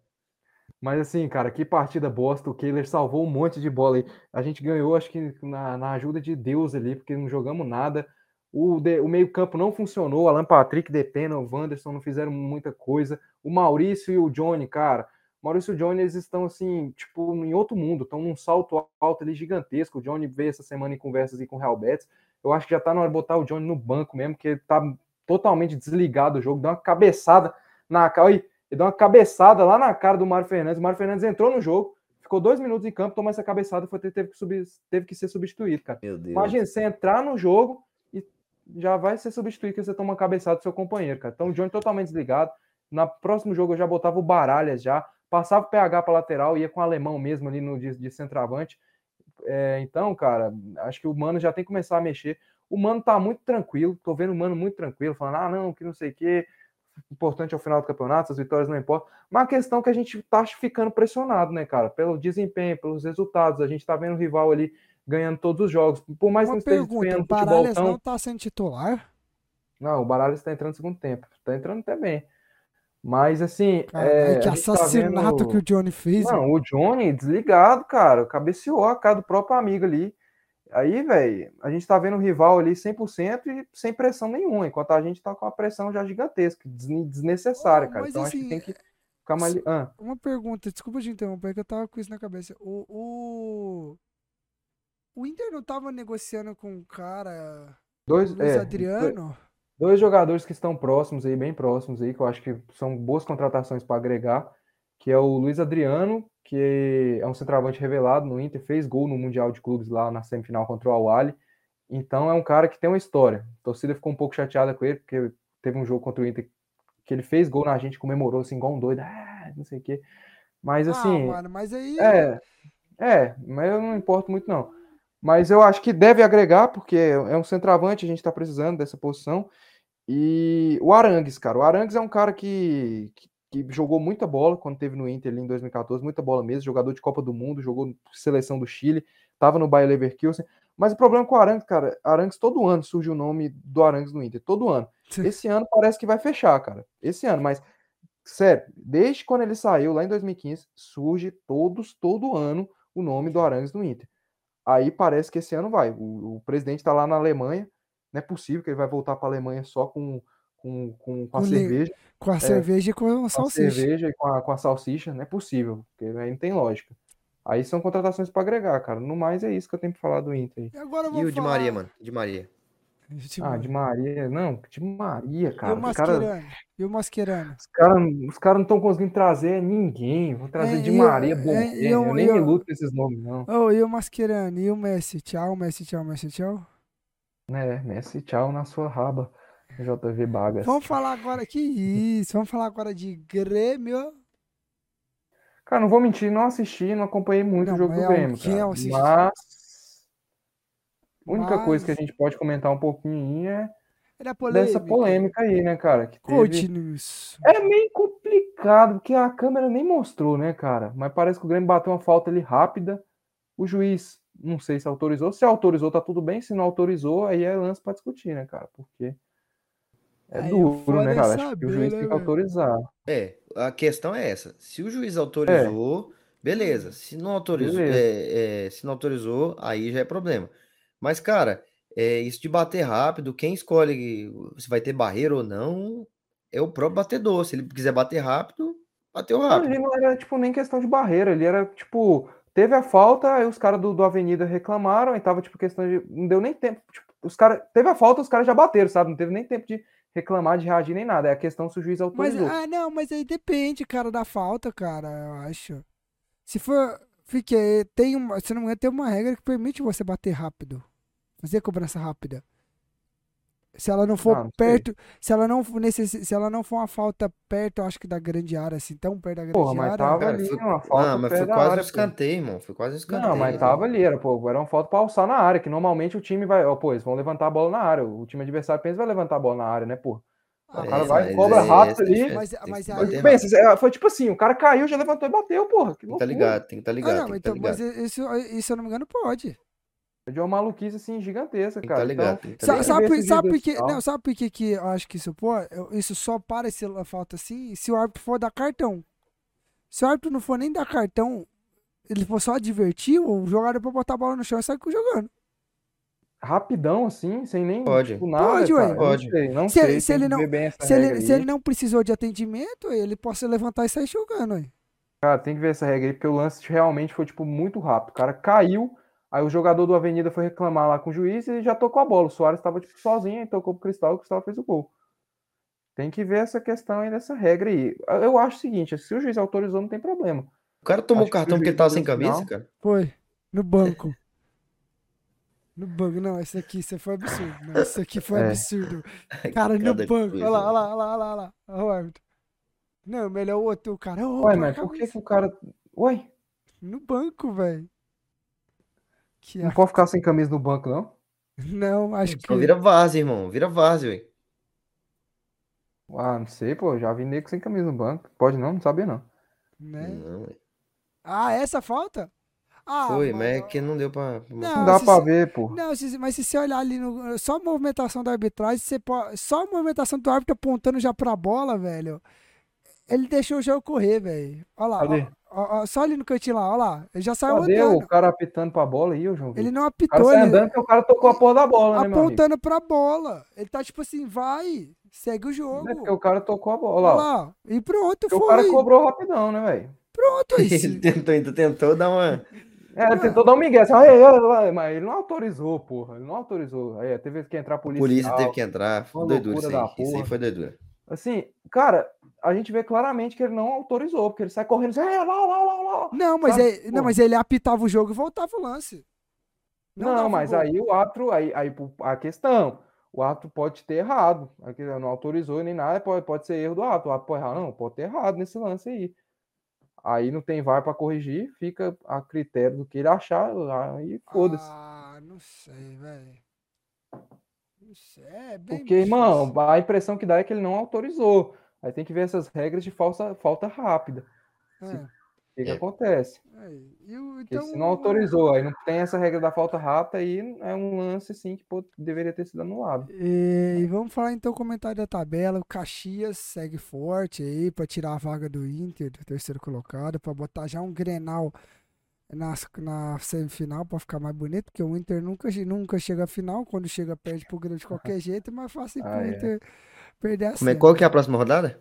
Mas assim, cara, que partida bosta. O Kehler salvou um monte de bola aí. A gente ganhou, acho que na, na ajuda de Deus ali, porque não jogamos nada. O, de- o meio-campo não funcionou. Alan Patrick, Depena, o Wanderson não fizeram muita coisa. O Maurício e o Johnny, cara. O Maurício e o Johnny, eles estão assim, tipo, em outro mundo, estão num salto alto ali gigantesco. O Johnny veio essa semana em conversas aí com o Real Betis. Eu acho que já tá na hora de botar o Johnny no banco mesmo, porque ele tá totalmente desligado do jogo. Deu uma cabeçada na cara. Ele deu uma cabeçada lá na cara do Mário Fernandes. O Mário Fernandes entrou no jogo, ficou dois minutos em campo, tomou essa cabeçada e foi, teve, que subir, teve que ser substituído, cara. Meu Deus. Imagina você entrar no jogo e já vai ser substituído que você toma uma cabeçada do seu companheiro, cara. Então o Johnny totalmente desligado. Na próximo jogo eu já botava o Baralhas já, passava o PH para lateral, ia com o alemão mesmo ali no de, de centroavante. É, então, cara, acho que o Mano já tem que começar a mexer. O Mano tá muito tranquilo, tô vendo o Mano muito tranquilo, falando, ah, não, que não sei o quê. Importante é o final do campeonato, as vitórias não importam. Mas a questão é que a gente tá ficando pressionado, né, cara? Pelo desempenho, pelos resultados. A gente tá vendo o rival ali ganhando todos os jogos. Por mais que Uma não esteja pergunta, o futebol Baralhas tão... não tá sendo titular? Não, o Baralhas está entrando no segundo tempo. Tá entrando até bem. Mas, assim. Caralho, é, que a tá assassinato vendo- que o Johnny fez. Não, o Johnny desligado, cara. Cabeceou a cara do próprio amigo ali. Aí, velho, a gente tá vendo o rival ali 100% e sem pressão nenhuma, enquanto a gente tá com uma pressão já gigantesca, desne- desnecessária, Oh, cara. Então acho que assim, tem que ficar mais. Ah, Uma pergunta, desculpa te interromper, que eu tava com isso na cabeça. O, o, o Inter não tava negociando com o cara, dois, Luiz é, Adriano? dois jogadores que estão próximos aí, bem próximos aí, que eu acho que são boas contratações para agregar, que é o Luiz Adriano, que é um centroavante revelado no Inter, fez gol no Mundial de Clubes lá na semifinal contra o Al-Ahly. Então é um cara que tem uma história. A torcida ficou um pouco chateada com ele, porque teve um jogo contra o Inter que ele fez gol na gente, comemorou assim igual um doido, ah, não sei o quê. Mas assim, ah, mano, mas aí. é, é, mas eu não importo muito não. Mas eu acho que deve agregar, porque é um centroavante, a gente tá precisando dessa posição. E o Arangues, cara, o Arangues é um cara que, que, que jogou muita bola quando teve no Inter ali em 2014, muita bola mesmo, jogador de Copa do Mundo, jogou seleção do Chile, tava no Bayer Leverkusen. Mas o problema com o Arangues, cara, Arangues todo ano surge o nome do Arangues no Inter, todo ano. Esse ano parece que vai fechar, cara. Esse ano, mas sério, desde quando ele saiu lá em 2015, surge todos todo ano o nome do Arangues no Inter. Aí parece que esse ano vai. O, o presidente está lá na Alemanha. Não é possível que ele vai voltar para a Alemanha só com, com, com, com a cerveja, Com a cerveja e com a com a salsicha. cerveja e com a, com a salsicha. Não é possível, porque aí não tem lógica. Aí são contratações para agregar, cara. No mais é isso que eu tenho para falar do Inter. E agora eu vou E o de falar- Maria, mano? De Maria. De Ah, de Maria. Não, de Maria, E cara. o Os caras Mascherano? E o Mascherano? Os caras os cara não estão conseguindo trazer ninguém. Vou trazer É, de e Maria, eu- bom. é, e eu, eu- nem eu- me luto com esses nomes, não. Oh, e o Mascherano? E o Messi? Tchau, Messi, tchau, Messi, tchau. É, Messi, tchau na sua raba. JV Bagas. Vamos falar agora, que isso? Vamos falar agora de Grêmio. Cara, não vou mentir, não assisti, não acompanhei muito Não, o jogo mas do Grêmio, alguém cara. assiste. Mas. A única coisa que a Mas- gente pode comentar um pouquinho é polêmica. dessa polêmica aí, né, cara? Que teve... É meio complicado, porque a câmera nem mostrou, né, cara? Mas parece que o Grêmio bateu uma falta ali rápida. O juiz, não sei se autorizou. Se autorizou, tá tudo bem. Se não autorizou, aí é lance pra discutir, né, cara? Porque é Aí o duro, né, é cara? Acho que o juiz né, tem que velho? autorizar. É, a questão é essa. Se o juiz autorizou, beleza. Se não autorizou, é, é, se não autorizou, aí já é problema. Mas, cara, é, isso de bater rápido, quem escolhe se vai ter barreira ou não é o próprio batedor. Se ele quiser bater rápido, bateu Não, rápido. ali não era, tipo, nem questão de barreira. Ali era, tipo, teve a falta, aí os caras do, do Avenida reclamaram, e tava, tipo, questão de. Não deu nem tempo. Tipo, os caras. Teve a falta, os caras já bateram, sabe? Não teve nem tempo de reclamar, de reagir, nem nada. É a questão se o juiz Mas, autorizou. ah, não, mas aí depende, cara, da falta, cara, eu acho. Se for. Fique, tem uma, se não me engano, tem uma regra que permite você bater rápido. Fazer cobrança rápida. Se ela não for Ah, não sei. perto, se ela não for necessi- se ela não for uma falta perto, eu acho que da grande área, assim, tão perto da grande Porra, mas área. tava Cara, ali, foi- uma falta Ah, mas foi quase área, escanteio, irmão. Foi quase um escanteio. Não, mas tava ali, era, pô, era uma falta pra alçar na área, que normalmente o time vai, ó, pô, eles vão levantar a bola na área, o time adversário pensa que vai levantar a bola na área, né, pô? Ah, o cara É, vai, mas cobra aí rápido é ali. Mas- mas rápido. Pensa, é, foi tipo assim, o cara caiu, já levantou e bateu, porra, que Tem que tá ligado, tem que tá Ah, ligado, não, tem que tá então, mas isso, isso, se eu não me engano, pode. É de uma maluquice, assim, gigantesca, cara. tá ligado, Então, tá ligado. sabe, sabe por vídeos que, não, sabe por que que eu acho que isso pode? Eu- Isso só para se falta assim se o árbitro for dar cartão. Se o árbitro não for nem dar cartão, ele for só advertir, o jogador pra botar a bola no chão e sair jogando. rapidão, assim, sem nem, Pode. tipo, nada, Pode, ué. cara. Não Pode. sei, não Se ele- sei, se tem ele não- Se ele, se ele não precisou de atendimento, ele possa levantar e sair jogando. Aí. Cara, tem que ver essa regra aí, porque o lance realmente foi, tipo, muito rápido. O cara caiu, aí o jogador do Avenida foi reclamar lá com o juiz e já tocou a bola. O Soares estava, tipo, sozinho, e tocou pro Cristal, e o Cristal fez o gol. Tem que ver essa questão aí dessa regra aí. Eu acho o seguinte, se o juiz autorizou, não tem problema. O cara tomou Acho o cartão porque juiz ele tava deu sem sinal. camisa, cara. Foi. No banco. No banco. Não, esse aqui, isso foi absurdo. Não, isso aqui foi É. absurdo. Cara, no Cada banco. coisa, Olha lá, olha lá, olha lá, olha lá, olha lá. Olha o árbitro. Não, melhor o outro, o cara. ô, Ué, mas por que, que o cara. Ué, No banco, velho. Que não pode ficar sem camisa no banco, não? Não, acho que. Só vira várzea, irmão. Vira várzea, velho. Ah, não sei, pô. Já vi nego sem camisa no banco. Pode não, não sabia não. Né? Não, ué. Ah, essa falta? Ah, Foi, mas é que não deu pra. Não. Não dá se pra ver, pô. Não, se- mas se você olhar ali no. Só a movimentação da arbitragem, você pode. Só a movimentação do árbitro apontando já pra bola, velho. Ele deixou o jogo correr, velho. Olha lá. Cadê? Ó, ó, ó, só ali no cantinho lá, olha lá. Ele já saiu Cadê andando. o cara apitando pra bola aí, ô João? Ele não O cara apitou, sai ele andando porque o cara tocou a porra da bola, né, meu amigo? apontando pra bola. Ele tá tipo assim, vai, segue o jogo. Não é porque o cara tocou a bola, Olha ó. lá. E pronto, Porque foi. o cara cobrou rapidão, né, velho? Pronto, aí. Ele tentou, ainda tentou dar uma. É, ele tentou dar um migué, assim, "Ai, ai, ai", mas ele não autorizou, porra. Ele não autorizou. Aí teve que entrar a polícia. polícia teve que entrar. Foi doidura isso aí. da Isso aí porra. foi doidura. Assim, cara, a gente vê claramente que ele não autorizou, porque ele sai correndo assim, "É, lá, lá, lá, lá. Não, mas, Sabe? é, não, Pô. mas ele apitava o jogo e voltava o lance. Não, dava mas gol. aí o árbitro, aí, aí a questão, o árbitro pode ter errado. Não autorizou nem nada, pode, pode ser erro do árbitro. O árbitro pode errar, não, pode ter errado nesse lance aí. Aí não tem VAR pra corrigir, fica a critério do que ele achar, aí foda-se. Ah, não sei, velho. É bem Porque, difícil. irmão, a impressão que dá é que ele não autorizou. Aí tem que ver essas regras de falsa, falta rápida. É, O que, que É. acontece? é. E então, se não autorizou, aí não tem essa regra da falta rápida, aí é um lance assim que pô, deveria ter sido anulado. E, e vamos falar então o comentário da tabela. O Caxias segue forte aí pra tirar a vaga do Inter, do terceiro colocado, pra botar já um Grenal na, na semifinal pra ficar mais bonito, porque o Inter nunca, nunca chega à final, quando chega perde pro Grêmio de qualquer jeito, é mais fácil Ah, pro é. Inter perder a Como é, qual que é a próxima rodada?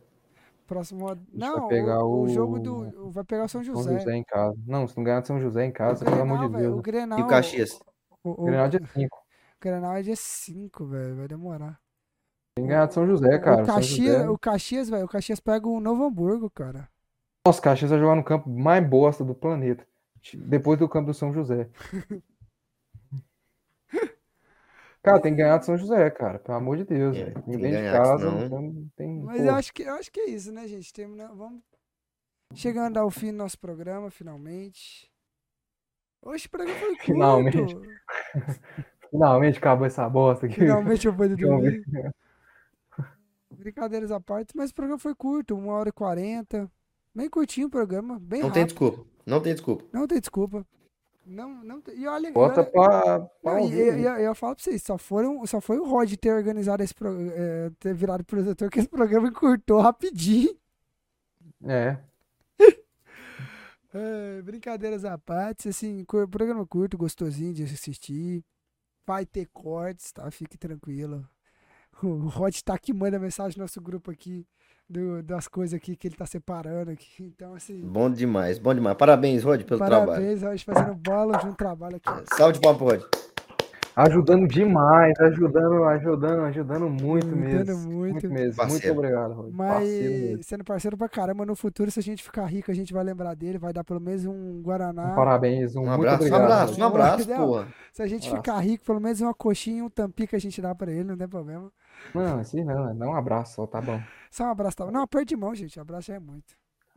Próximo rod- vai Não, pegar o, o o- jogo do. o- Vai pegar o São São José. José em casa. Não, se não ganhar de São José em O casa, pelo amor Grenal, de Deus. o? Grenal. E o Caxias? O, o, Grenal dia 5. Grenal é dia 5, velho. Vai demorar. Tem que ganhar de São José, cara. O Caxias, José... o Caxias, velho. O Caxias pega o Novo Hamburgo, cara. Nossa, Caxias vai jogar no campo mais bosta do planeta. Depois do campo do São José. Cara, tem que ganhar de São José, cara. Pelo amor de Deus, É, velho. tem Ninguém de casa, não tem. Mas pô. eu acho que, eu acho que é isso, né, gente? Termina, vamos chegando ao fim do nosso programa, finalmente. Hoje o programa foi curto. Finalmente. Finalmente acabou essa bosta aqui. Finalmente eu vou dormir. Brincadeiras à parte, mas o programa foi curto, uma hora e quarenta. Bem curtinho o programa, bem Não tem rápido. desculpa. Não tem desculpa. Não tem desculpa. Não, não tem. E olha, Bota olha- pra, pra Não, e- ouvir. e- e- eu, falo pra vocês, só, foram, só foi o Rod ter organizado esse pro- eh, ter virado produtor que esse programa encurtou rapidinho. É. É, brincadeiras à parte, assim, programa curto, gostosinho de assistir. Vai ter cortes, tá? Fique tranquilo. O Rod tá aqui, manda mensagem no nosso grupo aqui do- das coisas aqui que ele tá separando aqui. Então, assim, Bom demais, bom demais. Parabéns, Rod, pelo trabalho. parabéns, Rod, fazendo bola de um trabalho aqui. Salve de palmas pro Rod. Ajudando demais, ajudando, ajudando, ajudando muito Ajudando mesmo. muito. Muito mesmo. Parceiro. Muito obrigado. Parceiro Mas mesmo. sendo parceiro pra caramba, no futuro, se a gente ficar rico, a gente vai lembrar dele, vai dar pelo menos um Guaraná. Parabéns, um, Um muito abraço, um obrigado. abraço, Rod. um abraço, porra. Se a gente Abraço. ficar rico, pelo menos uma coxinha, um tampico a gente dá pra ele, não tem problema. Não, assim não, dá um abraço só, tá bom. Só um abraço, tá? Não, aperto de mão, gente. Abraço é muito.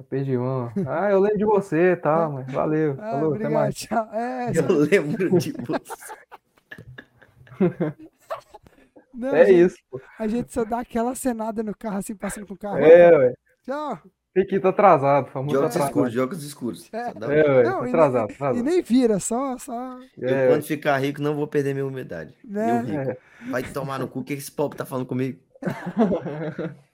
Perdi mão. Ah, eu lembro de você, tá, mas valeu. Ah, Falou, até obrigado, mais. tchau. É, Eu lembro de você. não, a É gente- isso, pô. A gente só dá aquela cenada no carro, assim, passando com o carro. É, ué. Tchau. Pequito atrasado, famoso óculos atrasado. escuros, óculos escuros. É. Dá- É, ué, Não, e nem- atrasado, E atrasado. nem vira, só, só. Eu, É, quando ficar rico, não vou perder minha humildade. Né? Eu rico. é. Vai tomar no cu. O que esse povo tá falando comigo?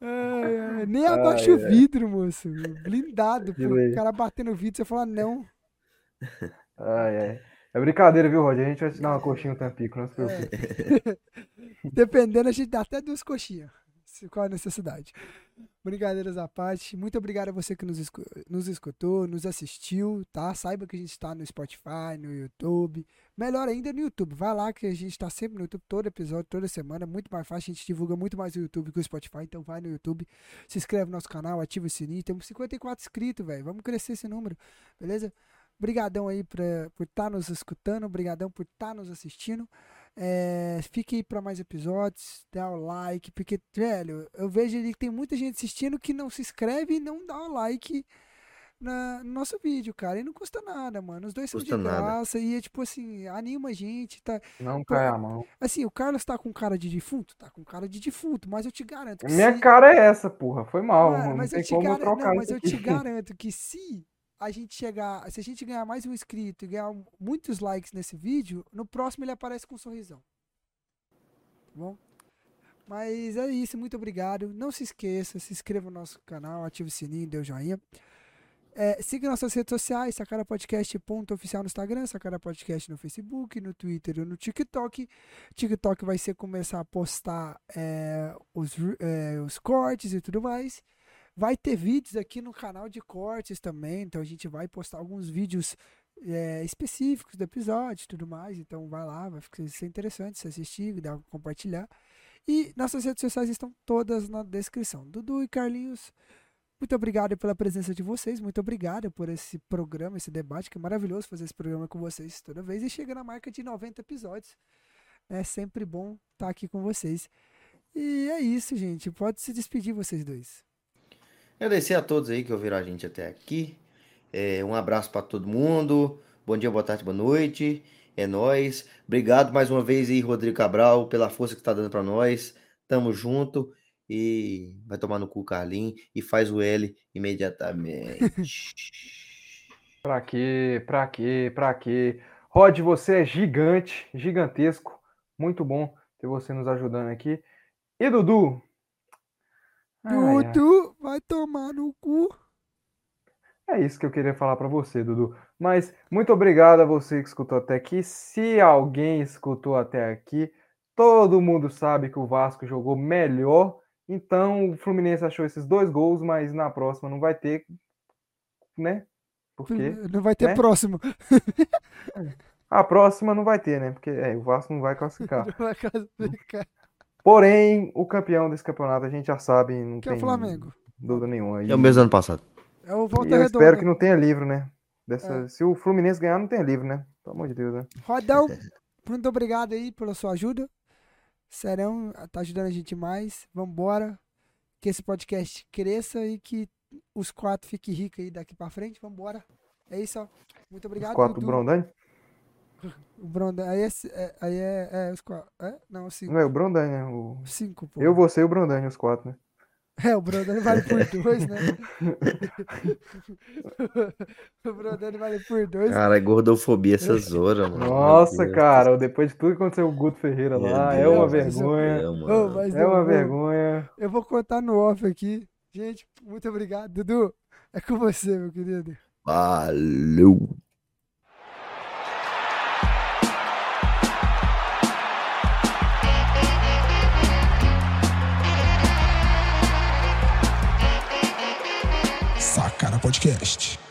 Ai, nem Ai, abaixa o vidro, moço. Blindado. Pô, o cara bater no vidro, você fala não. Ai, ai. É brincadeira, viu, Rod? A gente vai te dar uma coxinha um tampico, não se preocupe. Dependendo, a gente dá até duas coxinhas. Se qual a necessidade. Brincadeiras à parte. Muito obrigado a você que nos, escu- nos escutou, nos assistiu, tá? Saiba que a gente está no Spotify, no YouTube. Melhor ainda no YouTube. Vai lá que a gente está sempre no YouTube, todo episódio, toda semana. É muito mais fácil. A gente divulga muito mais o YouTube que o Spotify. Então vai no YouTube, se inscreve no nosso canal, ativa o sininho. Temos 54 inscritos, velho. Vamos crescer esse número, beleza? Obrigadão aí pra, por estar nos escutando. Obrigadão por estar nos assistindo. É, fique aí para mais episódios, dá o like, porque, velho, eu vejo ali que tem muita gente assistindo que não se inscreve e não dá o like na, no nosso vídeo, cara. E não custa nada, mano. Os dois são Custa de nada. graça e é tipo assim, anima a gente, tá? Não cai a mão. Assim, o Carlos tá com cara de defunto? Tá com cara de defunto, mas eu te garanto que Minha se... cara é essa, porra. Foi mal. Mano, não mas eu tem te trocar não, mas eu te garanto que se a gente chegar, se a gente ganhar mais um inscrito e ganhar muitos likes nesse vídeo, no próximo ele aparece com um sorrisão. Tá bom? Mas é isso, muito obrigado. Não se esqueça, se inscreva no nosso canal, ative o sininho, dê o joinha. É, siga nossas redes sociais, Sacara Podcast ponto oficial no Instagram, Sacara Podcast no Facebook, no Twitter e no TikTok. TikTok vai ser começar a postar é, os, é, os cortes e tudo mais. Vai ter vídeos aqui no canal de cortes também, então a gente vai postar alguns vídeos é, específicos do episódio e tudo mais. Então vai lá, vai ser interessante se assistir, dar, compartilhar. E nossas redes sociais estão todas na descrição. Dudu e Carlinhos, muito obrigado pela presença de vocês, muito obrigado por esse programa, esse debate, que é maravilhoso fazer esse programa com vocês toda vez. E chega na marca de 90 episódios. É sempre bom estar aqui com vocês. E é isso, gente. Pode se despedir vocês dois. Agradecer a todos aí que ouviram a gente até aqui. É, um abraço para todo mundo. Bom dia, boa tarde, boa noite. É nóis. Obrigado mais uma vez aí, Rodrigo Cabral, pela força que tá dando para nós. Tamo junto. E vai tomar no cu, Carlinhos. E faz o L imediatamente. Pra quê? Pra quê? Pra quê? Rod, você é gigante, gigantesco. Muito bom ter você nos ajudando aqui. E Dudu? Ai, ai. Dudu, vai tomar no cu. É isso que eu queria falar pra você, Dudu. Mas muito obrigado a você que escutou até aqui. Se alguém escutou até aqui, todo mundo sabe que o Vasco jogou melhor. Então o Fluminense achou esses dois gols, mas na próxima não vai ter, né? Porque Não vai ter né? próximo. a próxima não vai ter, né? Porque é, o Vasco não vai classificar. Não vai classificar. Porém, o campeão desse campeonato a gente já sabe, não Que é o tem Flamengo. dúvida nenhuma. É o mesmo ano passado. É o E Volta eu Redonda. espero que não tenha livro, né? Dessa... É. Se o Fluminense ganhar, não tem livro, né? Pelo amor de Deus, né? Rodão, muito obrigado aí pela sua ajuda. Serão, tá ajudando a gente mais. Vambora. Que esse podcast cresça e que os quatro fiquem ricos aí daqui pra frente. Vambora. É isso, ó. Muito Os obrigado. quatro do Dudu. Brondani. O Brondani. Aí é. é- Aí é. É, os quatro. É? Não, cinco. Não é o Brondani, né? O... Cinco, pô. Eu, você e o Brondani, os quatro, né? É, o Brondani vale por dois, né? o Brondani vale por dois. Cara, é gordofobia essa zora, mano. Nossa, cara, depois de tudo que aconteceu com o Guto Ferreira Meu lá, é Deus uma do vergonha. mas É eu uma vou- vergonha. Eu vou contar no off aqui. Gente, muito obrigado. Dudu, é com você, meu querido. Valeu. Podcast.